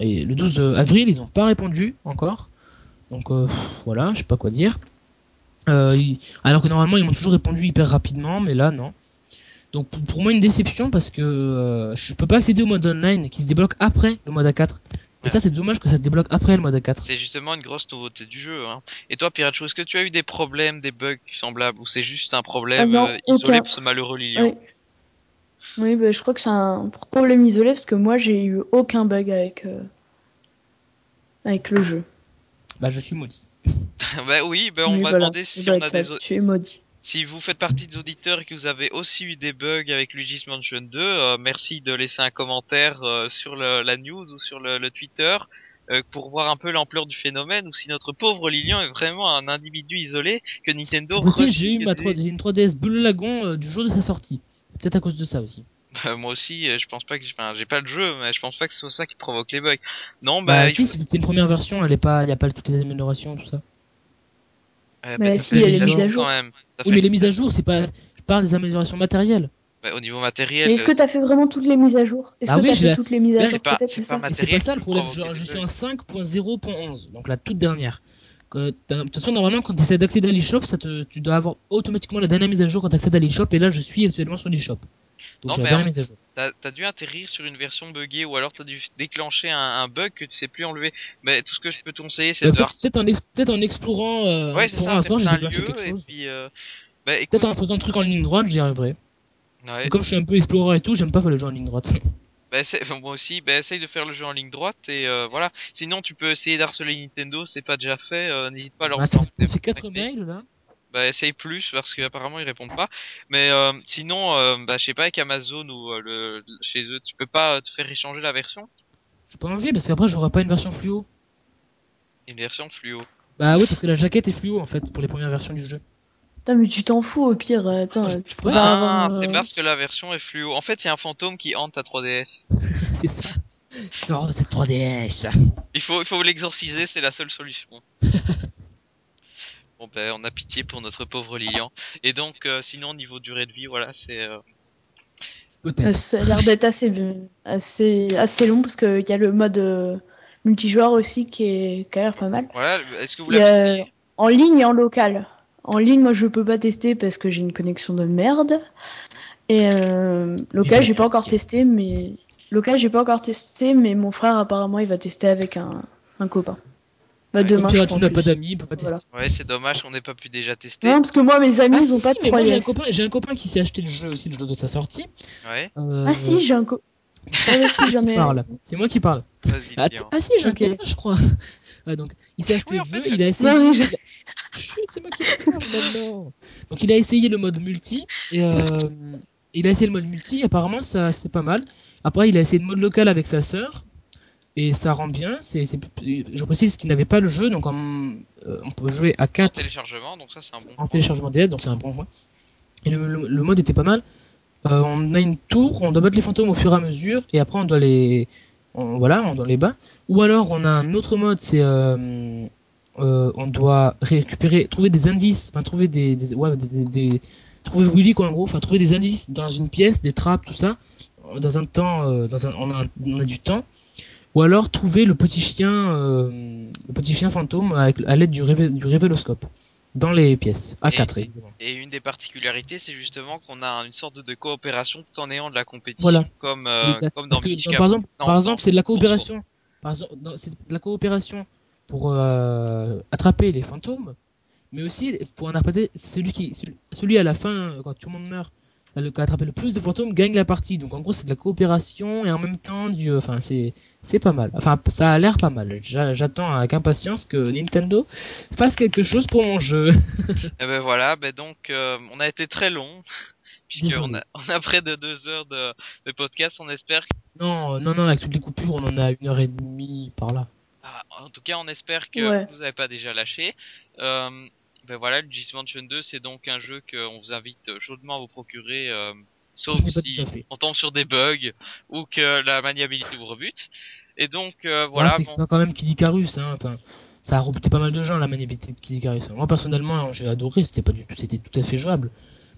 et le 12 avril, ils n'ont pas répondu encore. Donc euh, voilà, je sais pas quoi dire. Euh, Alors que normalement ils m'ont toujours répondu hyper rapidement, mais là non. Donc pour, pour moi une déception parce que euh, je peux pas accéder au mode online qui se débloque après le mode A4. Et Ouais. ça c'est dommage que ça se débloque après le mode A4. C'est justement une grosse nouveauté du jeu. Hein. Et toi, Piracho, est-ce que tu as eu des problèmes, des bugs semblables, ou c'est juste un problème Ah non, euh, isolé aucun. pour ce malheureux Lilian Oui. Oui, bah, je crois que c'est un problème isolé parce que moi j'ai eu aucun bug avec, euh, avec le jeu. Bah je suis maudit. Bah oui, bah on Oui, va voilà, demander ça si on a des Tu es maudit. si vous faites partie des auditeurs et que vous avez aussi eu des bugs avec Luigi's Mansion 2, euh, merci de laisser un commentaire euh, sur le- la news ou sur le, le Twitter euh, pour voir un peu l'ampleur du phénomène ou si notre pauvre Lilian est vraiment un individu isolé que Nintendo Je précise, j'ai eu ma des- 3, j'ai une 3DS Bleu Lagon euh, du jour de sa sortie. C'est Peut-être à cause de ça aussi. Bah, moi aussi, euh, je pense pas que, enfin, j'ai pas le jeu, mais je pense pas que ce soit ça qui provoque les bugs. Non, Bah, bah, si, faut- c'est une première version, elle est pas, y a pas toutes les améliorations, tout ça. euh, Mais bah, ça si, fait il y a des les mises à jour quand même. Ça Oui, fait- mais les mises à jour, c'est pas, je parle des améliorations matérielles. bah, au niveau matériel, Mais est-ce que euh, t'as fait vraiment toutes les mises à jour? Est-ce Bah que oui, t'as fait toutes les mises à jour c'est pas- Peut-être, c'est c'est pas ça? Pas le problème, je, suis en 5.0.11, donc la toute dernière. De toute façon, normalement, quand tu essaies d'accéder à l'eShop, ça te, tu dois avoir automatiquement la dernière mise à jour quand tu accèdes à l'eShop, et là, je suis actuellement sur l'eShop. Donc. T'as dû atterrir sur une version buggée ou alors t'as dû déclencher un, un bug que tu sais plus enlever. Mais tout ce que je peux te conseiller, c'est Euh, de Peut-être en, ex- en explorant, euh, Ouais, c'est ça, et puis. Euh... Bah écoute, Peut-être en faisant le truc en ligne droite, j'y arriverai. ouais, comme je suis un peu explorer et tout, j'aime pas faire les jeux en ligne droite. bah, moi aussi, bah essaye de faire le jeu en ligne droite et euh, voilà. Sinon, tu peux essayer d'harceler Nintendo, c'est pas déjà fait. euh, N'hésite pas à leur Ah, ça, fait te 4 contacter. mails là. Bah essaye plus parce qu'apparemment ils répondent pas. Mais euh, sinon, euh, bah je sais pas avec Amazon ou euh, le chez eux, tu peux pas te faire échanger la version, J'ai pas envie parce qu'après j'aurai pas une version fluo. une version fluo. Bah oui, parce que la jaquette est fluo en fait pour les premières versions du jeu. Putain, mais tu t'en fous au pire. euh, Attends, Je- euh, tu je- peux pas c'est- Ah, c'est parce que la version est fluo. En fait, il y a un fantôme qui hante ta 3DS. c'est ça. Sors de cette 3DS. Il faut, il faut l'exorciser, c'est la seule solution. Bon ben, on a pitié pour notre pauvre Lilian. Et donc, euh, sinon, niveau durée de vie, voilà, c'est... euh, Peut-être. Ça a l'air d'être assez, assez, assez long parce qu'il y a le mode euh, multijoueur aussi qui, est, qui a l'air pas mal. Voilà, est-ce que vous l'avez En ligne et en local. En ligne, moi je peux pas tester parce que j'ai une connexion de merde. Et euh, local, j'ai pas encore testé, mais local, j'ai pas encore testé, mais mon frère apparemment il va tester avec un, un copain. Bah, demain, je Pirachu crois, en n'a plus. pas d'amis, il peut pas tester. Voilà. Ouais, c'est dommage qu'on n'ait pas pu déjà tester. Non, parce que moi, mes amis, Ah ils si, ont pas si, de mais moi j'ai un 3DS. copain, j'ai un copain qui s'est acheté le jeu aussi le jour de sa sortie. Ouais, Euh, Ah si, j'ai un co... Ouais, si, qui j'en ai... parle. C'est moi qui parle. vas-y, Ah, ah si, j'ai un copain, je crois. Ouais, donc, il s'est acheté Oui, le jeu, fait, il a essayé. Non, je- Chut, c'est moi qui parle maintenant. Donc, il a essayé le mode multi et euh, il a essayé le mode multi. Apparemment, ça c'est pas mal. Après, il a essayé le mode local avec sa sœur et ça rend bien. C'est, je précise qu'il n'avait pas le jeu, donc en- euh, on peut jouer à En 4 téléchargement, donc ça, c'est un bon en point. téléchargement DS, donc c'est un bon point. Et le, le- le mode était pas mal. Euh, on a une tour, on doit battre les fantômes au fur et à mesure, et après on doit les, on, voilà, on doit les battre. Ou alors on a un autre mode, c'est euh, on doit récupérer, trouver des indices, enfin trouver des, des, ouais, des, des- des- trouver Willy quoi en gros, enfin trouver des indices dans une pièce, des trappes, tout ça, dans un temps, dans un, on, a, on a du temps. Ou alors trouver le petit chien, euh, le petit chien fantôme avec, à l'aide du, révé- du révéloscope dans les pièces. À Et- 4 évidemment. Et une des particularités, c'est justement qu'on a une sorte de coopération tout en ayant de la compétition, Voilà. comme, euh, comme dans que, dans- par exemple, par exemple, c'est de la coopération. Par exemple, c'est de la coopération pour euh, attraper les fantômes, mais aussi pour en attraper celui qui, celui, à la fin, quand tout le monde meurt, le, qui a attrapé le plus de fantômes gagne la partie. Donc en gros, c'est de la coopération et en même temps du, enfin c'est, c'est pas mal. Enfin, ça a l'air pas mal. J'a- J'attends avec impatience que Nintendo fasse quelque chose pour mon jeu. Et ben voilà, ben donc euh, on a été très long puisqu'on a, on a près de deux heures de, de podcast. On espère, Non, non, non, avec toutes les coupures, on en a une heure et demie par là. ah, en tout cas, on espère que Ouais. vous n'avez pas déjà lâché. Euh, ben voilà, Luigi's Mansion 2, c'est donc un jeu qu'on vous invite chaudement à vous procurer, euh, sauf si on tombe sur des bugs ou que la maniabilité vous rebute. Et donc euh, Voilà, voilà, c'est bon, quand même Kid Icarus, hein. Enfin, ça a rebuté pas mal de gens la maniabilité de Kid Icarus. Moi personnellement, j'ai adoré, c'était pas du tout, c'était tout à fait jouable.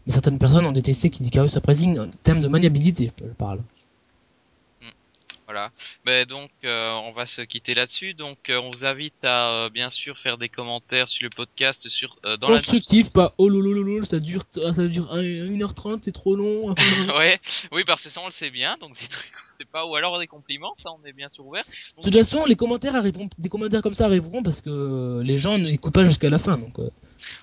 Mais certaines personnes ont détesté Kid Icarus Uprising en termes de maniabilité, je parle. Voilà. Ben donc euh, on va se quitter là-dessus. Donc euh, on vous invite à euh, bien sûr faire des commentaires sur le podcast sur dans la Constructif, pas oh ça dure, ça dure 1h30, c'est trop long. ouais, oui parce que ça on le sait bien, donc des trucs on sait pas ou alors des compliments, ça on est bien sûr ouvert. De toute façon, les commentaires arriveront, des commentaires comme ça arriveront parce que les gens n'écoutent pas jusqu'à la fin. Donc,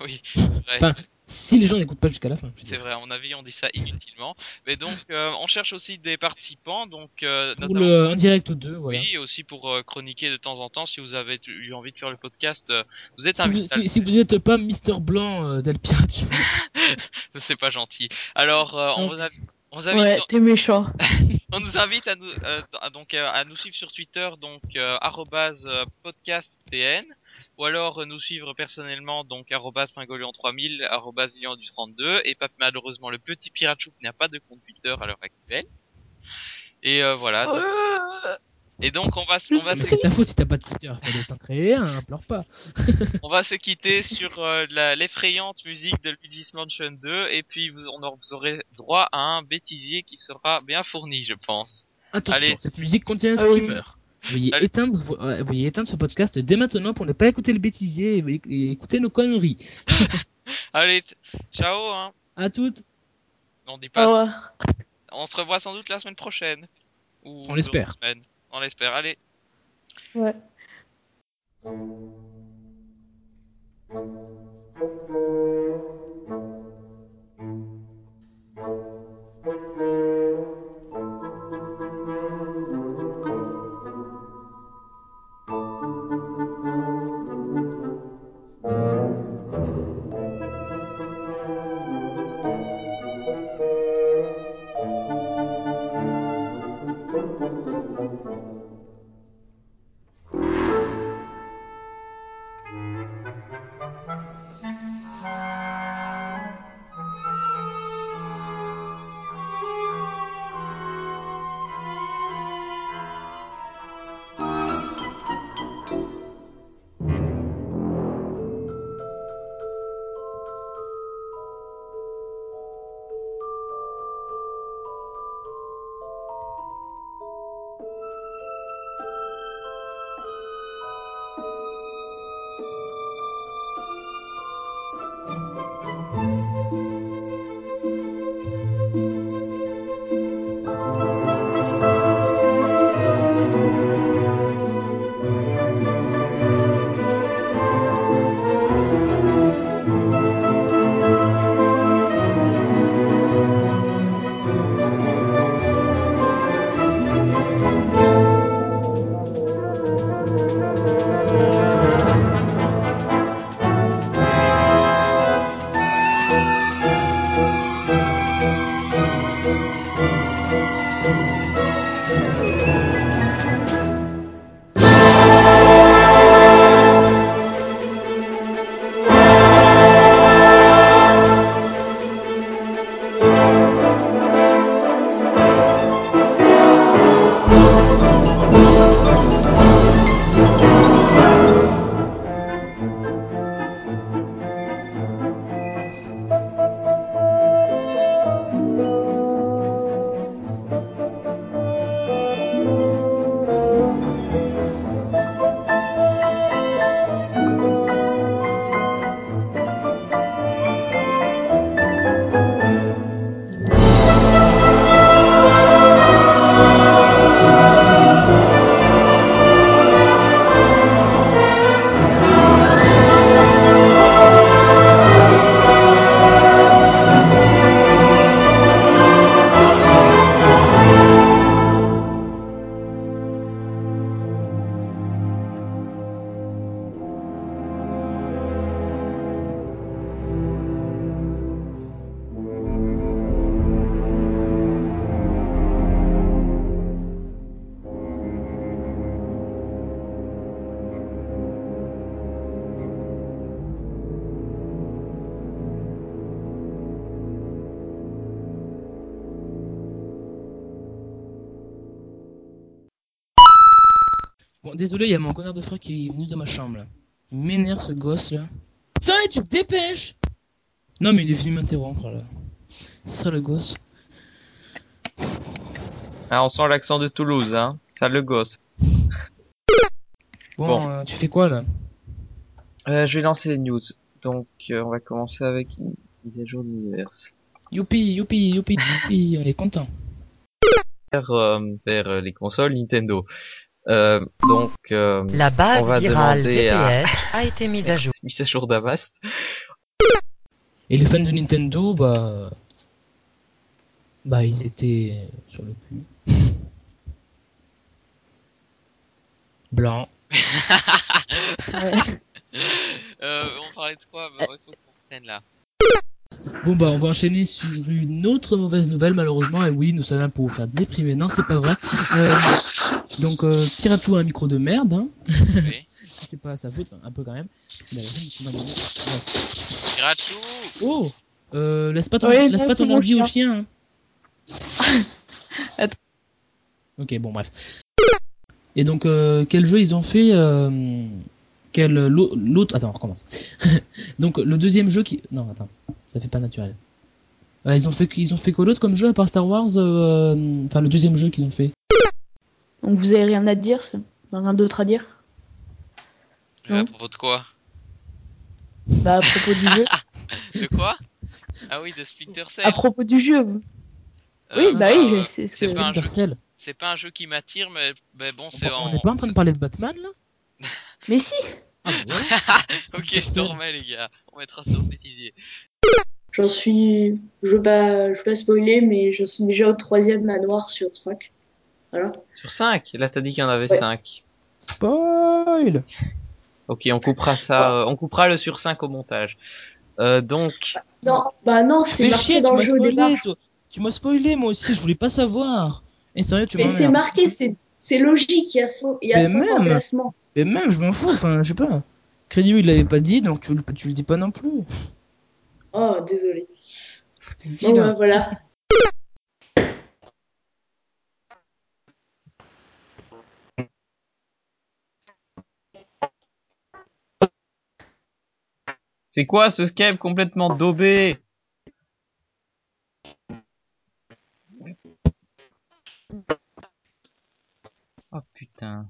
Oui. Enfin, si les gens n'écoutent pas jusqu'à la fin. C'est vrai, à mon avis, on dit ça inutilement. Mais donc, euh, on cherche aussi des participants, donc euh, Pour notamment, le Indirect 2, voilà. oui, aussi pour euh, chroniquer de temps en temps. Si vous avez eu envie de faire le podcast, euh, vous êtes Si vous, invité. si, si vous êtes pas Mister Blanc euh, d'El Piracho, C'est pas gentil. Alors, euh, on vous, a- on vous invite Ouais, t'es méchant. On nous invite à nous, euh, à- donc euh, à nous suivre sur Twitter, donc euh, euh, podcasttn, ou alors euh, nous suivre personnellement, donc arrobase pingolion3000, arrobase lion du 32, et pas malheureusement le petit Pirachu qui n'a pas de compte Twitter à l'heure actuelle. Et euh, voilà. donc- Euh, et donc on va, on va, se, c'est ta faute si t'as pas de Twitter. Fallait t'en créer un, hein, pleure pas. on va se quitter sur euh, l'effrayante musique de Luigi's Mansion 2, et puis vous, on vous aurez droit à un bêtisier qui sera bien fourni, je pense. Attention, Allez. cette musique contient un Ah skipper. Veuillez Allez. éteindre, vo- euh, veuillez éteindre ce podcast dès maintenant pour ne pas écouter le bêtisier et, et écouter nos conneries. Allez, ciao, hein. À toutes. On dit pas revoir. On se revoit sans doute la semaine prochaine. Ou On l'espère. On l'espère. Allez. Ouais. Bon, désolé, il y a mon connard de frère qui est venu dans ma chambre là. Il m'énerve ce gosse là. Ça, tu te dépêches? Non, mais il est venu m'interrompre là. C'est ça le gosse. Ah, on sent l'accent de Toulouse, hein. Ça le gosse. Bon, Bon. euh, tu fais quoi là? Euh, je vais lancer les news. Donc, euh, on va commencer avec une mise à jour de l'univers. Youpi, youpi, youpi, youpi, on est content. Vers, euh, vers les consoles Nintendo. Euh, donc, euh, La On base va virale demander à- VPS a été mise à jour. mise à jour d'Avast. Et les fans de Nintendo, bah. Bah, ils étaient sur le cul. Blanc. euh, on parlait de quoi? Bah, Il faut qu'on là. Bon bah on va enchaîner sur une autre mauvaise nouvelle malheureusement et oui nous sommes là pour vous faire déprimer non c'est pas vrai euh, donc euh, Piratou a un micro de merde hein Oui. c'est pas sa faute enfin, un peu quand même parce qu'il a. Piratou oh euh, laisse pas ton Oui, laisse pas ton ordi au chien. chien hein. Attends. ok bon bref et donc euh, quel jeu ils ont fait euh, quel l'au- l'autre attends on recommence donc le deuxième jeu qui non attends ça fait pas naturel Euh, ils ont fait ils ont fait quoi d'autre comme jeu à part Star Wars euh, enfin le deuxième jeu qu'ils ont fait? Donc vous avez rien à dire c'est- Rien d'autre à dire? Euh, À propos de quoi? Bah à propos du jeu. De quoi? Ah oui, de Splinter Cell. À propos du jeu. Oui, Euh, bah oui, euh, c'est ce c'est que... pas un jeu. Splinter Cell. C'est pas un jeu qui m'attire, mais, mais bon, c'est on en. n'est pas en train de parler de Batman là? Mais si ah, ok, je dormais, les gars. On mettra sur le bêtisier. J'en suis. Je veux pas, je veux pas spoiler, mais je suis déjà au troisième manoir sur 5. Voilà. Sur 5 Là, t'as dit qu'il y en avait Ouais. 5. Spoil Ok, on coupera ça, on coupera le sur 5 au montage. Euh, donc, Non, bah non, c'est marqué chier, dans le m'as jeu au départ. spoilé, toi. Tu m'as spoilé, moi aussi, je voulais pas savoir. Et sérieux, tu Mais c'est marqué, c'est c'est logique, il y a 5, il y a Mais cinq même. emplacements. Mais même, je m'en fous, enfin, je sais pas. Crédit, il l'avait pas dit, donc tu, tu le dis pas non plus. Oh, désolé. Bon, ben, voilà. C'est quoi ce Skype complètement daubé? Oh putain.